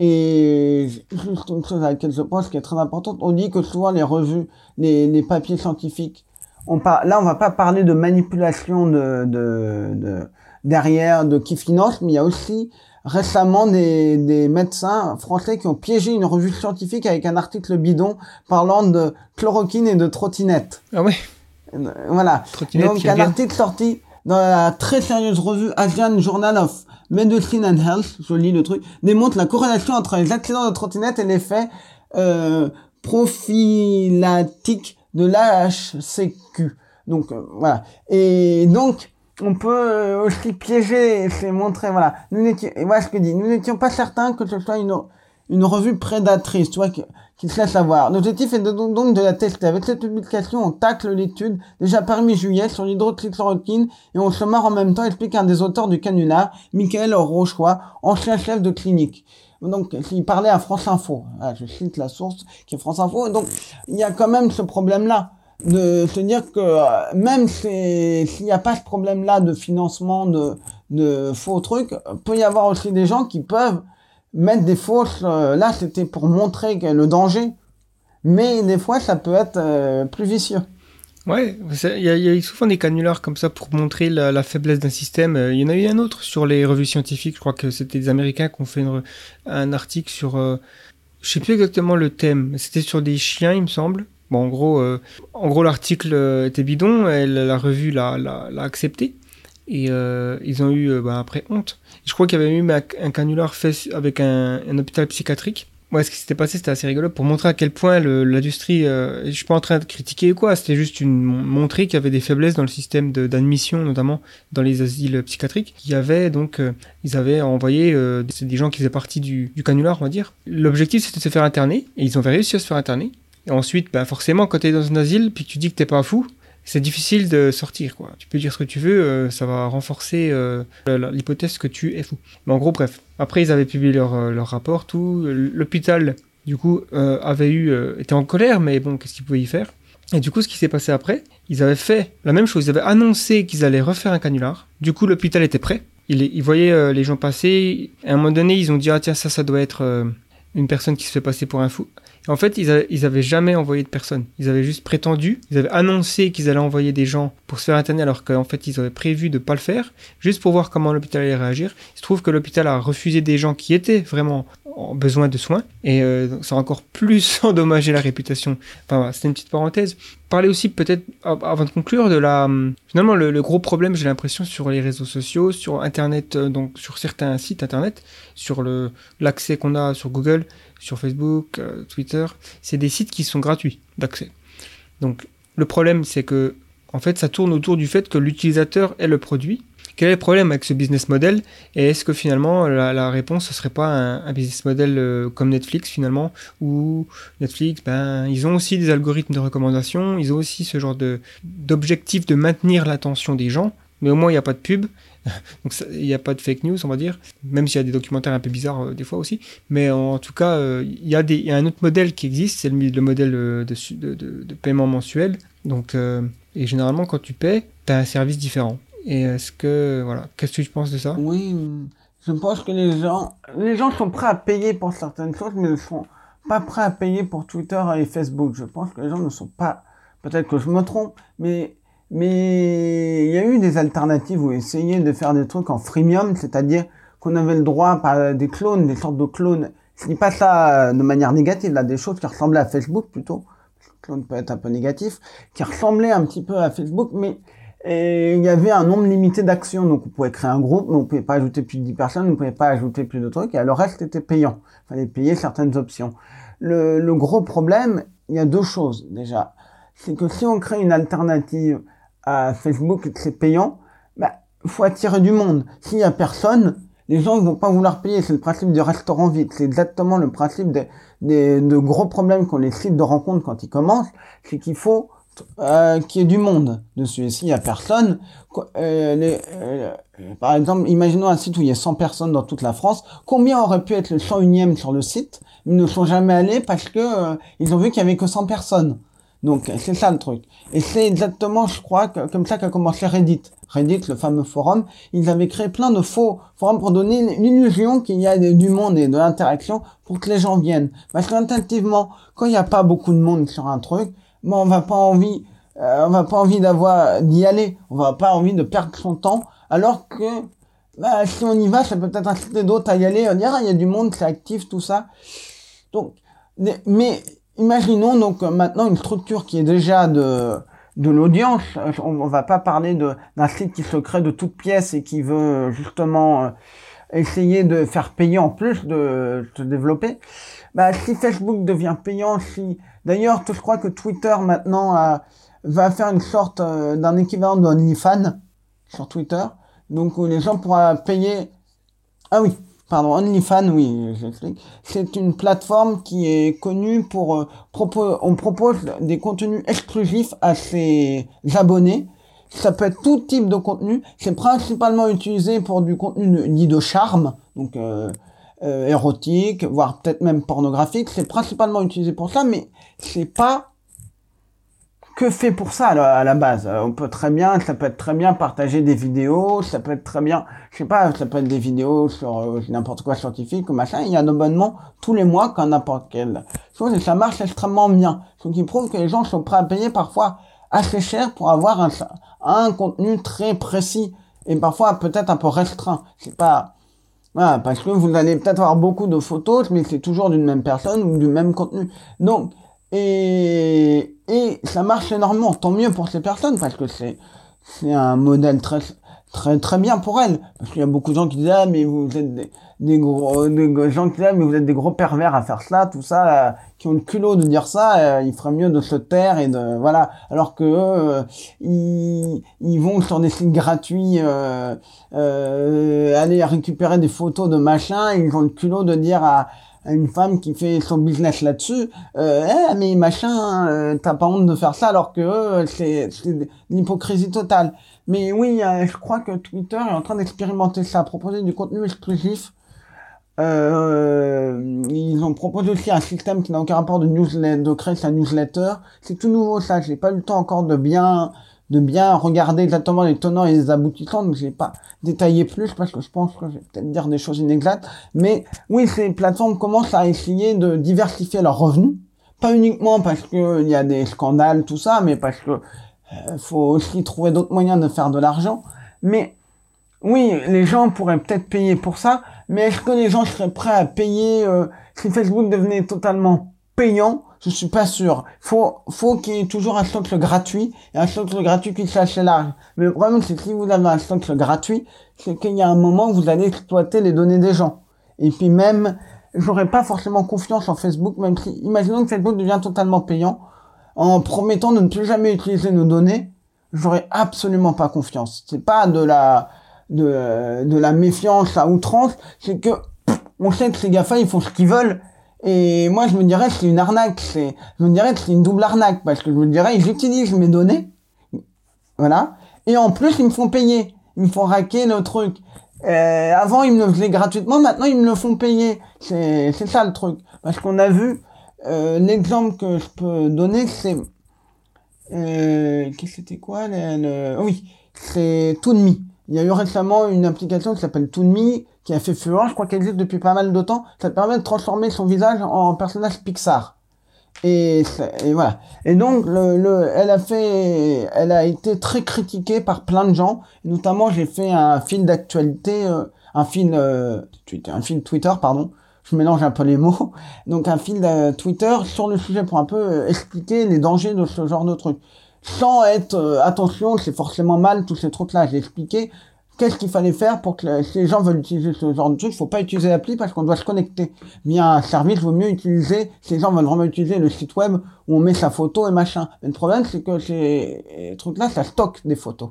Et juste une chose à laquelle je pense qui est très importante, on dit que souvent les revues, les, les papiers scientifiques, on par... là on va pas parler de manipulation de, de, de derrière, de qui finance, mais il y a aussi récemment des, des médecins français qui ont piégé une revue scientifique avec un article bidon parlant de chloroquine et de trottinette. Ah ouais, Voilà. Donc un article sorti dans la très sérieuse revue Asian Journal of Medicine and Health, je lis le truc, démontre la corrélation entre les accidents de trottinette et l'effet euh, prophylactique de l'AHCQ. Donc euh, voilà. Et donc on peut euh, aussi piéger, c'est montrer, voilà. Nous n'étions, voilà ce que dit, nous n'étions pas certains que ce soit une, une revue prédatrice, tu vois, qui, qui se laisse avoir. L'objectif est de- donc donc de la tester. Avec cette publication, on tacle l'étude, déjà parmi juillet, sur l'hydroxychloroquine, et on se marre en même temps, explique un des auteurs du canular, Michael Rochois, ancien chef de clinique. Donc, il parlait à France Info. Ah, je cite la source qui est France Info. Donc, il y a quand même ce problème-là de se dire que euh, même si- s'il n'y a pas ce problème-là de financement de, de faux trucs, peut y avoir aussi des gens qui peuvent mettre des fausses. euh, là, c'était pour montrer le danger, mais des fois, ça peut être euh, plus vicieux. Ouais, il y, y a souvent des canulars comme ça pour montrer la, faiblesse d'un système. Il y en a eu un autre sur les revues scientifiques. Je crois que c'était des Américains qui ont fait un article sur. je sais plus exactement le thème. C'était sur des chiens, il me semble. Bon, en gros, euh, gros, l'article euh, était bidon. Elle, la revue l'a, accepté. Et euh, ils ont eu bah, après honte. Je crois qu'il y avait eu un, canular fait avec un, hôpital psychiatrique. Ouais, ce qui s'était passé, c'était assez rigolo pour montrer à quel point l'industrie. euh, je suis pas en train de critiquer ou quoi, c'était juste une montrer qu'il y avait des faiblesses dans le système d'admission, notamment dans les asiles psychiatriques. Il y avait donc, ils avaient envoyé des, des gens qui faisaient partie du, du canular, on va dire. L'objectif, c'était de se faire interner, et ils ont réussi à se faire interner. Et ensuite, bah, forcément, quand tu es dans un asile, puis que tu dis que t'es pas fou, c'est difficile de sortir, quoi. Tu peux dire ce que tu veux, euh, ça va renforcer euh, l'hypothèse que tu es fou. Mais en gros, bref. Après, ils avaient publié leur, euh, leur rapport, tout. L'hôpital, du coup, avait eu, était en colère, mais bon, qu'est-ce qu'ils pouvaient y faire? Et du coup, ce qui s'est passé après, ils avaient fait la même chose. Ils avaient annoncé qu'ils allaient refaire un canular. Du coup, l'hôpital était prêt. Ils, ils voyaient les gens passer. À un moment donné, ils ont dit ah tiens ça, ça doit être une personne qui se fait passer pour un fou. En fait, ils, a- ils avaient jamais envoyé de personne. Ils avaient juste prétendu, ils avaient annoncé qu'ils allaient envoyer des gens pour se faire interner alors qu'en fait, ils avaient prévu de pas le faire, juste pour voir comment l'hôpital allait réagir. Il se trouve que l'hôpital a refusé des gens qui étaient vraiment en besoin de soins et euh, ça a encore plus endommagé la réputation. Enfin, voilà, c'était une petite parenthèse. Parler aussi peut-être av- avant de conclure de la hum, finalement le, gros problème j'ai l'impression sur les réseaux sociaux, sur internet euh, donc sur certains sites internet, sur l'accès qu'on a sur Google, sur Facebook, euh, Twitter, c'est des sites qui sont gratuits d'accès. Donc le problème c'est que en fait ça tourne autour du fait que l'utilisateur est le produit. Quel est le problème avec ce business model? Et est-ce que finalement la, réponse ce serait pas un, un business model euh, comme Netflix finalement où Netflix ben ils ont aussi des algorithmes de recommandation, ils ont aussi ce genre de d'objectif de maintenir l'attention des gens, mais au moins il n'y a pas de pub. Donc il n'y a pas de fake news, on va dire, même s'il y a des documentaires un peu bizarres euh, des fois aussi. Mais en tout cas, euh, il y, a un autre modèle qui existe, c'est le, le modèle euh, de, paiement mensuel. Donc, et généralement, quand tu paies, tu as un service différent. Et est-ce que, voilà, qu'est-ce que tu penses de ça? Oui, je pense que les gens, les gens sont prêts à payer pour certaines choses, mais ne sont pas prêts à payer pour Twitter et Facebook. Je pense que les gens ne sont pas, peut-être que je me trompe, mais, mais il y a eu des alternatives où essayer de faire des trucs en freemium, c'est-à-dire qu'on avait le droit par des clones, des sortes de clones. Je dis pas ça euh, de manière négative, là, des choses qui ressemblaient à Facebook plutôt. Le clone peut être un peu négatif, qui ressemblait un petit peu à Facebook, mais il y avait un nombre limité d'actions, donc on pouvait créer un groupe, mais on pouvait pas ajouter plus de 10 personnes, on pouvait pas ajouter plus de trucs, et le reste était payant. Il fallait payer certaines options. Le, le gros problème, il y a deux choses déjà. C'est que si on crée une alternative à Facebook que c'est payant, bah, faut attirer du monde. S'il y a personne, les gens ne vont pas vouloir payer. C'est le principe du restaurant vide. C'est exactement le principe des, de gros problèmes qu'ont les sites de rencontres quand ils commencent. C'est qu'il faut euh, qu'il y ait du monde dessus. S'il y a personne, euh, euh, par exemple, imaginons un site où il y a 100 personnes dans toute la France. Combien aurait pu être le 101e sur le site? Ils ne sont jamais allés parce que ils ont vu qu'il y avait que 100 personnes. Donc c'est ça le truc. Et c'est exactement, je crois, comme ça qu'a commencé Reddit. Reddit, le fameux forum, ils avaient créé plein de faux forums pour donner l'illusion qu'il y a du monde et de l'interaction pour que les gens viennent. Parce qu'intuitivement, quand il n'y a pas beaucoup de monde sur un truc, on va pas envie, euh, on va pas envie d'y aller. On va pas envie de perdre son temps. Alors que bah, si on y va, ça peut peut-être inciter d'autres à y aller. On dira, ah, il y a du monde, c'est actif, tout ça. Donc, mais imaginons donc maintenant une structure qui est déjà de de l'audience. On, on va pas parler d'un site qui se crée de toutes pièces et qui veut justement euh, essayer de faire payer en plus de se développer. Bah, si Facebook devient payant, si d'ailleurs, je crois que Twitter maintenant va faire une sorte euh, d'un équivalent de OnlyFans sur Twitter, donc où les gens pourront payer. Ah oui, pardon, OnlyFans, oui. C'est une plateforme qui est connue pour euh, on propose des contenus exclusifs à ses abonnés. Ça peut être tout type de contenu. C'est principalement utilisé pour du contenu dit de charme, donc euh, euh, érotique, voire peut-être même pornographique. C'est principalement utilisé pour ça, mais c'est pas que fait pour ça à la, base? Euh, on peut très bien, ça peut être très bien partager des vidéos, ça peut être très bien, je sais pas, ça peut être des vidéos sur euh, n'importe quoi scientifique ou machin. Il y a un abonnement tous les mois quand n'importe quelle chose et ça marche extrêmement bien. Ce qui prouve que les gens sont prêts à payer parfois assez cher pour avoir un, un contenu très précis et parfois peut-être un peu restreint. C'est pas voilà, parce que vous allez peut-être avoir beaucoup de photos, mais c'est toujours d'une même personne ou du même contenu. Donc, et, et ça marche énormément. Tant mieux pour ces personnes parce que c'est, c'est un modèle très, très, très bien pour elles. Parce qu'il y a beaucoup de gens qui disent, ah, mais vous êtes des, gros, des gens qui disent, ah, mais vous êtes des gros pervers à faire cela, tout ça, euh, qui ont le culot de dire ça, euh, il ferait mieux de se taire et de, voilà. Alors que, euh, ils, ils vont sur des sites gratuits, aller récupérer des photos de machin, ils ont le culot de dire à, une femme qui fait son business là-dessus, euh, eh, mais machin, euh, t'as pas honte de faire ça alors que euh, c'est l'hypocrisie totale. Mais oui, euh, je crois que Twitter est en train d'expérimenter ça, proposer du contenu exclusif. Euh, ils ont proposé aussi un système qui n'a aucun rapport de newsletter, de créer sa newsletter. C'est tout nouveau ça, j'ai pas eu le temps encore de bien de bien regarder exactement les tenants et les aboutissants, donc je vais pas détailler plus parce que je pense que je vais peut-être dire des choses inexactes. Mais oui, ces plateformes commencent à essayer de diversifier leurs revenus, pas uniquement parce qu'il y a des scandales, tout ça, mais parce que euh, faut aussi trouver d'autres moyens de faire de l'argent. Mais oui, les gens pourraient peut-être payer pour ça, mais est-ce que les gens seraient prêts à payer euh, si Facebook devenait totalement payant je suis pas sûr. Faut, faut qu'il y ait toujours un socle gratuit et un socle gratuit qui soit assez large. Mais le problème, c'est que si vous avez un socle gratuit, c'est qu'il y a un moment où vous allez exploiter les données des gens. Et puis même, j'aurais pas forcément confiance en Facebook, même si, imaginons que Facebook devient totalement payant, en promettant de ne plus jamais utiliser nos données, j'aurais absolument pas confiance. C'est pas de la, de, de la méfiance à outrance, c'est que, on sait que ces GAFA, ils font ce qu'ils veulent, et moi, je me dirais que c'est une arnaque. C'est, je me dirais que c'est une double arnaque parce que je me dirais, ils utilisent mes données, voilà, et en plus ils me font payer, ils me font raquer le truc. Euh, avant, ils me le faisaient gratuitement, maintenant ils me le font payer. C'est, c'est ça le truc. Parce qu'on a vu euh, l'exemple que je peux donner, c'est euh, qu'est-ce que c'était quoi le, Oui, c'est ToonMe. Il y a eu récemment une application qui s'appelle ToonMe qui a fait fureur, je crois qu'elle existe depuis pas mal de temps. Ça permet de transformer son visage en personnage Pixar. Et, voilà. Et donc, le, le, elle a fait, elle a été très critiquée par plein de gens. Notamment, j'ai fait un fil d'actualité, euh, un fil euh, Twitter, un pardon. Je mélange un peu les mots. Donc, un fil de Twitter sur le sujet pour un peu euh, expliquer les dangers de ce genre de truc. Sans être, attention, c'est forcément mal tous ces trucs-là. J'ai expliqué qu'est-ce qu'il fallait faire pour que si les gens veulent utiliser ce genre de truc, faut pas utiliser l'appli parce qu'on doit se connecter. Via un service, vaut mieux utiliser, si les gens veulent vraiment utiliser le site web où on met sa photo et machin. Mais le problème, c'est que ces trucs-là, ça stocke des photos.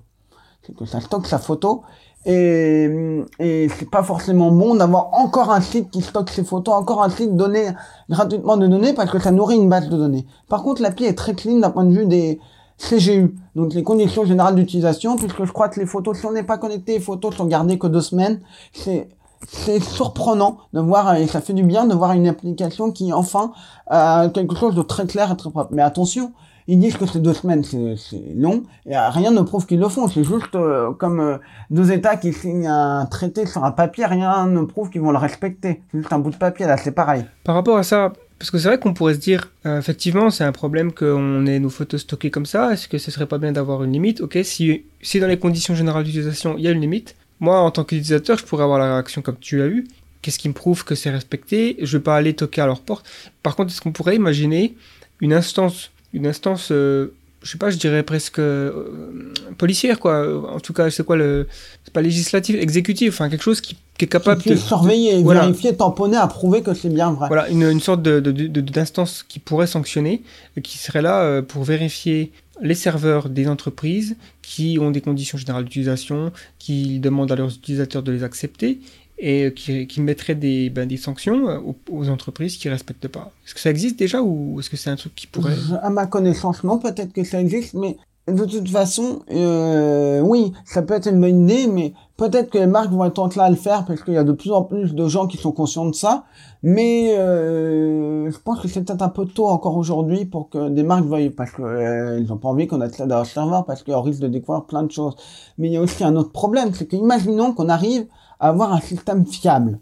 c'est que ça stocke sa photo. Et, et c'est pas forcément bon d'avoir encore un site qui stocke ses photos, encore un site donné gratuitement de données parce que ça nourrit une base de données. Par contre, l'appli est très clean d'un point de vue des CGU, donc les conditions générales d'utilisation, puisque je crois que les photos, si on n'est pas connecté, les photos sont gardées que deux semaines. C'est c'est surprenant de voir, et ça fait du bien de voir une application qui enfin a quelque chose de très clair et très propre. Mais attention, ils disent que c'est deux semaines, c'est long, et rien ne prouve qu'ils le font. C'est juste euh, comme euh, deux États qui signent un traité sur un papier, rien ne prouve qu'ils vont le respecter. C'est juste un bout de papier, là, c'est pareil. Par rapport à ça, parce que c'est vrai qu'on pourrait se dire, euh, effectivement, c'est un problème qu'on ait nos photos stockées comme ça. Est-ce que ce serait pas bien d'avoir une limite? Ok, si, si dans les conditions générales d'utilisation, il y a une limite, moi, en tant qu'utilisateur, je pourrais avoir la réaction comme tu as eu. Qu'est-ce qui me prouve que c'est respecté? Je vais pas aller toquer à leur porte. Par contre, est-ce qu'on pourrait imaginer une instance, une instance, euh, je sais pas, je dirais presque euh, policière, quoi. En tout cas, c'est quoi le, c'est pas législatif, exécutif, enfin quelque chose qui, qui est capable Qui de surveiller, Voilà. vérifier, tamponner, approuver que c'est bien vrai. Voilà, une, une sorte de, de- de- d'instance qui pourrait sanctionner, et qui serait là euh, pour vérifier les serveurs des entreprises qui ont des conditions générales d'utilisation, qui demandent à leurs utilisateurs de les accepter, et euh, qui, qui mettrait des, ben, des sanctions euh, aux, entreprises qui ne respectent pas. Est-ce que ça existe déjà ou est-ce que c'est un truc qui pourrait... À ma connaissance, non, peut-être que ça existe, mais de toute façon, euh, oui, ça peut être une bonne idée, mais peut-être que les marques vont être enclins à le faire parce qu'il y a de plus en plus de gens qui sont conscients de ça. Mais euh, je pense que c'est peut-être un peu tôt encore aujourd'hui pour que des marques veuillent, parce que euh, n'ont pas envie qu'on accède à leur serveur parce qu'on risque de découvrir plein de choses. Mais il y a aussi un autre problème, c'est qu'imaginons qu'on arrive avoir un système fiable.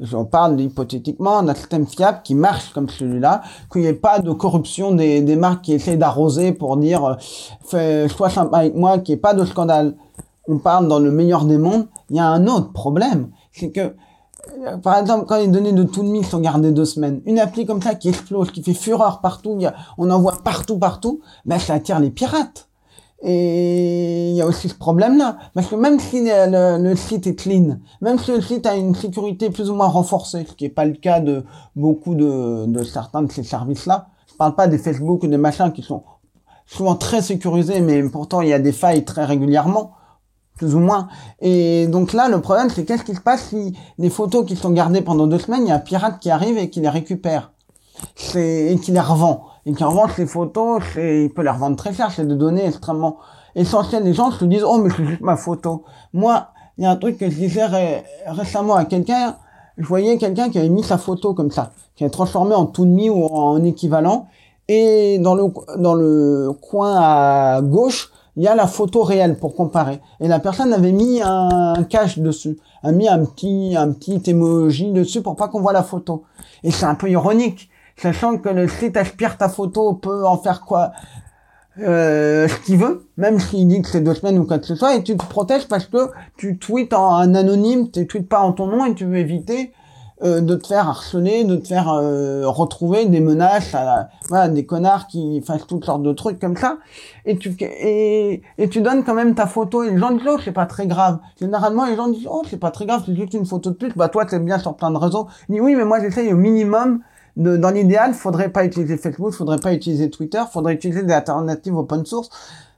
J'en parle hypothétiquement d'un système fiable qui marche comme celui-là, qu'il n'y ait pas de corruption des, des marques qui essaient d'arroser pour dire euh, fais, sois sympa avec moi, qu'il n'y ait pas de scandale. On parle dans le meilleur des mondes. Il y a un autre problème, c'est que euh, par exemple, quand les données de tout le sont gardées deux semaines, une appli comme ça qui explose, qui fait fureur partout, on en voit partout, partout, ben ça attire les pirates. Et il y a aussi ce problème-là. Parce que même si le, site est clean, même si le site a une sécurité plus ou moins renforcée, ce qui n'est pas le cas de beaucoup de, certains de ces services-là, je parle pas des Facebook ou des machins qui sont souvent très sécurisés, mais pourtant il y a des failles très régulièrement, plus ou moins. Et donc là, le problème, c'est qu'est-ce qui se passe si les photos qui sont gardées pendant deux semaines, il y a un pirate qui arrive et qui les récupère et qui les revend et qui revend ces photos c'est il peut les revendre très cher c'est des données extrêmement essentielles. Les gens se disent oh mais c'est juste ma photo. Moi il y a un truc que je disais ré- récemment à quelqu'un. Je voyais quelqu'un qui avait mis sa photo comme ça qui avait transformé en tout demi ou en équivalent. Et dans le dans le coin à gauche il y a la photo réelle pour comparer. Et la personne avait mis un cache dessus a mis un petit un petit emoji dessus pour pas qu'on voit la photo. Et c'est un peu ironique sachant que le site aspire ta photo peut en faire quoi euh, ce qu'il veut, même s'il dit que c'est deux semaines ou quoi que ce soit, et tu te protèges parce que tu tweets en anonyme, tu tweets pas en ton nom et tu veux éviter euh, de te faire harceler, de te faire euh, retrouver des menaces, à la- voilà, des connards qui fassent toutes sortes de trucs comme ça, et tu et, tu donnes quand même ta photo et les gens disent oh c'est pas très grave. Généralement les gens disent oh c'est pas très grave, c'est juste une photo de plus. Bah toi t'es bien sur plein de réseaux. Dis oui mais moi j'essaye au minimum dans l'idéal, faudrait pas utiliser Facebook, faudrait pas utiliser Twitter, faudrait utiliser des alternatives open source.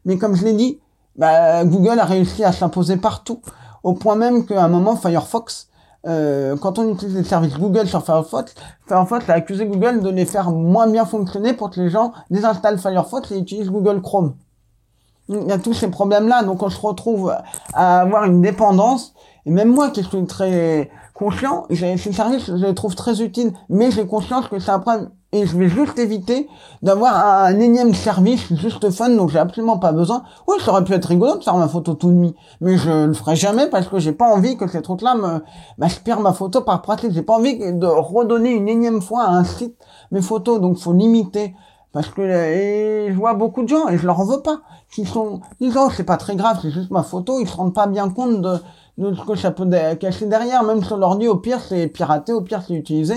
Mais comme je l'ai dit, bah, Google a réussi à s'imposer partout, au point même qu'à un moment Firefox, euh, quand on utilise les services Google sur Firefox, Firefox a accusé Google de les faire moins bien fonctionner pour que les gens désinstallent Firefox et utilisent Google Chrome. Il y a tous ces problèmes-là, donc on se retrouve à avoir une dépendance. Et même moi, qui suis très conscient, j'ai- ces services, je les trouve très utiles, mais j'ai conscience que un problème. Et je vais juste éviter d'avoir un, énième service juste fun dont j'ai absolument pas besoin. Oui, ça aurait pu être rigolo de faire ma photo tout demi, mais je le ferai jamais parce que j'ai pas envie que ces trucs-là m'aspirent ma photo par pratique. J'ai pas envie de redonner une énième fois à un site mes photos, donc faut limiter. Parce que je vois beaucoup de gens, et je leur en veux pas, qui sont, oh, c'est pas très grave, c'est juste ma photo, ils se rendent pas bien compte de, ce que ça peut cacher derrière, même sur leur dit, au pire c'est piraté, au pire c'est utilisé.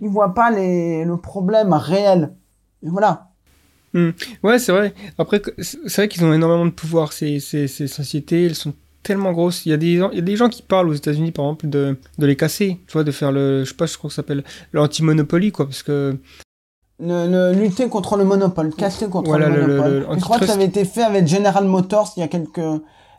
Ils voient pas les, le problème réel. Et voilà. Ouais, c'est vrai. Après, c'est vrai qu'ils ont énormément de pouvoir, ces, ces, ces sociétés. Elles sont tellement grosses. Il y a des, il y a des gens qui parlent aux États-Unis, par exemple, de, de les casser. Tu vois, de faire le. Je sais pas, je crois que ça s'appelle l'anti-monopoly, quoi. Parce que. Le, le- lutter contre le monopole, casser contre Voilà, le le- le- monopole. le je crois que ça avait été fait avec General Motors il y a quelques,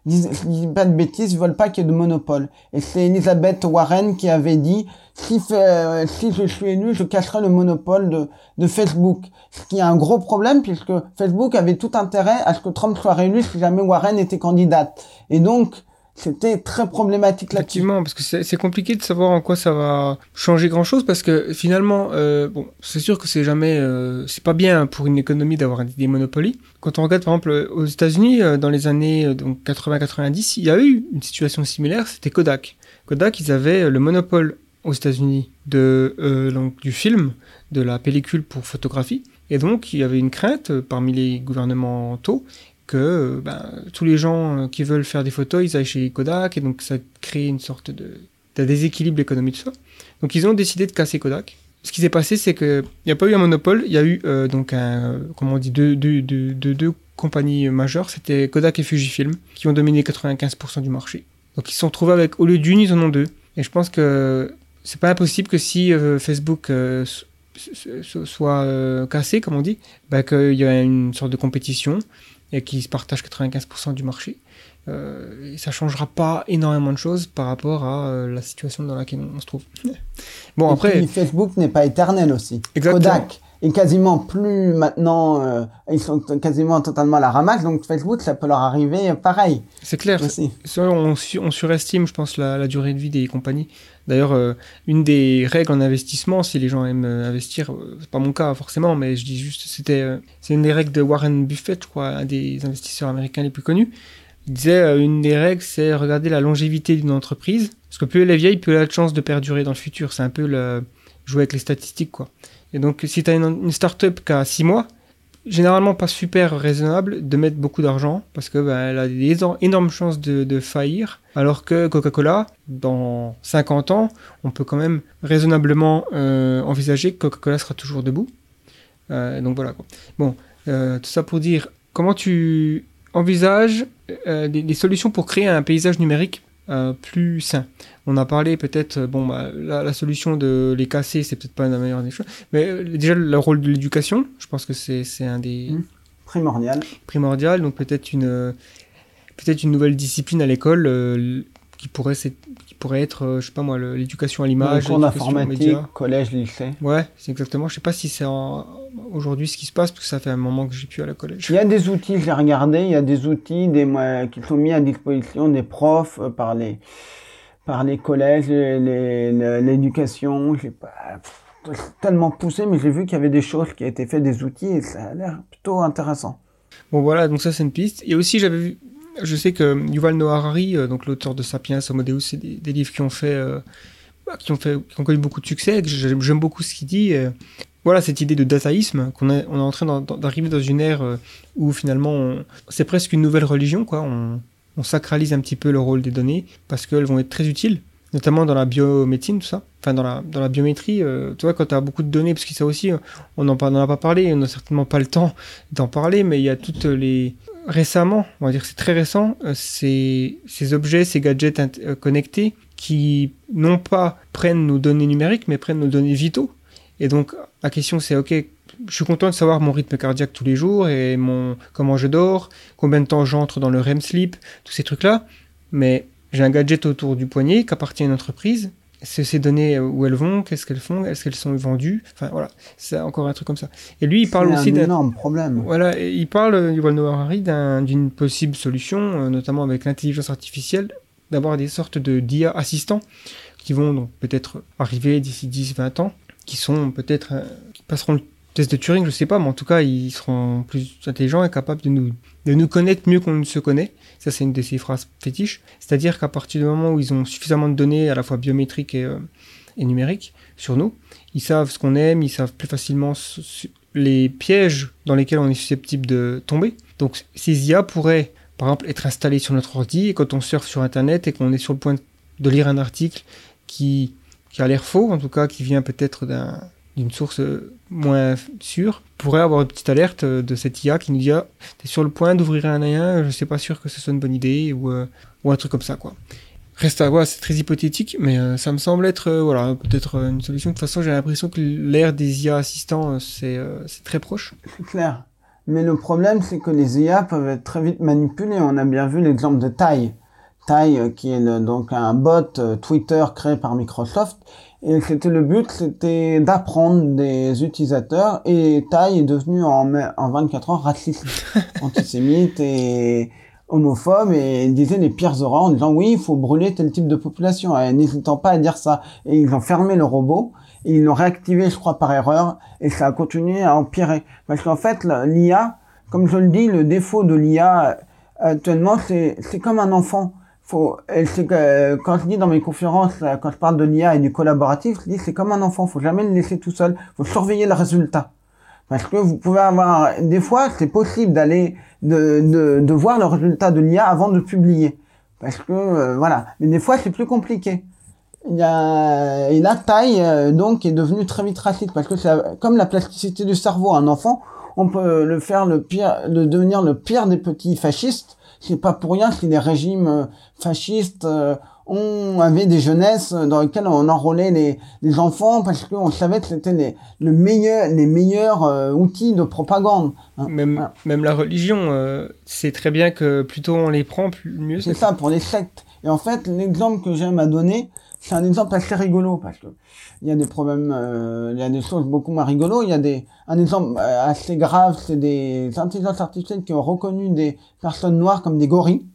je dis pas de bêtises, ils veulent pas qu'il y ait de monopole. Et c'est Elizabeth Warren qui avait dit, si, euh, je suis élu, je casserai le monopole de, de Facebook. Ce qui est un gros problème puisque Facebook avait tout intérêt à ce que Trump soit réélu si jamais Warren était candidate. Et donc, c'était très problématique là-dessus. Effectivement, parce que c'est compliqué de savoir en quoi ça va changer grand-chose, parce que finalement, euh, bon, c'est sûr que c'est jamais, euh, c'est pas bien pour une économie d'avoir des monopolies. Quand on regarde par exemple aux États-Unis, euh, dans les années euh, donc 80-90, il y a eu une situation similaire, c'était Kodak. Kodak, ils avaient le monopole aux États-Unis de donc, du film, de la pellicule pour photographie, et donc il y avait une crainte parmi les gouvernementaux que ben, tous les gens euh, qui veulent faire des photos, ils aillent chez Kodak, et donc ça crée une sorte de, de déséquilibre économique, tout ça. Donc ils ont décidé de casser Kodak. Ce qui s'est passé, c'est qu'il n'y a pas eu un monopole, il y a eu euh, donc euh, comment on dit, deux, deux, deux, deux, compagnies majeures, c'était Kodak et Fujifilm, qui ont dominé 95% du marché. Donc ils se sont retrouvés avec, au lieu d'une, ils en ont deux. Et je pense que c'est pas impossible que si Facebook soit cassé, comme on dit, bah, qu'il y a une sorte de compétition et qu'ils se partagent 95% du marché. Euh, et ça changera pas énormément de choses par rapport à euh, la situation dans laquelle on se trouve. Bon, Et après, puis, Facebook n'est pas éternel aussi. Exactement. Kodak est quasiment plus maintenant, euh, ils sont quasiment totalement à la ramasse, donc Facebook, ça peut leur arriver pareil c'est clair. aussi. On, su- on surestime, je pense, la, la durée de vie des compagnies. D'ailleurs, euh, une des règles en investissement, si les gens aiment euh, investir, euh, c'est pas mon cas forcément, mais je dis juste, c'était, c'est une des règles de Warren Buffett, je crois, un des investisseurs américains les plus connus. Il disait, une des règles, c'est regarder la longévité d'une entreprise, parce que plus elle est vieille, plus elle a de chances de perdurer dans le futur. C'est un peu le jouer avec les statistiques, quoi. Et donc, si tu as une, start-up qui a 6 mois, généralement pas super raisonnable de mettre beaucoup d'argent parce que ben, elle a des éno- énormes chances de, faillir. Alors que Coca-Cola dans 50 ans on peut quand même raisonnablement euh, envisager que Coca-Cola sera toujours debout. Euh, donc voilà bon euh, tout ça pour dire comment tu envisages des, solutions pour créer un paysage numérique plus sain? On a parlé peut-être euh, bon bah, la, la solution de les casser c'est peut-être pas la meilleure des choses mais euh, déjà le rôle de l'éducation je pense que c'est un des Mm. Primordial. primordial, donc peut-être une, euh, peut-être une nouvelle discipline à l'école euh, qui, pourrait, qui pourrait être, euh, je sais pas moi, le- l'éducation à l'image, cours d'informatique, médias. collège, lycée. Ouais, c'est exactement. Je sais pas si c'est aujourd'hui ce qui se passe, parce que ça fait un moment que j'ai plus à la collège. Il y a des outils, je l'ai regardé, il y a des outils des, mo- qui sont mis à disposition des profs euh, par les, par les collèges, l'éducation. J'ai pas tellement poussé, mais j'ai vu qu'il y avait des choses qui étaient faites, des outils, et ça a l'air plutôt intéressant. Bon voilà, donc ça c'est une piste. Et aussi j'avais vu, je sais que Yuval Noah Harari, euh, donc l'auteur de Sapiens, Homo Deus, c'est des, livres qui ont fait, euh, bah, qui ont fait, qui ont connu beaucoup de succès. J'aime beaucoup ce qu'il dit. voilà cette idée de dataïsme qu'on est, on est en train d'arriver dans une ère euh, où finalement c'est presque une nouvelle religion quoi. On sacralise un petit peu le rôle des données parce qu'elles vont être très utiles notamment dans la biomédecine, tout ça. Enfin, dans la, biométrie, euh, tu vois, quand tu as beaucoup de données, parce que ça aussi, on n'en a pas parlé, on n'a certainement pas le temps d'en parler, mais il y a toutes les... Récemment, on va dire que c'est très récent, euh, ces, objets, ces gadgets euh, connectés qui, non pas prennent nos données numériques, mais prennent nos données vitaux. Et donc, la question c'est, ok, je suis content de savoir mon rythme cardiaque tous les jours et mon comment je dors, combien de temps j'entre dans le REM sleep, tous ces trucs-là, mais j'ai un gadget autour du poignet qui appartient à une entreprise. Ces données, euh, où elles vont, qu'est-ce qu'elles font, est-ce qu'elles sont vendues? Enfin voilà, c'est encore un truc comme ça. Et lui, il parle aussi un d'un énorme problème. voilà, et il parle, Yuval Noah Harari, d'un- d'une possible solution, euh, notamment avec l'intelligence artificielle, d'avoir des sortes de d'IA assistants qui vont donc peut-être arriver d'ici 10-20 ans, qui sont peut-être, euh, qui passeront le test de Turing, je sais pas, mais en tout cas, ils seront plus intelligents et capables de nous, de nous connaître mieux qu'on ne se connaît. Ça, c'est une de ces phrases fétiches. C'est-à-dire qu'à partir du moment où ils ont suffisamment de données, à la fois biométriques et, euh, et numériques, sur nous, ils savent ce qu'on aime, ils savent plus facilement les pièges dans lesquels on est susceptible de tomber. Donc ces IA pourraient, par exemple, être installées sur notre ordi et quand on surfe sur Internet et qu'on est sur le point de lire un article qui, qui a l'air faux, en tout cas qui vient peut-être d'un- d'une source euh, moins sûre, pourrait avoir une petite alerte euh, de cette IA qui nous dit ah, t'es sur le point d'ouvrir un lien, je suis pas sûr que ce soit une bonne idée ou, euh, ou un truc comme ça quoi. Reste à voir, c'est très hypothétique, mais euh, ça me semble être voilà peut-être une solution. De toute façon, j'ai l'impression que l'ère des IA assistants, c'est très proche. C'est clair. Mais le problème, c'est que les IA peuvent être très vite manipulées. On a bien vu l'exemple de Tai. Tai, qui est donc un bot Twitter créé par Microsoft. Et c'était le but, c'était d'apprendre des utilisateurs. Et Tai est devenu en, mai- en 24 heures raciste, antisémite et homophobe. Et il disait les pires horreurs en disant oui, il faut brûler tel type de population. Et n'hésitant pas à dire ça. Et ils ont fermé le robot. Et ils l'ont réactivé, je crois, par erreur. Et ça a continué à empirer. Parce qu'en fait, l'IA, comme je le dis, le défaut de l'IA euh, actuellement, c'est c'est comme un enfant. Faut, que, euh, quand je dis dans mes conférences, quand je parle de l'IA et du collaboratif, je dis c'est comme un enfant. Faut jamais le laisser tout seul. Faut surveiller le résultat. Parce que vous pouvez avoir, des fois, c'est possible d'aller, de, de, de voir le résultat de l'IA avant de publier. Parce que, euh, voilà. Mais des fois, c'est plus compliqué. Il y a, et la taille, euh, donc, est devenue très vite raciste. Parce que c'est comme la plasticité du cerveau. Un enfant, on peut le faire le pire, le devenir le pire des petits fascistes. C'est pas pour rien si les régimes euh, fascistes euh, on avait des jeunesses dans lesquelles on enrôlait les, les enfants parce qu'on savait que c'était les, le meilleur, les meilleurs euh, outils de propagande. hein. Même, Voilà. même la religion, euh, c'est très bien que plus tôt on les prend, plus mieux C'est c'est. ça pour les sectes. Et en fait, l'exemple que j'aime à donner, c'est un exemple assez rigolo parce que il y a des problèmes, euh, il y a des choses beaucoup moins rigolos. Il y a des un exemple euh, assez grave, c'est des intelligences artificielles qui ont reconnu des personnes noires comme des gorilles.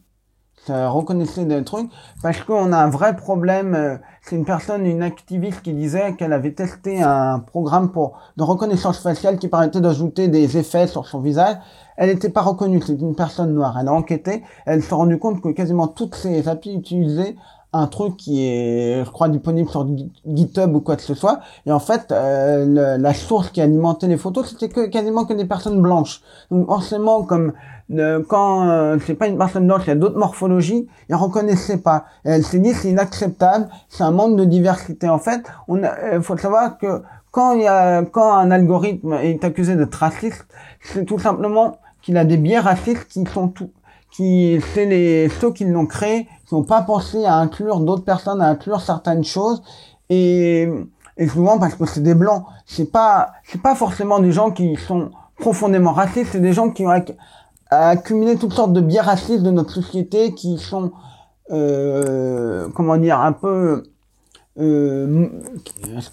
Ça reconnaissait des trucs parce qu'on a un vrai problème. euh, C'est une personne, une activiste qui disait qu'elle avait testé un programme pour de reconnaissance faciale qui permettait d'ajouter des effets sur son visage. Elle n'était pas reconnue, c'est une personne noire. Elle a enquêté, elle s'est rendue compte que quasiment toutes ces applis utilisaient un truc qui est, je crois, disponible sur Git- GitHub ou quoi que ce soit. Et en fait, euh, le- la source qui alimentait les photos, c'était que quasiment que des personnes blanches. Donc forcément, comme euh, quand euh, c'est pas une personne blanche, il y a d'autres morphologies, elle reconnaissait pas. Et elle s'est dit c'est inacceptable, c'est un manque de diversité. En fait, on il faut savoir que quand il y a quand un algorithme est accusé d'être raciste, c'est tout simplement qu'il a des biais racistes qui sont tout qui c'est les ceux qui l'ont créé qui n'ont pas pensé à inclure d'autres personnes à inclure certaines choses et et souvent parce que c'est des blancs c'est pas c'est pas forcément des gens qui sont profondément racistes c'est des gens qui ont acc- accumulé toutes sortes de biais racistes de notre société qui sont euh, comment dire un peu euh,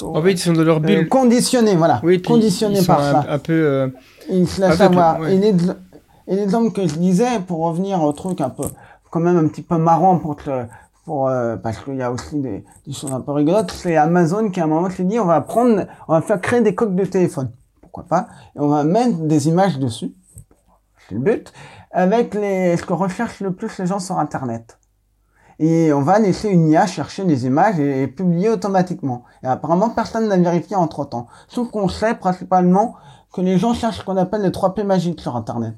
En fait, ils sont de leur euh, bulle. conditionnés voilà oui, conditionnés ils sont par un, ça un peu. euh, il se laisse Aveugle, avoir. ouais. Et que je disais, pour revenir au truc un peu, quand même un petit peu marrant pour pour, euh, parce qu'il y a aussi des, des choses un peu rigolotes, c'est Amazon qui à un moment s'est dit, on va prendre, on va faire créer des coques de téléphone. Pourquoi pas? Et on va mettre des images dessus. C'est le but. Avec les, ce que recherchent le plus les gens sur Internet. Et on va laisser une IA chercher les images et, et publier automatiquement. Et apparemment, personne n'a vérifié entre temps. Sauf qu'on sait principalement que les gens cherchent ce qu'on appelle les 3 P magiques sur Internet.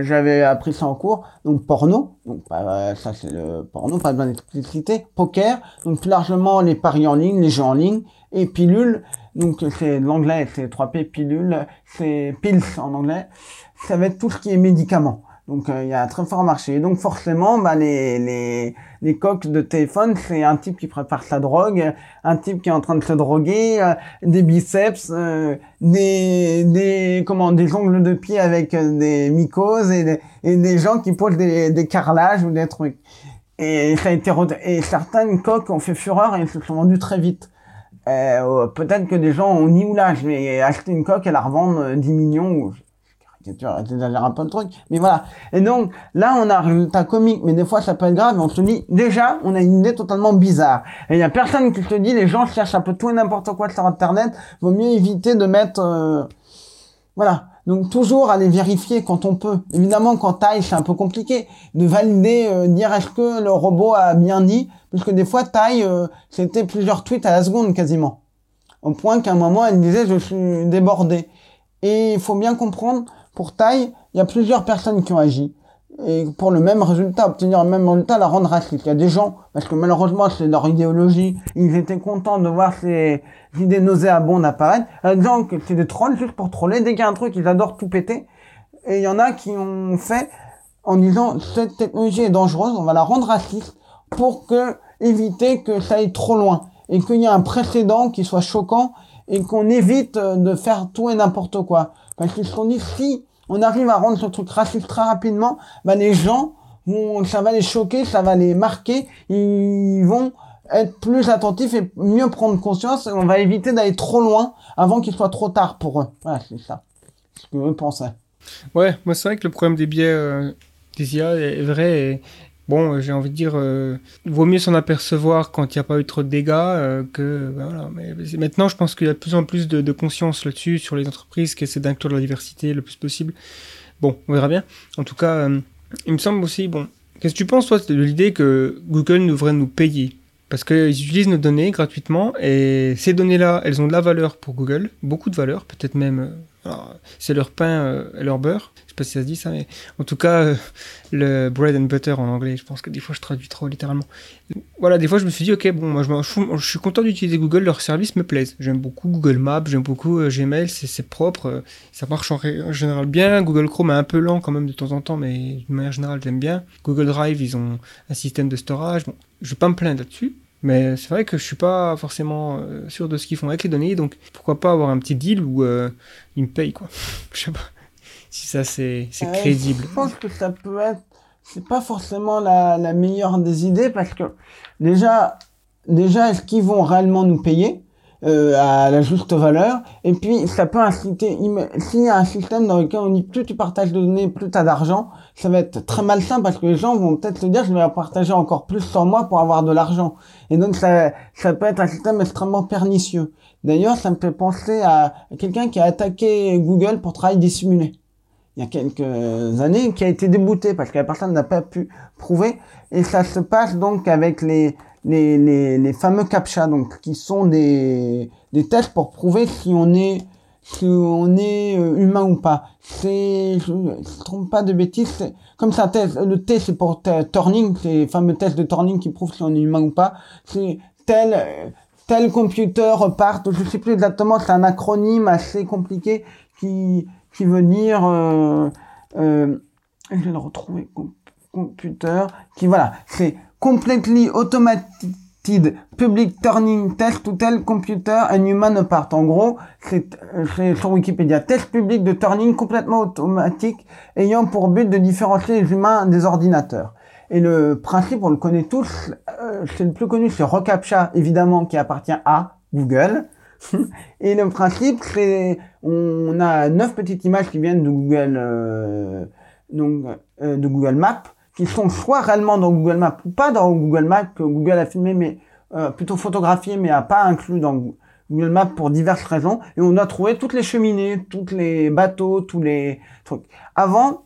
J'avais appris ça en cours. Donc porno, donc bah, ça c'est le porno, pas besoin d'expliciter. Poker, donc plus largement les paris en ligne, les jeux en ligne. Et pilule, donc c'est l'anglais, c'est 3 P pilule, c'est pills en anglais. Ça va être tout ce qui est médicaments. Donc euh, il y a un très fort marché. Donc forcément, bah, les, les, les coques de téléphone, c'est un type qui prépare sa drogue, un type qui est en train de se droguer, euh, des biceps, euh, des, des, comment, des ongles de pied avec euh, des mycoses et des, et des gens qui posent des, des carrelages ou des trucs. Et ça a été et certaines coques ont fait fureur et se sont vendues très vite. Euh, peut-être que des gens ont ni ou là, je vais acheter une coque et la revendre euh, 10 millions ou j'exagère un peu le truc, mais voilà. Et donc, là, on a un résultat comique, mais des fois, ça peut être grave, et on se dit, déjà, on a une idée totalement bizarre. Et il y a personne qui se dit, les gens cherchent un peu tout et n'importe quoi sur Internet, vaut mieux éviter de mettre, euh, voilà. Donc, toujours aller vérifier quand on peut. Évidemment, quand taille, c'est un peu compliqué. De valider, euh, dire est-ce que le robot a bien dit, puisque des fois, taille, euh, c'était plusieurs tweets à la seconde, quasiment. Au point qu'à un moment, elle disait, je suis débordé. Et il faut bien comprendre, pour taille, il y a plusieurs personnes qui ont agi. Et pour le même résultat, obtenir le même résultat, la rendre raciste. Il y a des gens, parce que malheureusement, c'est leur idéologie, ils étaient contents de voir ces idées nauséabondes apparaître. Il c'est des trolls juste pour troller. Dès qu'il y a un truc, ils adorent tout péter. Et il y en a qui ont fait en disant, cette technologie est dangereuse, on va la rendre raciste pour éviter que ça aille trop loin. Et qu'il y ait un précédent qui soit choquant et qu'on évite de faire tout et n'importe quoi. Parce qu'ils se sont dit, si on arrive à rendre ce truc raciste très rapidement, bah les gens vont, ça va les choquer, ça va les marquer, ils vont être plus attentifs et mieux prendre conscience et on va éviter d'aller trop loin avant qu'il soit trop tard pour eux. Voilà, c'est ça. Ce que je pensais. Ouais, moi c'est vrai que le problème des biais euh, des IA est vrai. Et, bon, euh, j'ai envie de dire, euh, vaut mieux s'en apercevoir quand il n'y a pas eu trop de dégâts euh, que ben voilà. Mais maintenant, je pense qu'il y a de plus en plus de, conscience là-dessus sur les entreprises qui essaient d'inclure la diversité le plus possible. Bon, on verra bien. En tout cas, euh, il me semble aussi, bon, qu'est-ce que tu penses toi de l'idée que Google devrait nous payer? Parce qu'ils utilisent nos données gratuitement et ces données-là, elles ont de la valeur pour Google, beaucoup de valeur, peut-être même, c'est leur pain euh, et leur beurre. Je sais pas si ça se dit ça, mais en tout cas, euh, le bread and butter en anglais. Je pense que des fois je traduis trop littéralement. Voilà, des fois je me suis dit, ok, bon, moi je, suis content d'utiliser Google, leurs services me plaisent. J'aime beaucoup Google Maps, j'aime beaucoup euh, Gmail, c'est propre, euh, ça marche en général bien. Google Chrome est un peu lent quand même de temps en temps, mais de manière générale j'aime bien. Google Drive, ils ont un système de storage. Bon, je vais pas me plaindre là-dessus. Mais c'est vrai que je suis pas forcément euh, sûr de ce qu'ils font avec les données, donc pourquoi pas avoir un petit deal où euh, ils me payent quoi. je sais pas si ça c'est crédible. Je pense que ça peut être, c'est pas forcément la, la meilleure des idées parce que déjà, déjà, est-ce qu'ils vont réellement nous payer? Euh, à la juste valeur Et puis, ça peut inciter, s'il y a un système dans lequel on dit plus tu partages de données, plus tu as d'argent, ça va être très malsain parce que les gens vont peut-être se dire je vais partager encore plus sur moi pour avoir de l'argent. Et donc, ça, ça peut être un système extrêmement pernicieux. D'ailleurs, ça me fait penser à quelqu'un qui a attaqué Google pour travail dissimulé il y a quelques années, qui a été débouté parce que la personne n'a pas pu prouver. Et ça se passe donc avec les, les, les, les fameux CAPTCHA, donc qui sont des, des tests pour prouver si on est si on est euh, humain ou pas. C'est, je ne trompe pas de bêtises, comme ça, test, le T c'est pour Turning, c'est fameux tests de Turning qui prouvent si on est humain ou pas. C'est tel, euh, tel computer part, je sais plus exactement, c'est un acronyme assez compliqué qui, qui veut dire, euh, euh, je vais le retrouver, com- computer, qui voilà, c'est completely automated public turning test to tell computer and human apart. En gros, c'est sur Wikipédia, test public de turning complètement automatique ayant pour but de différencier les humains des ordinateurs. Et le principe, on le connaît tous, euh, c'est le plus connu, c'est reCAPTCHA, évidemment, qui appartient à Google. Et le principe, c'est, on a neuf petites images qui viennent de Google, euh, donc, euh, de Google Maps, qui sont soit réellement dans Google Maps ou pas dans Google Maps que Google a filmé, mais euh, plutôt photographié, mais a pas inclus dans Google Maps pour diverses raisons. Et on a trouvé toutes les cheminées, tous les bateaux, tous les trucs. Avant,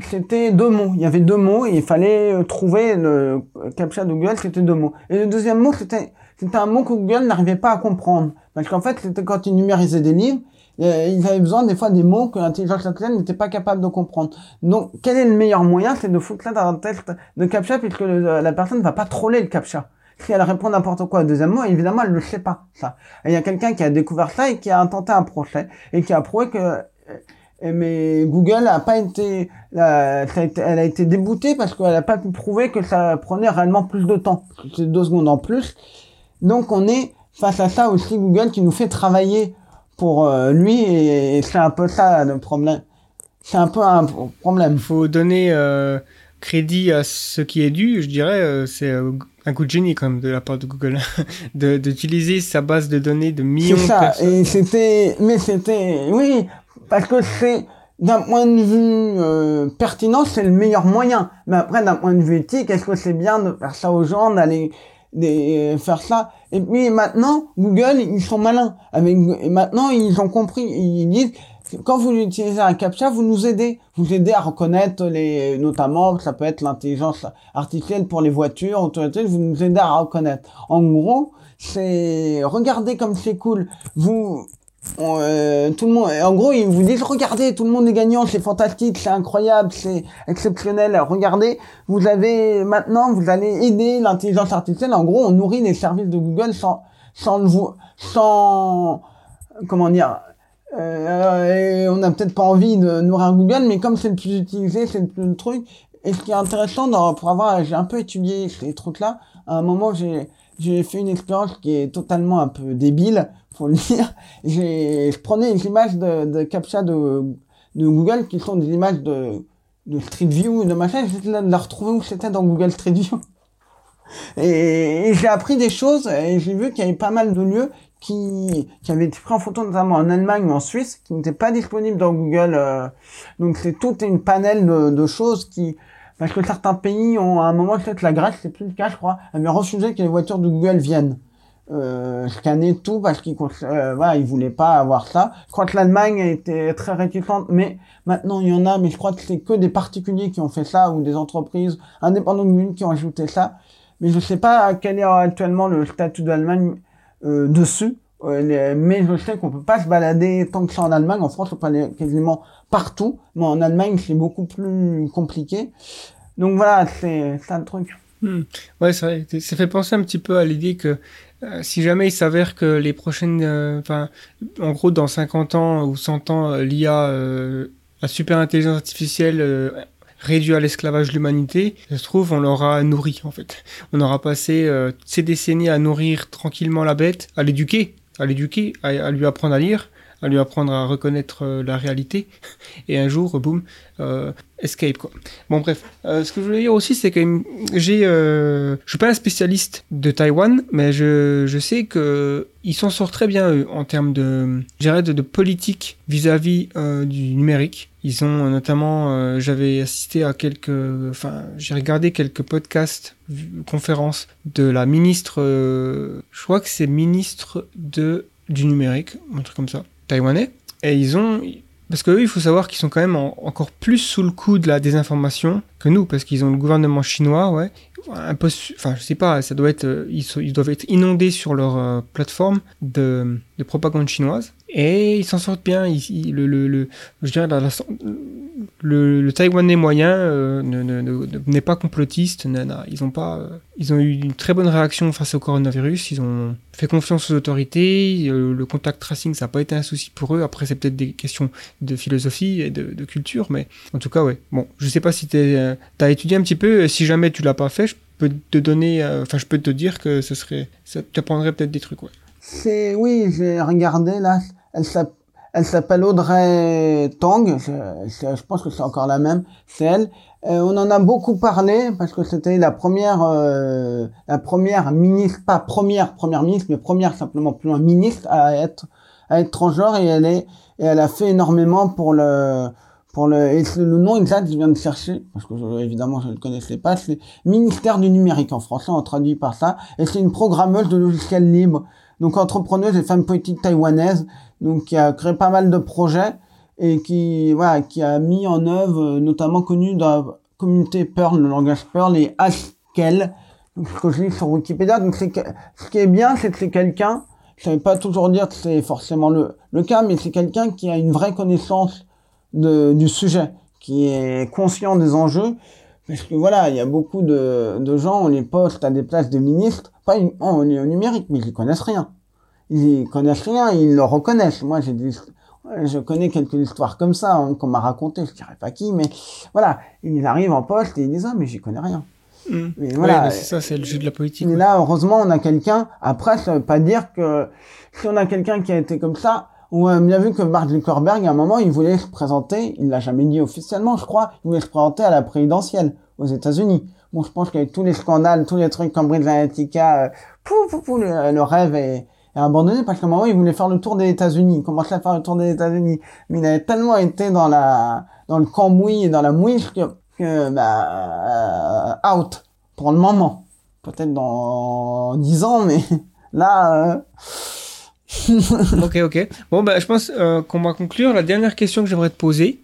c'était deux mots. Il y avait deux mots et il fallait euh, trouver le captcha de Google, c'était deux mots. Et le deuxième mot, c'était c'était un mot que Google n'arrivait pas à comprendre. Parce qu'en fait, c'était quand ils numérisaient des livres, ils avaient besoin des fois des mots que l'intelligence artificielle n'était pas capable de comprendre. Donc, quel est le meilleur moyen C'est de foutre ça dans un test de captcha puisque la personne ne va pas troller le captcha. Si elle répond n'importe quoi au deuxième mot, évidemment, elle ne le sait pas, ça. Il y a quelqu'un qui a découvert ça et qui a intenté un procès et qui a prouvé que euh, mais Google a pas été, euh, été- elle a été déboutée parce qu'elle a pas pu prouver que ça prenait réellement plus de temps. C'est deux secondes en plus. Donc on est face à ça aussi Google qui nous fait travailler pour euh, lui et, et c'est un peu ça le problème. C'est un peu un problème. Il faut donner euh, crédit à ce qui est dû, je dirais, euh, c'est un coup de génie quand même de la part de Google, d'utiliser sa base de données de millions C'est de ça. personnes. Et c'était, mais c'était, oui, parce que c'est d'un point de vue euh, pertinent, c'est le meilleur moyen. Mais après, d'un point de vue éthique, est-ce que c'est bien de faire ça aux gens, d'aller des- faire ça Et puis maintenant, Google, ils sont malins. Avec, et maintenant, ils ont compris. Ils disent, quand vous utilisez un captcha, vous nous aidez. Vous aidez à reconnaître les, notamment, ça peut être l'intelligence artificielle pour les voitures, vous nous aidez à reconnaître. En gros, c'est, regardez comme c'est cool. Vous, euh, tout le monde, en gros, ils vous disent, regardez, tout le monde est gagnant, c'est fantastique, c'est incroyable, c'est exceptionnel. Regardez, vous avez, maintenant, vous allez aider l'intelligence artificielle. En gros, on nourrit les services de Google sans, sans vous, sans, comment dire, euh, on n'a peut-être pas envie de nourrir Google, mais comme c'est le plus utilisé, c'est le plus truc. Et ce qui est intéressant, dans, pour avoir, j'ai un peu étudié ces trucs-là. À un moment, j'ai, j'ai fait une expérience qui est totalement un peu débile, faut le dire. Je prenais les images de, de captcha de, de Google qui sont des images de, de Street View, de machin, j'essaie de la retrouver où c'était dans Google Street View. Et, j'ai appris des choses et j'ai vu qu'il y avait pas mal de lieux qui, qui avaient été pris en photo notamment en Allemagne ou en Suisse qui n'étaient pas disponibles dans Google. euh. donc c'est toute une panel de, de choses qui parce que certains pays ont à un moment peut-être la Grèce c'est plus le cas je crois avaient refusé que les voitures de Google viennent euh, scanner tout parce qu'ils euh, voilà ils voulaient pas avoir ça. Je crois que l'Allemagne était très réticente mais maintenant il y en a mais je crois que c'est que des particuliers qui ont fait ça ou des entreprises indépendantes Google qui ont ajouté ça. Mais je sais pas quel est actuellement le statut de l'Allemagne euh, dessus. Euh, mais je sais qu'on peut pas se balader tant que ça en Allemagne. En France, on peut aller quasiment partout. Mais en Allemagne, c'est beaucoup plus compliqué. Donc voilà, c'est ça le truc. Ouais, c'est vrai. Ça fait penser un petit peu à l'idée que si jamais il s'avère que les prochaines, euh, enfin, en gros, dans 50 ans ou 100 ans, euh, l'IA, euh, la super intelligence artificielle euh, réduit à l'esclavage l'humanité, ça se trouve, on l'aura nourri, en fait. On aura passé euh, ces décennies à nourrir tranquillement la bête, à l'éduquer, à l'éduquer, à lui apprendre à lire, à lui apprendre à reconnaître euh, la réalité. Et un jour, boum, euh, escape, quoi. Bon, bref. Euh, ce que je voulais dire aussi, c'est que j'ai, euh, je suis pas un spécialiste de Taïwan, mais je, je sais que ils s'en sortent très bien eux, en termes de, dirais, de, de politique vis-à-vis euh, du numérique. Ils ont euh, notamment, j'avais assisté à quelques, enfin, j'ai regardé quelques podcasts, conférences de la ministre, je crois que c'est ministre de du numérique, un truc comme ça, taïwanais. Et ils ont, parce que eux, il faut savoir qu'ils sont quand même en- encore plus sous le coup de la désinformation que nous, parce qu'ils ont le gouvernement chinois, ouais. Un peu, enfin, je sais pas, ça doit être, euh, ils, ils doivent être inondés sur leur euh, plateforme de, de propagande chinoise. Et ils s'en sortent bien. Ils- le, le, le- je dirais, la- le, le Taïwanais moyen euh, ne- ne- ne- ne- n'est pas complotiste. Ils ont pas, euh, ils ont eu une très bonne réaction face au coronavirus. Ils ont fait confiance aux autorités. euh, le contact tracing, ça n'a pas été un souci pour eux. Après, c'est peut-être des questions de philosophie et de, culture, mais en tout cas, ouais. Bon, je sais pas si tu as étudié un petit peu. Si jamais tu l'as pas fait, je peux te donner, euh, enfin, je peux te dire que ce serait, ça t'apprendrait peut-être des trucs, ouais. C'est oui, j'ai regardé là. Elle s'appelle elle s'appelle Audrey Tang. Je, pense que c'est encore la même. C'est elle. Euh, on en a beaucoup parlé parce que c'était la première, euh, la première ministre, pas première première ministre, mais première simplement plus loin ministre à être à être transgenre et elle a fait énormément pour le pour le et le nom exact je viens de chercher parce que je- évidemment je ne connaissais pas c'est ministère du numérique en français on traduit par ça et c'est une programmeuse de logiciels libres donc entrepreneuse et femme politique taïwanaise, donc qui a créé pas mal de projets et qui voilà qui a mis en œuvre euh, notamment connu dans la communauté Perl, le langage Perl et Haskell, ce que je lis sur Wikipédia. Donc c'est ce qui est bien, c'est que c'est quelqu'un, je savais pas toujours dire que c'est forcément le, le cas, mais c'est quelqu'un qui a une vraie connaissance de, du sujet, qui est conscient des enjeux. Parce que voilà, il y a beaucoup de, de gens, on les poste à des places de ministres, pas est au numérique, mais ils connaissent rien. Ils connaissent rien, ils le reconnaissent. Moi, j'ai des, je connais quelques histoires comme ça, hein, qu'on m'a raconté, je dirais pas qui, mais voilà, ils arrivent en poste et ils disent, ah, mais j'y connais rien. Mais Ouais, voilà. mais c'est ça, c'est le jeu de la politique. Ouais. là, heureusement, on a quelqu'un. Après, ça veut pas dire que si on a quelqu'un qui a été comme ça, on a bien vu que Mark Zuckerberg, à un moment, il voulait se présenter, il l'a jamais dit officiellement, je crois, il voulait se présenter à la présidentielle aux États-Unis. Bon, je pense qu'avec tous les scandales, tous les trucs Cambridge Analytica, euh, pouf, pouf, pouf, le, rêve est, est abandonné parce qu'à un moment, il voulait faire le tour des États-Unis, il commençait à faire le tour des États-Unis. Mais il avait tellement été dans la, dans le cambouis et dans la mouise que, que bah, euh, out pour le moment. Peut-être dans 10 ans, mais là, euh, ok, ok. Bon, bah, je pense euh, qu'on va conclure. La dernière question que j'aimerais te poser.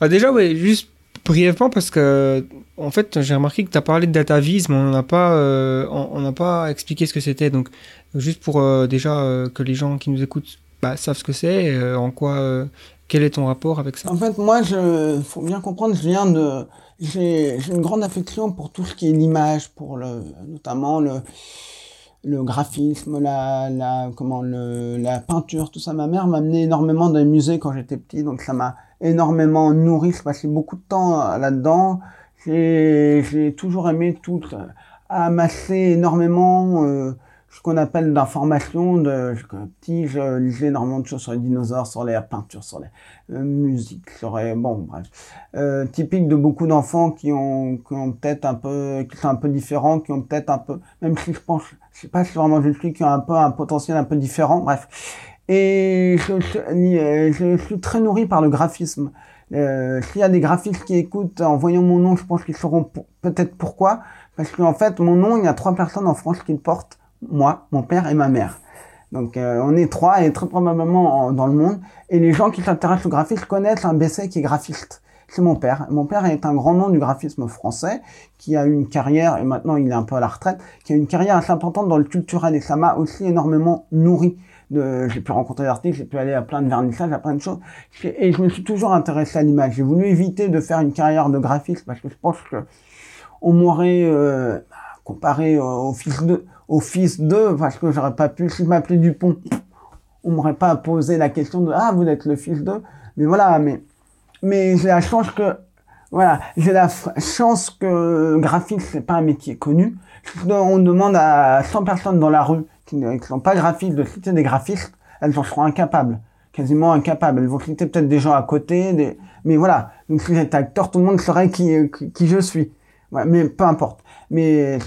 Ah, déjà, ouais, juste brièvement, parce que, en fait, j'ai remarqué que tu as parlé de DataVis, mais on n'a pas, euh, on n'a pas expliqué ce que c'était. Donc, juste pour euh, déjà euh, que les gens qui nous écoutent bah, savent ce que c'est, euh, en quoi, euh, quel est ton rapport avec ça En fait, moi, je, faut bien comprendre, je viens de, j'ai, j'ai une grande affection pour tout ce qui est l'image, pour le, notamment le, le graphisme, la, la, comment, le, la peinture, tout ça. Ma mère m'a amené énormément dans les musées quand j'étais petit, donc ça m'a énormément nourri. Je passais beaucoup de temps euh, là-dedans. J'ai, j'ai toujours aimé tout, euh, amasser énormément, euh, ce qu'on appelle d'information. De, petit, je lisais énormément de choses sur les dinosaures, sur les peintures, sur les euh, musiques, sur les, bon, bref. Euh, typique de beaucoup d'enfants qui ont peut-être un peu, qui sont un peu différents, qui ont peut-être un peu, même si je pense, je sais pas si vraiment je suis, qui ont un peu un potentiel un peu différent, bref. Et je, je, suis très nourri par le graphisme. Euh, S'il y a des graphistes qui écoutent en voyant mon nom, je pense qu'ils sauront peut-être pourquoi. Parce qu'en fait, mon nom, il y a trois personnes en France qui le portent moi, mon père et ma mère. Donc euh, on est trois et très probablement dans le monde. Et les gens qui s'intéressent au graphisme connaissent un BC qui est graphiste. C'est mon père. Mon père est un grand nom du graphisme français, qui a eu une carrière, et maintenant il est un peu à la retraite, qui a une carrière assez importante dans le culturel, et ça m'a aussi énormément nourri. J'ai pu rencontrer des artistes, j'ai pu aller à plein de vernissages, à plein de choses, et je me suis toujours intéressé à l'image. J'ai voulu éviter de faire une carrière de graphiste, parce que je pense que on m'aurait euh, comparé au fils de parce que j'aurais pas pu, si je m'appelais Dupont, on m'aurait pas posé la question de ah vous êtes le fils d'eux, mais voilà, mais mais j'ai la chance que voilà, j'ai la chance que graphiste c'est pas un métier connu. On demande à 100 personnes dans la rue qui ne sont pas graphistes de citer des graphistes, elles en seront incapables, quasiment incapables. Elles vont citer peut-être des gens à côté, des... mais voilà. Donc si j'étais acteur, tout le monde saurait qui, qui, je suis. Ouais, mais peu importe. Mais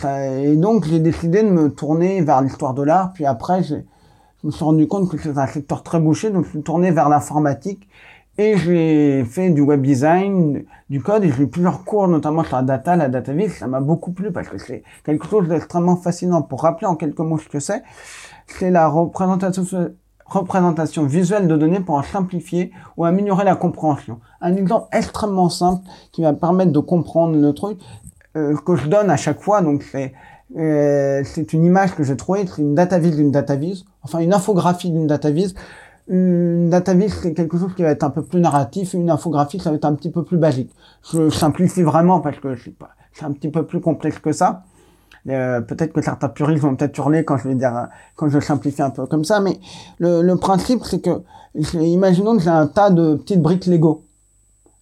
et donc j'ai décidé de me tourner vers l'histoire de l'art. Puis après, je me suis rendu compte que c'est un secteur très bouché, donc je suis tourné vers l'informatique. Et j'ai fait du web design, du code, et j'ai eu plusieurs cours, notamment sur la data, la data viz. Ça m'a beaucoup plu parce que c'est quelque chose d'extrêmement fascinant. Pour rappeler en quelques mots ce que c'est, c'est la représentation, visuelle de données pour en simplifier ou améliorer la compréhension. Un exemple extrêmement simple qui va permettre de comprendre le truc, euh, que je donne à chaque fois. Donc c'est euh, c'est une image que j'ai trouvée, c'est une data d'une data enfin une infographie d'une data Une data c'est quelque chose qui va être un peu plus narratif, une infographie ça va être un petit peu plus basique. Je simplifie vraiment parce que c'est un petit peu plus complexe que ça. Euh, peut-être que certains puristes vont peut-être hurler quand je vais dire quand je simplifie un peu comme ça, mais le, le principe c'est que imaginons que j'ai un tas de petites briques Lego.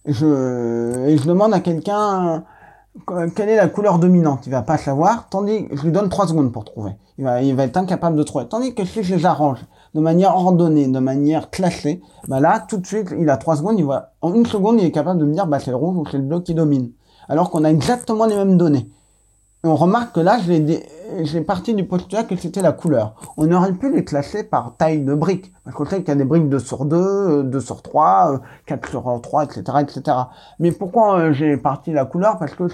Et je demande à quelqu'un quelle est la couleur dominante? Il va pas savoir, tandis que je lui donne trois secondes pour trouver. Il va, il va être incapable de trouver. Tandis que si je les arrange de manière ordonnée, de manière classée, bah là, tout de suite, il a trois secondes, il va, en une seconde, il est capable de me dire, bah, c'est le rouge ou c'est le bleu qui domine. Alors qu'on a exactement les mêmes données on remarque que là, j'ai parti du postulat que c'était la couleur. On aurait pu les classer par taille de briques. Parce qu'on sait qu'il y a des briques 2 sur 2, 2 euh, sur 3, 4 euh, sur 3, etc., etc. Mais pourquoi euh, j'ai parti la couleur? Parce que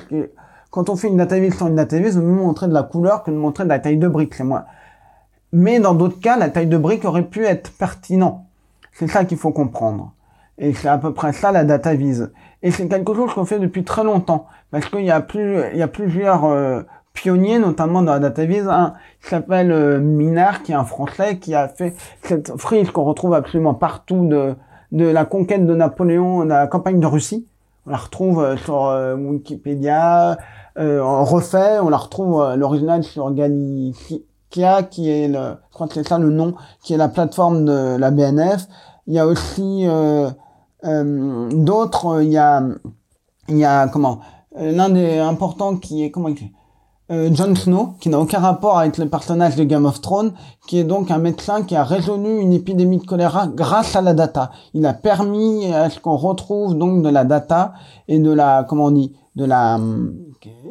quand on fait une database sur une database, on mieux montrer de la couleur que de montrer de la taille de brique, c'est moi. Mais dans d'autres cas, la taille de brique aurait pu être pertinent. C'est ça qu'il faut comprendre. Et c'est à peu près ça la data vise. Et c'est quelque chose qu'on fait depuis très longtemps. Parce qu'il y a plus, il y a plusieurs euh, pionniers, notamment dans la data vise. Un qui s'appelle euh, Minard, qui est un français, qui a fait cette frise qu'on retrouve absolument partout de, de la conquête de Napoléon, de la campagne de Russie. On la retrouve euh, sur euh, Wikipédia, en refait, on la retrouve l'original sur Galicia, qui est le, je crois que c'est ça le nom, qui est la plateforme de la BNF. Il y a aussi euh, d'autres, euh, il y a, il y a comment euh, L'un des importants qui est comment euh, Jon Snow, qui n'a aucun rapport avec le personnage de Game of Thrones, qui est donc un médecin qui a résolu une épidémie de choléra grâce à la data. Il a permis à ce qu'on retrouve donc de la data et de la, comment on dit, de la,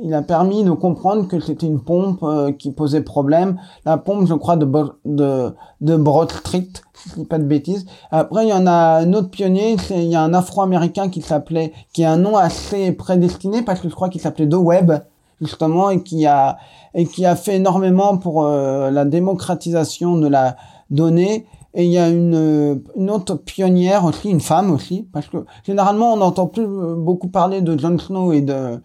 il a permis de comprendre que c'était une pompe euh, qui posait problème. La pompe, je crois, de, de, de Broad Street, si je dis pas de bêtises. Après, il y en a un autre pionnier, il y a un Afro-Américain qui s'appelait, qui a un nom assez prédestiné parce que je crois qu'il s'appelait The Web, justement, et qui a, et qui a fait énormément pour euh, la démocratisation de la donnée. Et il y a une, une autre pionnière aussi, une femme aussi, parce que généralement on n'entend plus beaucoup parler de Jon Snow et de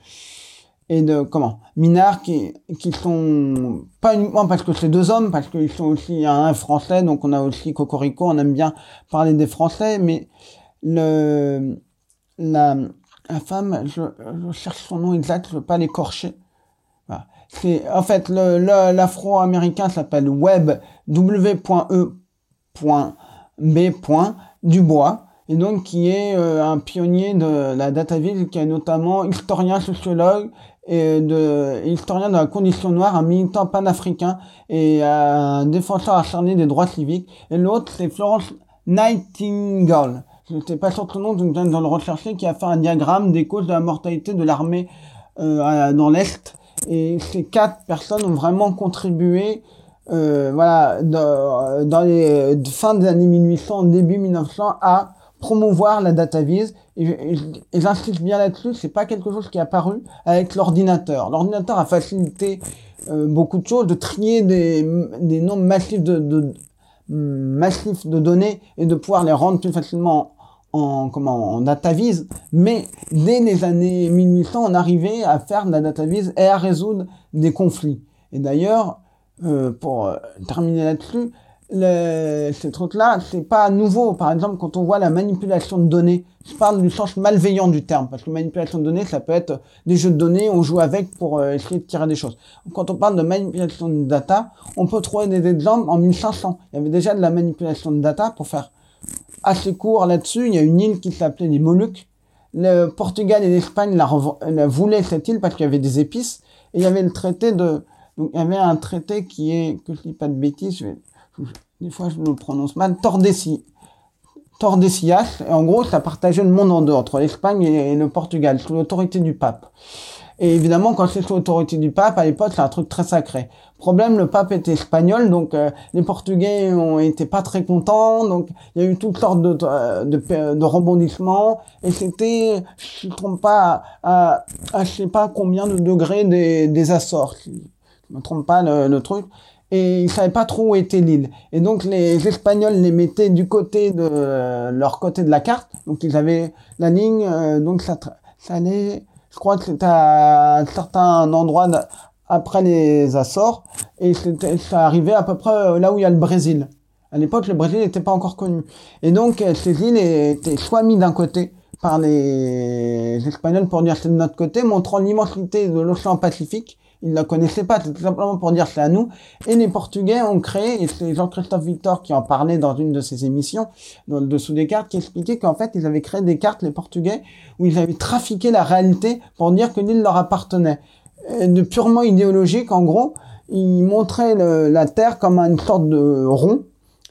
et de comment? Minard qui qui sont pas uniquement parce que c'est deux hommes parce qu'ils sont aussi un français donc on a aussi Cocorico on aime bien parler des français mais le la, la femme je, cherche son nom exact je veux pas l'écorcher voilà. c'est en fait le l'afro-américain s'appelle Web W.E.B. Dubois et donc qui est euh, un pionnier de la data qui est notamment historien, sociologue et de historien de la condition noire, un militant panafricain et un défenseur acharné des droits civiques. Et l'autre, c'est Florence Nightingale. Je n'étais pas sûr de son nom, donc je de le rechercher, qui a fait un diagramme des causes de la mortalité de l'armée euh, dans l'Est. Et ces quatre personnes ont vraiment contribué euh, voilà, dans, dans les fins des années 1800, début 1900, à promouvoir la data vise et, j'insiste bien là-dessus, c'est pas quelque chose qui est apparu avec l'ordinateur. L'ordinateur a facilité euh, beaucoup de choses, de trier des, des nombres massifs de, massifs de données et de pouvoir les rendre plus facilement en, comment, en. Mais dès les années 1800, on arrivait à faire de la data vise et à résoudre des conflits. Et d'ailleurs, euh, pour euh, terminer là-dessus, le, ces trucs-là, c'est pas nouveau. Par exemple, quand on voit la manipulation de données, je parle du sens malveillant du terme, parce que manipulation de données, ça peut être des jeux de données, on joue avec pour euh, essayer de tirer des choses. Quand on parle de manipulation de data, on peut trouver des exemples en 1500. Il y avait déjà de la manipulation de data pour faire assez court là-dessus. Il y a une île qui s'appelait les Moluques. Le Portugal et l'Espagne la, la voulaient cette île parce qu'il y avait des épices. Et il y avait le traité de, donc il y avait un traité qui est, que je dis pas de bêtises, je vais, des fois je le prononce mal, Tordesillas. Tordesillas, et en gros, ça partageait le monde en deux, entre l'Espagne et le Portugal, sous l'autorité du pape. Et évidemment, quand c'est sous l'autorité du pape, à l'époque, c'est un truc très sacré. Problème, le pape était espagnol, donc euh, les Portugais ont été pas très contents, donc il y a eu toutes sortes de, de, rebondissements, et c'était, je ne trompe pas, à, à, je sais pas combien de degrés des, des Açores, je me trompe pas le truc, et ils savaient pas trop où était l'île. Et donc les Espagnols les mettaient du côté de leur côté de la carte. Donc ils avaient la ligne, euh, donc ça, allait, je crois que c'était à un certain endroit après les Açores, et ça arrivait à peu près là où il y a le Brésil. À l'époque, le Brésil n'était pas encore connu. Et donc euh, ces îles étaient soit mis d'un côté par les Espagnols pour dire c'est de notre côté, montrant l'immensité de l'océan Pacifique, ils ne la connaissaient pas, tout simplement pour dire c'est à nous. Et les Portugais ont créé, et c'est Jean-Christophe Victor qui en parlait dans une de ses émissions, dans le dessous des cartes, qui expliquait qu'en fait, ils avaient créé des cartes, les Portugais, où ils avaient trafiqué la réalité pour dire que l'île leur appartenait. de purement idéologique, en gros, ils montraient la Terre comme une sorte de rond,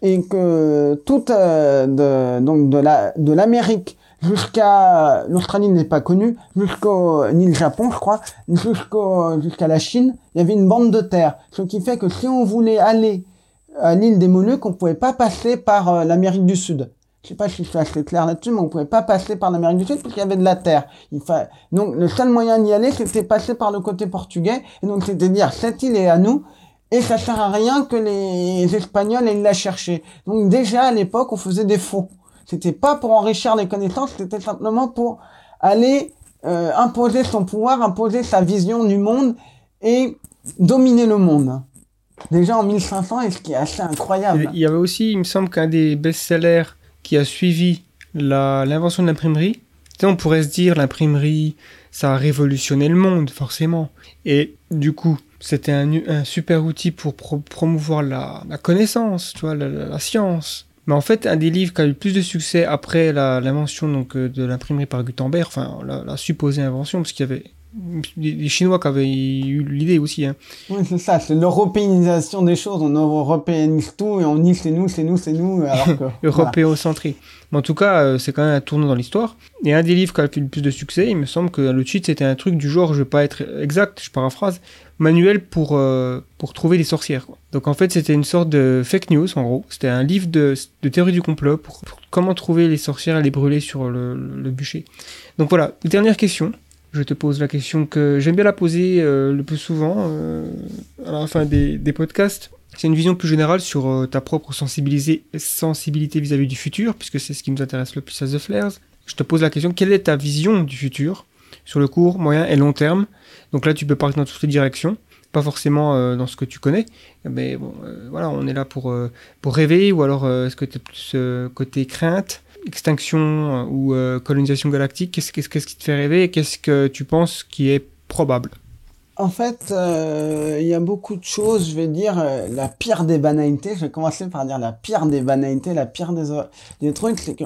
et que toute euh, de l'Amérique jusqu'à l'Australie n'est pas connue, jusqu'au ni le Japon, je crois, jusqu'au jusqu'à la Chine, il y avait une bande de terre, ce qui fait que si on voulait aller à l'île des Moluques, on pouvait pas passer par euh, l'Amérique du Sud. Je sais pas si suis assez clair là-dessus, mais on pouvait pas passer par l'Amérique du Sud parce qu'il y avait de la terre. Donc le seul moyen d'y aller, c'était passer par le côté portugais, et donc c'était dire cette île est à nous, et ça sert à rien que les Espagnols aient la chercher. Donc déjà à l'époque, on faisait des faux. C'était pas pour enrichir les connaissances, c'était simplement pour aller euh, imposer son pouvoir, imposer sa vision du monde et dominer le monde. Déjà en 1500, et ce qui est assez incroyable. Il y avait aussi, il me semble qu'un des best-sellers qui a suivi l'invention de l'imprimerie, on pourrait se dire l'imprimerie, ça a révolutionné le monde, forcément. Et du coup, c'était un, super outil pour promouvoir la, la, connaissance, tu vois, la, science. Mais en fait, un des livres qui a eu le plus de succès après l'invention donc euh, de l'imprimerie par Gutenberg, enfin la, la supposée invention, parce qu'il y avait les Chinois qui avaient eu l'idée aussi. Hein. Oui, c'est ça, c'est l'européanisation des choses. On européanise tout et on dit c'est nous, c'est nous, c'est nous. Alors que, Européocentré. Mais en tout cas, euh, c'est quand même un tournant dans l'histoire. Et un des livres qui a eu le plus de succès, il me semble que le titre c'était un truc du genre, je vais pas être exact, je paraphrase, manuel pour, euh, pour trouver des sorcières. Donc en fait, c'était une sorte de fake news en gros. C'était un livre de, théorie du complot pour, comment trouver les sorcières et les brûler sur le, bûcher. Donc voilà, dernière question je te pose la question que j'aime bien la poser euh, le plus souvent euh, à la fin des, podcasts. C'est une vision plus générale sur ta propre sensibilité vis-à-vis -vis du futur, puisque c'est ce qui nous intéresse le plus à The Flares. Je te pose la question, quelle est ta vision du futur sur le court, moyen et long terme? Donc là, tu peux partir dans toutes les directions, pas forcément euh, dans ce que tu connais, mais bon, euh, voilà, on est là pour, pour rêver, ou alors est-ce que tu es plus côté crainte extinction ou colonisation galactique, qu'est-ce qui te fait rêver? Et qu'est-ce que tu penses qui est probable? En fait, euh, il y a beaucoup de choses, je vais dire, euh, la pire des banalités, je vais commencer par dire la pire des banalités, la pire des, des trucs, c'est que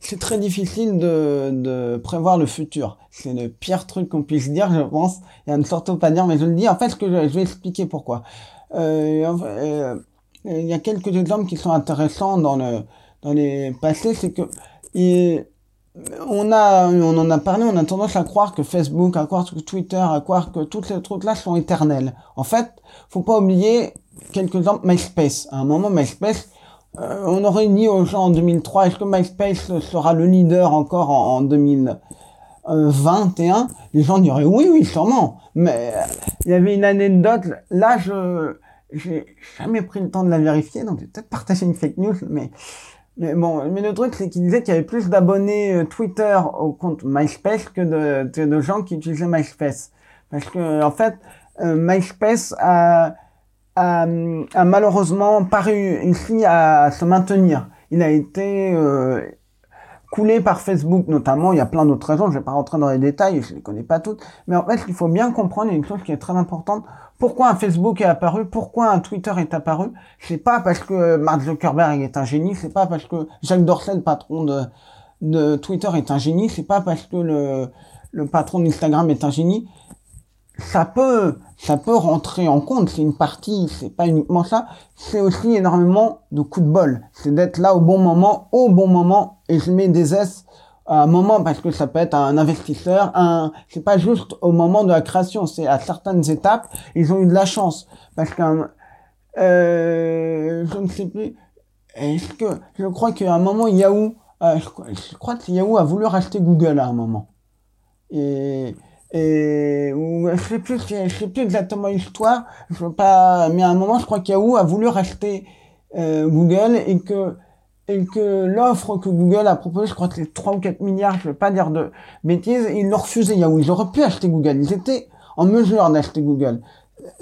c'est très difficile de, de prévoir le futur. C'est le pire truc qu'on puisse dire, je pense. Y a ne surtout pas dire, mais je le dis. En fait, que je, vais expliquer pourquoi. Euh, euh, il y a quelques exemples qui sont intéressants dans le dans les passés, c'est que il, on a, on en a parlé, on a tendance à croire que Facebook, à croire que Twitter, à croire que toutes ces trucs-là sont éternels. En fait, faut pas oublier quelques exemples MySpace. À un moment, MySpace, euh, on aurait dit aux gens en 2003, est-ce que MySpace sera le leader encore en, en 2021 Les gens diraient oui, oui, sûrement. Mais euh, il y avait une anecdote. Là, je j'ai jamais pris le temps de la vérifier, donc j'ai peut-être partagé une fake news, mais mais bon, mais le truc, c'est qu'il disait qu'il y avait plus d'abonnés euh, Twitter au compte MySpace que de, gens qui utilisaient MySpace. Parce que, en fait, euh, MySpace a, a, a, malheureusement pas réussi à se maintenir. Il a été euh, coulé par Facebook notamment. Il y a plein d'autres raisons. Je vais pas rentrer dans les détails, je les connais pas toutes. Mais en fait, il faut bien comprendre une chose qui est très importante pourquoi un Facebook est apparu? Pourquoi un Twitter est apparu? C'est pas parce que Mark Zuckerberg est un génie, c'est pas parce que Jacques Dorsey, le patron de, Twitter, est un génie, c'est pas parce que le, le patron d'Instagram est un génie. Ça peut, ça peut rentrer en compte, c'est une partie, c'est pas uniquement ça, c'est aussi énormément de coups de bol. C'est d'être là au bon moment, au bon moment, et je mets des S un moment parce que ça peut être un investisseur, un c'est pas juste au moment de la création, c'est à certaines étapes, ils ont eu de la chance parce qu'un euh, je ne sais plus est-ce que je crois qu'à un moment Yahoo euh, je, crois que Yahoo a voulu racheter Google à un moment. Et et ou je sais plus je sais plus exactement l'histoire, je veux pas mais à un moment je crois que Yahoo a voulu racheter euh, Google et que et que l'offre que Google a proposée, je crois que c'est 3 ou 4 milliards, je vais pas dire de bêtises, ils l'ont refusé Yahoo. Ils auraient pu acheter Google. Ils étaient en mesure d'acheter Google.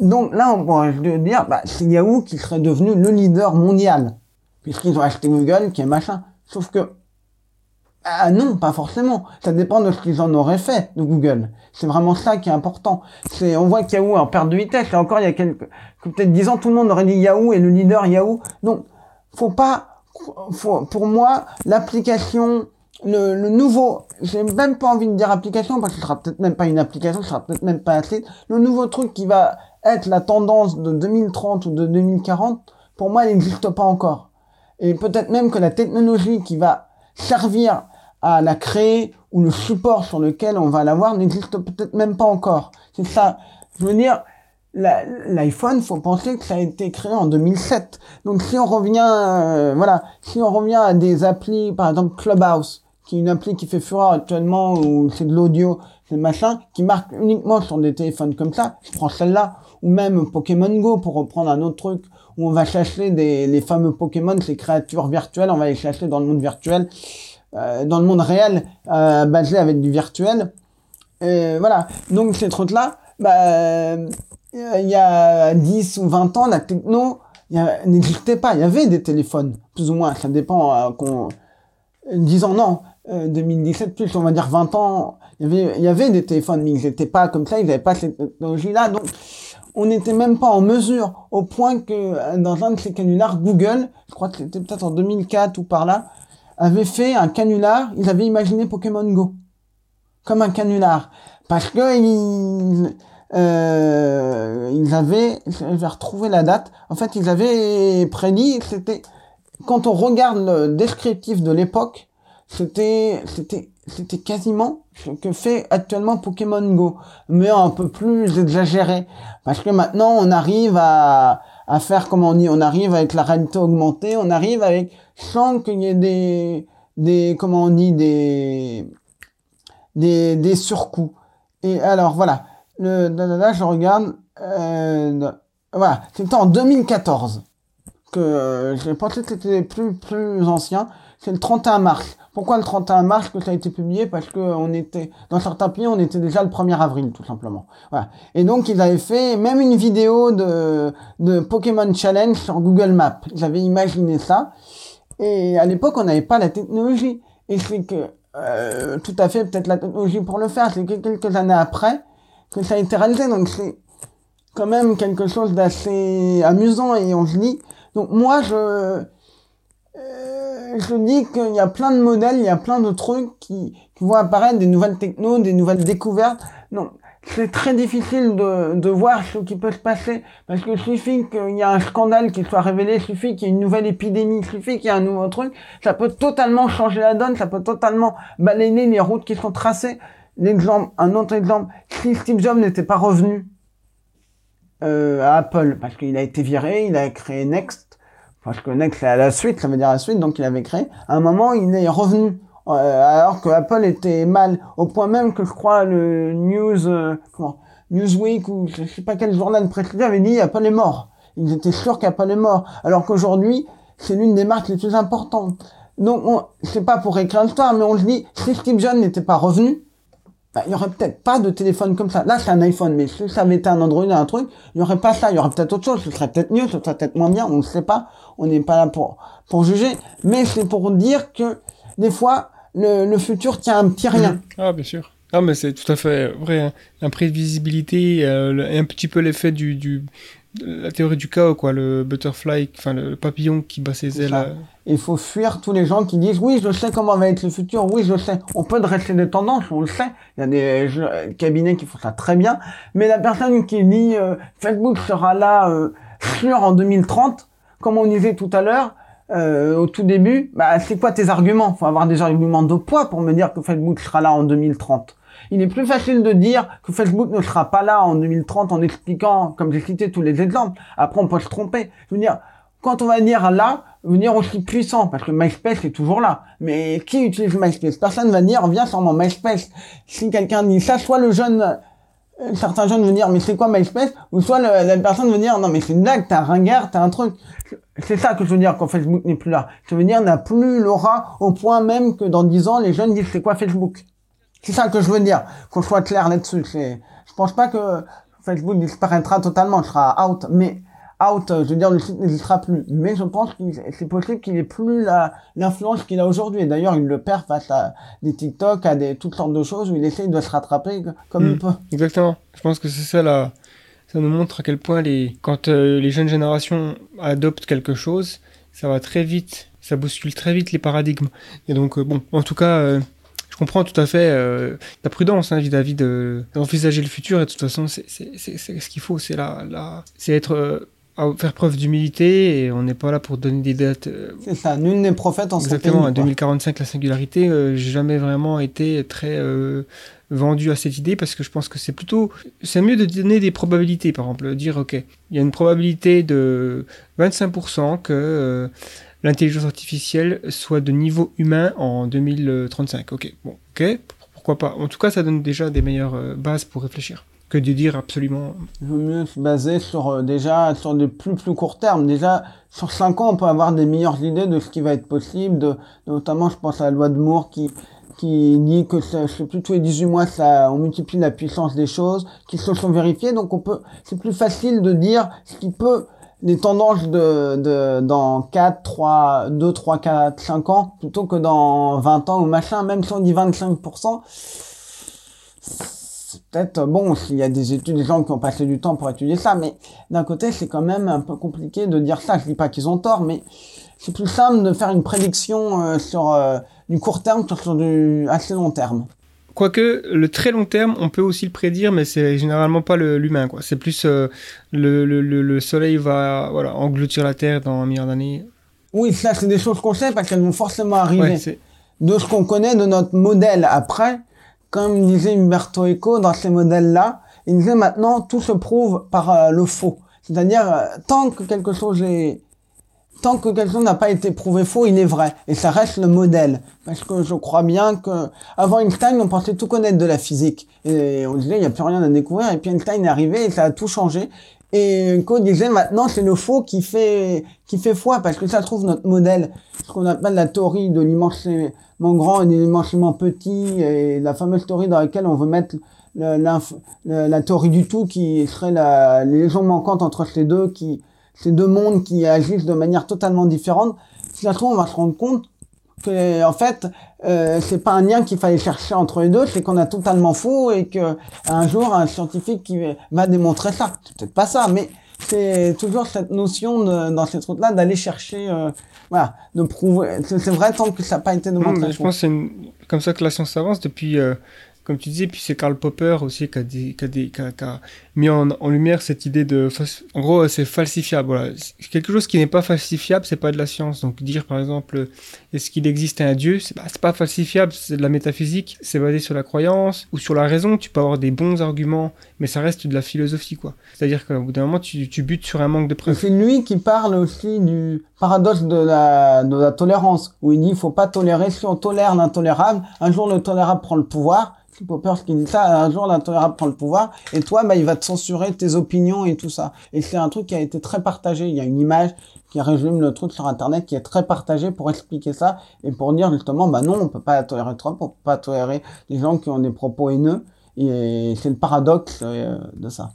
Donc là, on pourrait dire, bah, c'est Yahoo qui serait devenu le leader mondial. Puisqu'ils ont acheté Google, qui est machin. Sauf que, ah non, pas forcément. Ça dépend de ce qu'ils en auraient fait de Google. C'est vraiment ça qui est important. C'est, on voit que Yahoo est en perte de vitesse. Et encore, il y a quelques, peut-être 10 ans, tout le monde aurait dit Yahoo est le leader Yahoo. Donc, faut pas pour moi, l'application, le, le, nouveau, j'ai même pas envie de dire application parce que ce sera peut-être même pas une application, ce sera peut-être même pas un site. Le nouveau truc qui va être la tendance de 2030 ou de 2040, pour moi, il n'existe pas encore. Et peut-être même que la technologie qui va servir à la créer ou le support sur lequel on va l'avoir n'existe peut-être même pas encore. C'est ça. Je veux dire, l'iPhone, faut penser que ça a été créé en 2007. Donc si on revient, euh, voilà, si on revient à des applis, par exemple Clubhouse, qui est une appli qui fait fureur actuellement, où c'est de l'audio, c'est machin, qui marque uniquement sur des téléphones comme ça, je prends celle-là, ou même Pokémon Go, pour reprendre un autre truc, où on va chercher des, les fameux Pokémon, ces créatures virtuelles, on va les chercher dans le monde virtuel, euh, dans le monde réel, euh, basé avec du virtuel. Et voilà. Donc ces trucs-là, bah, euh, il y a 10 ou 20 ans, la techno n'existait pas. Il y avait des téléphones, plus ou moins. Ça dépend. Euh, qu'on 10 ans, non. 2017 euh, plus, on va dire 20 ans. Il y avait, des téléphones, mais ils n'étaient pas comme ça. Ils n'avaient pas cette technologie-là. Donc, on n'était même pas en mesure, au point que dans un de ces canulars, Google, je crois que c'était peut-être en 2004 ou par là, avait fait un canular. Ils avaient imaginé Pokémon Go comme un canular parce que euh, ils avaient, je vais retrouver la date, en fait ils avaient prédit, c'était, quand on regarde le descriptif de l'époque, c'était, c'était, c'était quasiment ce que fait actuellement Pokémon Go, mais un peu plus exagéré, parce que maintenant on arrive à, à faire, comme on dit, on arrive avec la réalité augmentée, on arrive avec, sans qu'il y ait des, des, comment on dit, des, des, des surcoûts. Et alors voilà, le, là, je regarde, euh, voilà, c'était en 2014 que euh, j'ai pensé que c'était plus plus ancien. C'est le 31 mars. Pourquoi le 31 mars que ça a été publié? Parce que on était dans certains pays, on était déjà le 1er avril, tout simplement. Voilà. Et donc ils avaient fait même une vidéo de de Pokémon Challenge sur Google Maps. J'avais imaginé ça. Et à l'époque, on n'avait pas la technologie. Et c'est que euh, tout à fait peut-être la technologie pour le faire. C'est que quelques années après, que ça a été réalisé. Donc c'est quand même quelque chose d'assez amusant et on se dit. Donc moi, je, euh, je dis qu'il y a plein de modèles, il y a plein de trucs qui, qui vont apparaître, des nouvelles technos, des nouvelles découvertes. Non, c'est très difficile de, de voir ce qui peut se passer parce qu'il suffit qu'il y a un scandale qui soit révélé, suffit qu'il y ait une nouvelle épidémie, suffit qu'il y ait un nouveau truc, ça peut totalement changer la donne, ça peut totalement balayer les routes qui sont tracées. L'exemple, un autre exemple, si Steve Jobs n'était pas revenu euh, à Apple parce qu'il a été viré, il a créé Next, parce que Next c'est à la suite, ça veut dire la suite, donc il avait créé. À un moment, il est revenu euh, alors que Apple était mal, au point même que je crois le News, euh, Newsweek ou je sais pas quel journal précédent avait dit Apple est mort. Ils étaient sûrs qu'Apple est mort, alors qu'aujourd'hui c'est l'une des marques les plus importantes. Donc c'est pas pour écrire l'histoire, mais on se dit si Steve Jobs n'était pas revenu, il y aurait peut-être pas de téléphone comme ça. Là, c'est un iPhone, mais si ça avait été un Android, un truc, il y aurait pas ça. Il y aurait peut-être autre chose. Ce serait peut-être mieux, ce serait peut-être moins bien. On ne sait pas. On n'est pas là pour pour juger. Mais c'est pour dire que des fois, le, le futur tient un petit rien. Ah, bien sûr. Ah, mais c'est tout à fait vrai. hein. L'imprévisibilité, euh, un petit peu l'effet du, la théorie du chaos, quoi. Le butterfly, enfin, le, papillon qui bat ses ailes. euh. Il faut fuir tous les gens qui disent oui, je sais comment va être le futur, oui, je sais. On peut dresser des tendances, on le sait. Il y a des euh, cabinets qui font ça très bien. Mais la personne qui dit euh, Facebook sera là euh, sûr en 2030, comme on disait tout à l'heure, euh, au tout début, bah, c'est quoi tes arguments? Faut avoir des arguments de poids pour me dire que Facebook sera là en 2030. Il est plus facile de dire que Facebook ne sera pas là en 2030 en expliquant, comme j'ai cité tous les exemples. Après, on peut se tromper. Je veux dire, quand on va dire là, veut dire aussi puissant, parce que MySpace est toujours là. Mais qui utilise MySpace? Personne va dire, viens sur mon MySpace. Si quelqu'un dit ça, soit le jeune, euh, certains jeunes vont dire, mais c'est quoi MySpace? Ou soit le- la personne veut dire, non mais c'est une blague, t'es un ringard, t'es un truc. C'est ça que je veux dire quand Facebook n'est plus là. Je veux dire, n'a plus l'aura au point même que dans 10 ans, les jeunes disent, c'est quoi Facebook? C'est ça que je veux dire, qu'on soit clair là-dessus. C'est- Je pense pas que Facebook disparaîtra totalement, sera out, mais out, je veux dire, le site n'existera plus. Mais je pense que c'est possible qu'il ait plus la, l'influence qu'il a aujourd'hui. Et d'ailleurs, il le perd face à des TikTok, à des, toutes sortes de choses où il essaye de se rattraper comme Mm. il peut. Exactement. Je pense que c'est ça là. Ça nous montre à quel point les quand euh, les jeunes générations adoptent quelque chose, ça va très vite, ça bouscule très vite les paradigmes. Et donc euh, bon, en tout cas, euh, je comprends tout à fait euh, la prudence hein, vis-à-vis de d'envisager le futur. Et de toute façon, c'est ce qu'il faut, c'est la la c'est être euh, à faire preuve d'humilité et on n'est pas là pour donner des dates euh, C'est ça. Nul n'est prophète en Exactement, en quoi. 2045, la singularité, euh, j'ai jamais vraiment été très euh, vendu à cette idée parce que je pense que c'est plutôt. C'est mieux de donner des probabilités, par exemple, dire, OK, il y a une probabilité de 25% que l'intelligence artificielle soit de niveau humain en 2035. OK, bon, OK, pourquoi pas. En tout cas, ça donne déjà des meilleures euh, bases pour réfléchir que de dire absolument. Il vaut mieux se baser sur euh, déjà sur des plus plus court terme. Déjà sur 5 ans, on peut avoir des meilleures idées de ce qui va être possible. Notamment, je pense à la loi de Moore qui qui dit que ça, je sais plus tous les 18 mois, on multiplie la puissance des choses qui se sont vérifiées. Donc on peut, c'est plus facile de dire ce qui peut les tendances de, de dans 4, 3, 2, 3, 4, 5 ans plutôt que dans 20 ans ou machin. Même si on dit 25%, c'est peut-être bon s'il y a des études, des gens qui ont passé du temps pour étudier ça, mais d'un côté c'est quand même un peu compliqué de dire ça. Je dis pas qu'ils ont tort, mais c'est plus simple de faire une prédiction euh, sur euh, du court terme que sur du assez long terme. Quoique, le très long terme, on peut aussi le prédire, mais c'est généralement pas l'humain, quoi. C'est plus euh, le, le, le, le soleil va voilà, engloutir la Terre dans un milliard d'années. Oui, ça c'est des choses qu'on sait parce qu'elles vont forcément arriver. Ouais, de ce qu'on connaît de notre modèle après, comme disait Umberto Eco dans ces modèles-là, il disait maintenant tout se prouve par euh, le faux. C'est-à-dire euh, tant que quelque chose est tant que quelque chose n'a pas été prouvé faux, il est vrai. Et ça reste le modèle. Parce que je crois bien que avant Einstein, on pensait tout connaître de la physique. Et on disait il n'y a plus rien à découvrir. Et puis Einstein est arrivé et ça a tout changé. Et Eco disait maintenant c'est le faux qui fait qui fait foi parce que ça trouve notre modèle, ce qu'on appelle la théorie de l'immensément grand et de l'immensément petit et la fameuse théorie dans laquelle on veut mettre le- le- la théorie du tout qui serait la les liaisons manquantes entre ces deux qui ces deux mondes qui agissent de manière totalement différente. Si ça se trouve on va se rendre compte Que, en fait, euh, c'est pas un lien qu'il fallait chercher entre les deux, c'est qu'on a totalement faux et que un jour un scientifique qui va démontrer ça. C'est peut-être pas ça, mais c'est toujours cette notion de, dans cette route-là d'aller chercher, euh, voilà, de prouver. C'est vrai tant que ça n'a pas été démontré. je pense que c'est une- comme ça que la science avance depuis, euh, comme tu disais, puis c'est Karl Popper aussi qui a, dit- qui a dit- qui a- qui a mis en, en lumière cette idée de... En gros, euh, c'est falsifiable. Voilà. Quelque chose qui n'est pas falsifiable, c'est pas de la science. Donc dire par exemple, euh, est-ce qu'il existe un dieu? C'est bah, pas falsifiable, c'est de la métaphysique, c'est basé sur la croyance ou sur la raison. Tu peux avoir des bons arguments, mais ça reste de la philosophie, quoi. C'est-à-dire qu'au bout d'un moment, tu, tu butes sur un manque de preuves. c'est lui qui parle aussi du paradoxe de la, de la tolérance, où il dit il faut pas tolérer, si on tolère l'intolérable, un jour le tolérable prend le pouvoir, Popper qui dit ça, un jour l'intolérable prend le pouvoir, et toi, bah, il va te censurer tes opinions et tout ça. Et c'est un truc qui a été très partagé, il y a une image qui résume le truc sur Internet qui est très partagée pour expliquer ça, et pour dire justement, bah non, on peut pas tolérer Trump, on peut pas tolérer les gens qui ont des propos haineux, et c'est le paradoxe euh, de ça.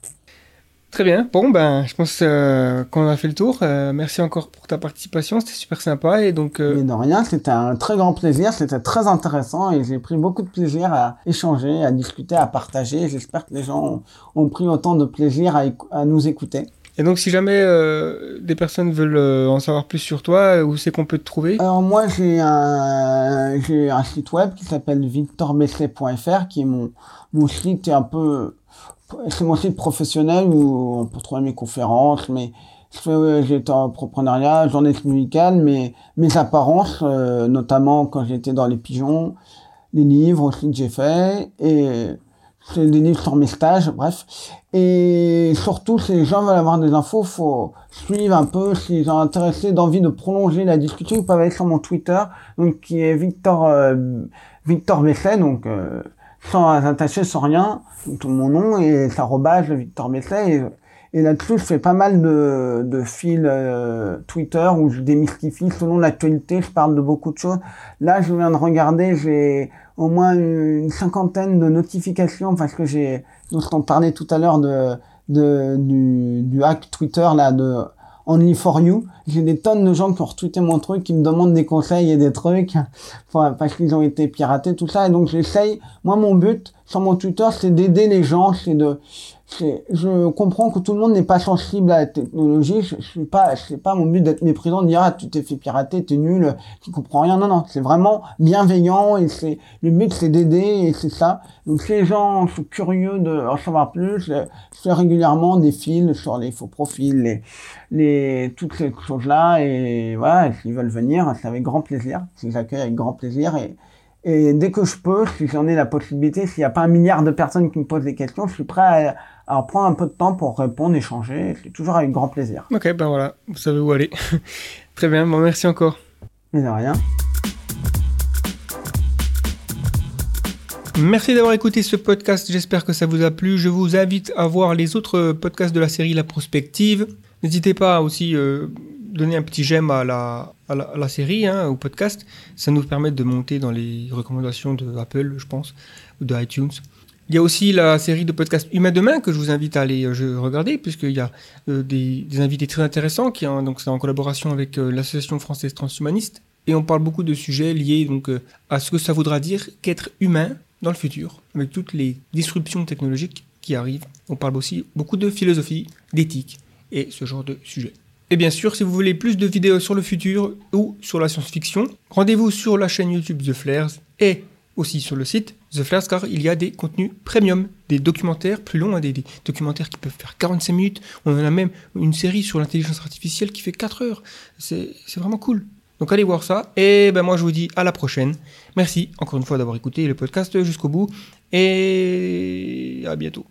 Très bien. Bon, ben, je pense euh, qu'on a fait le tour. Euh, merci encore pour ta participation. C'était super sympa. Et donc, euh, Mais de rien, c'était un très grand plaisir, c'était très intéressant et j'ai pris beaucoup de plaisir à échanger, à discuter, à partager. J'espère que les gens ont, ont pris autant de plaisir à, nous écouter. et donc, si jamais euh, des personnes veulent euh, en savoir plus sur toi, euh, où c'est qu'on peut te trouver? Alors moi, j'ai un, j'ai un site web qui s'appelle victorbesset.fr qui est mon, mon site est un peu, c'est mon site professionnel où on peut trouver mes conférences, mais été en entrepreneuriat, journaliste musical, mais mes apparences, euh, notamment quand j'étais dans les pigeons, les livres aussi que j'ai fait, et c'est des livres sur mes stages, bref. Et surtout, si les gens veulent avoir des infos, faut suivre un peu, s'ils sont intéressés d'envie de prolonger la discussion, ils peuvent aller sur mon Twitter, donc qui est Victor, euh, Victor Besset, donc, euh, sans attacher, sans rien, tout mon nom, et c'est arrobase Victor Besset, et, et là-dessus, je fais pas mal de, de fils euh, Twitter où je démystifie selon l'actualité, je parle de beaucoup de choses. Là, je viens de regarder, j'ai au moins une cinquantaine de notifications parce que j'ai, dont on parlait tout à l'heure de, de, du, du hack Twitter, là, de Only for You. J'ai des tonnes de gens qui ont retweeté mon truc, qui me demandent des conseils et des trucs, parce qu'ils ont été piratés, tout ça. Et donc, j'essaye, moi, mon but sur mon Twitter, c'est d'aider les gens, c'est de, je comprends que tout le monde n'est pas sensible à la technologie. Je, je suis pas, c'est pas mon but d'être méprisant, de dire ah tu t'es fait pirater, t'es nul, tu comprends rien. Non non, c'est vraiment bienveillant et c'est le but c'est d'aider et c'est ça. Donc si les gens sont curieux de en savoir plus, je, je fais régulièrement des fils sur les faux profils, les, les toutes ces choses là et voilà. S'ils veulent venir, c'est avec grand plaisir. Je les accueille avec grand plaisir et et dès que je peux, si j'en ai la possibilité, s'il n'y a pas un milliard de personnes qui me posent des questions, je suis prêt à, à prendre un peu de temps pour répondre, échanger. C'est toujours avec grand plaisir. Ok, ben voilà, vous savez où aller. Très bien, bon, merci encore. Mais de rien. Merci d'avoir écouté ce podcast, j'espère que ça vous a plu. Je vous invite à voir les autres podcasts de la série La Prospective. N'hésitez pas aussi euh, donner un petit j'aime à la, série, hein, au podcast. Ça nous permet de monter dans les recommandations de Apple, je pense, ou de iTunes. Il y a aussi la série de podcasts Humain Demain que je vous invite à aller euh, regarder, puisqu'il y a euh, des, invités très intéressants, qui ont- donc c'est en collaboration avec euh, l'Association française transhumaniste. Et on parle beaucoup de sujets liés donc, à ce que ça voudra dire qu'être humain dans le futur, avec toutes les disruptions technologiques qui arrivent. On parle aussi beaucoup de philosophie, d'éthique et ce genre de sujet. Et bien sûr, si vous voulez plus de vidéos sur le futur ou sur la science-fiction, rendez-vous sur la chaîne YouTube The Flares et aussi sur le site The Flares car il y a des contenus premium, des documentaires plus longs, hein, des, documentaires qui peuvent faire 45 minutes. On en a même une série sur l'intelligence artificielle qui fait 4 heures. C'est c'est vraiment cool. Donc allez voir ça. Et ben moi je vous dis à la prochaine. Merci encore une fois d'avoir écouté le podcast jusqu'au bout. Et à bientôt.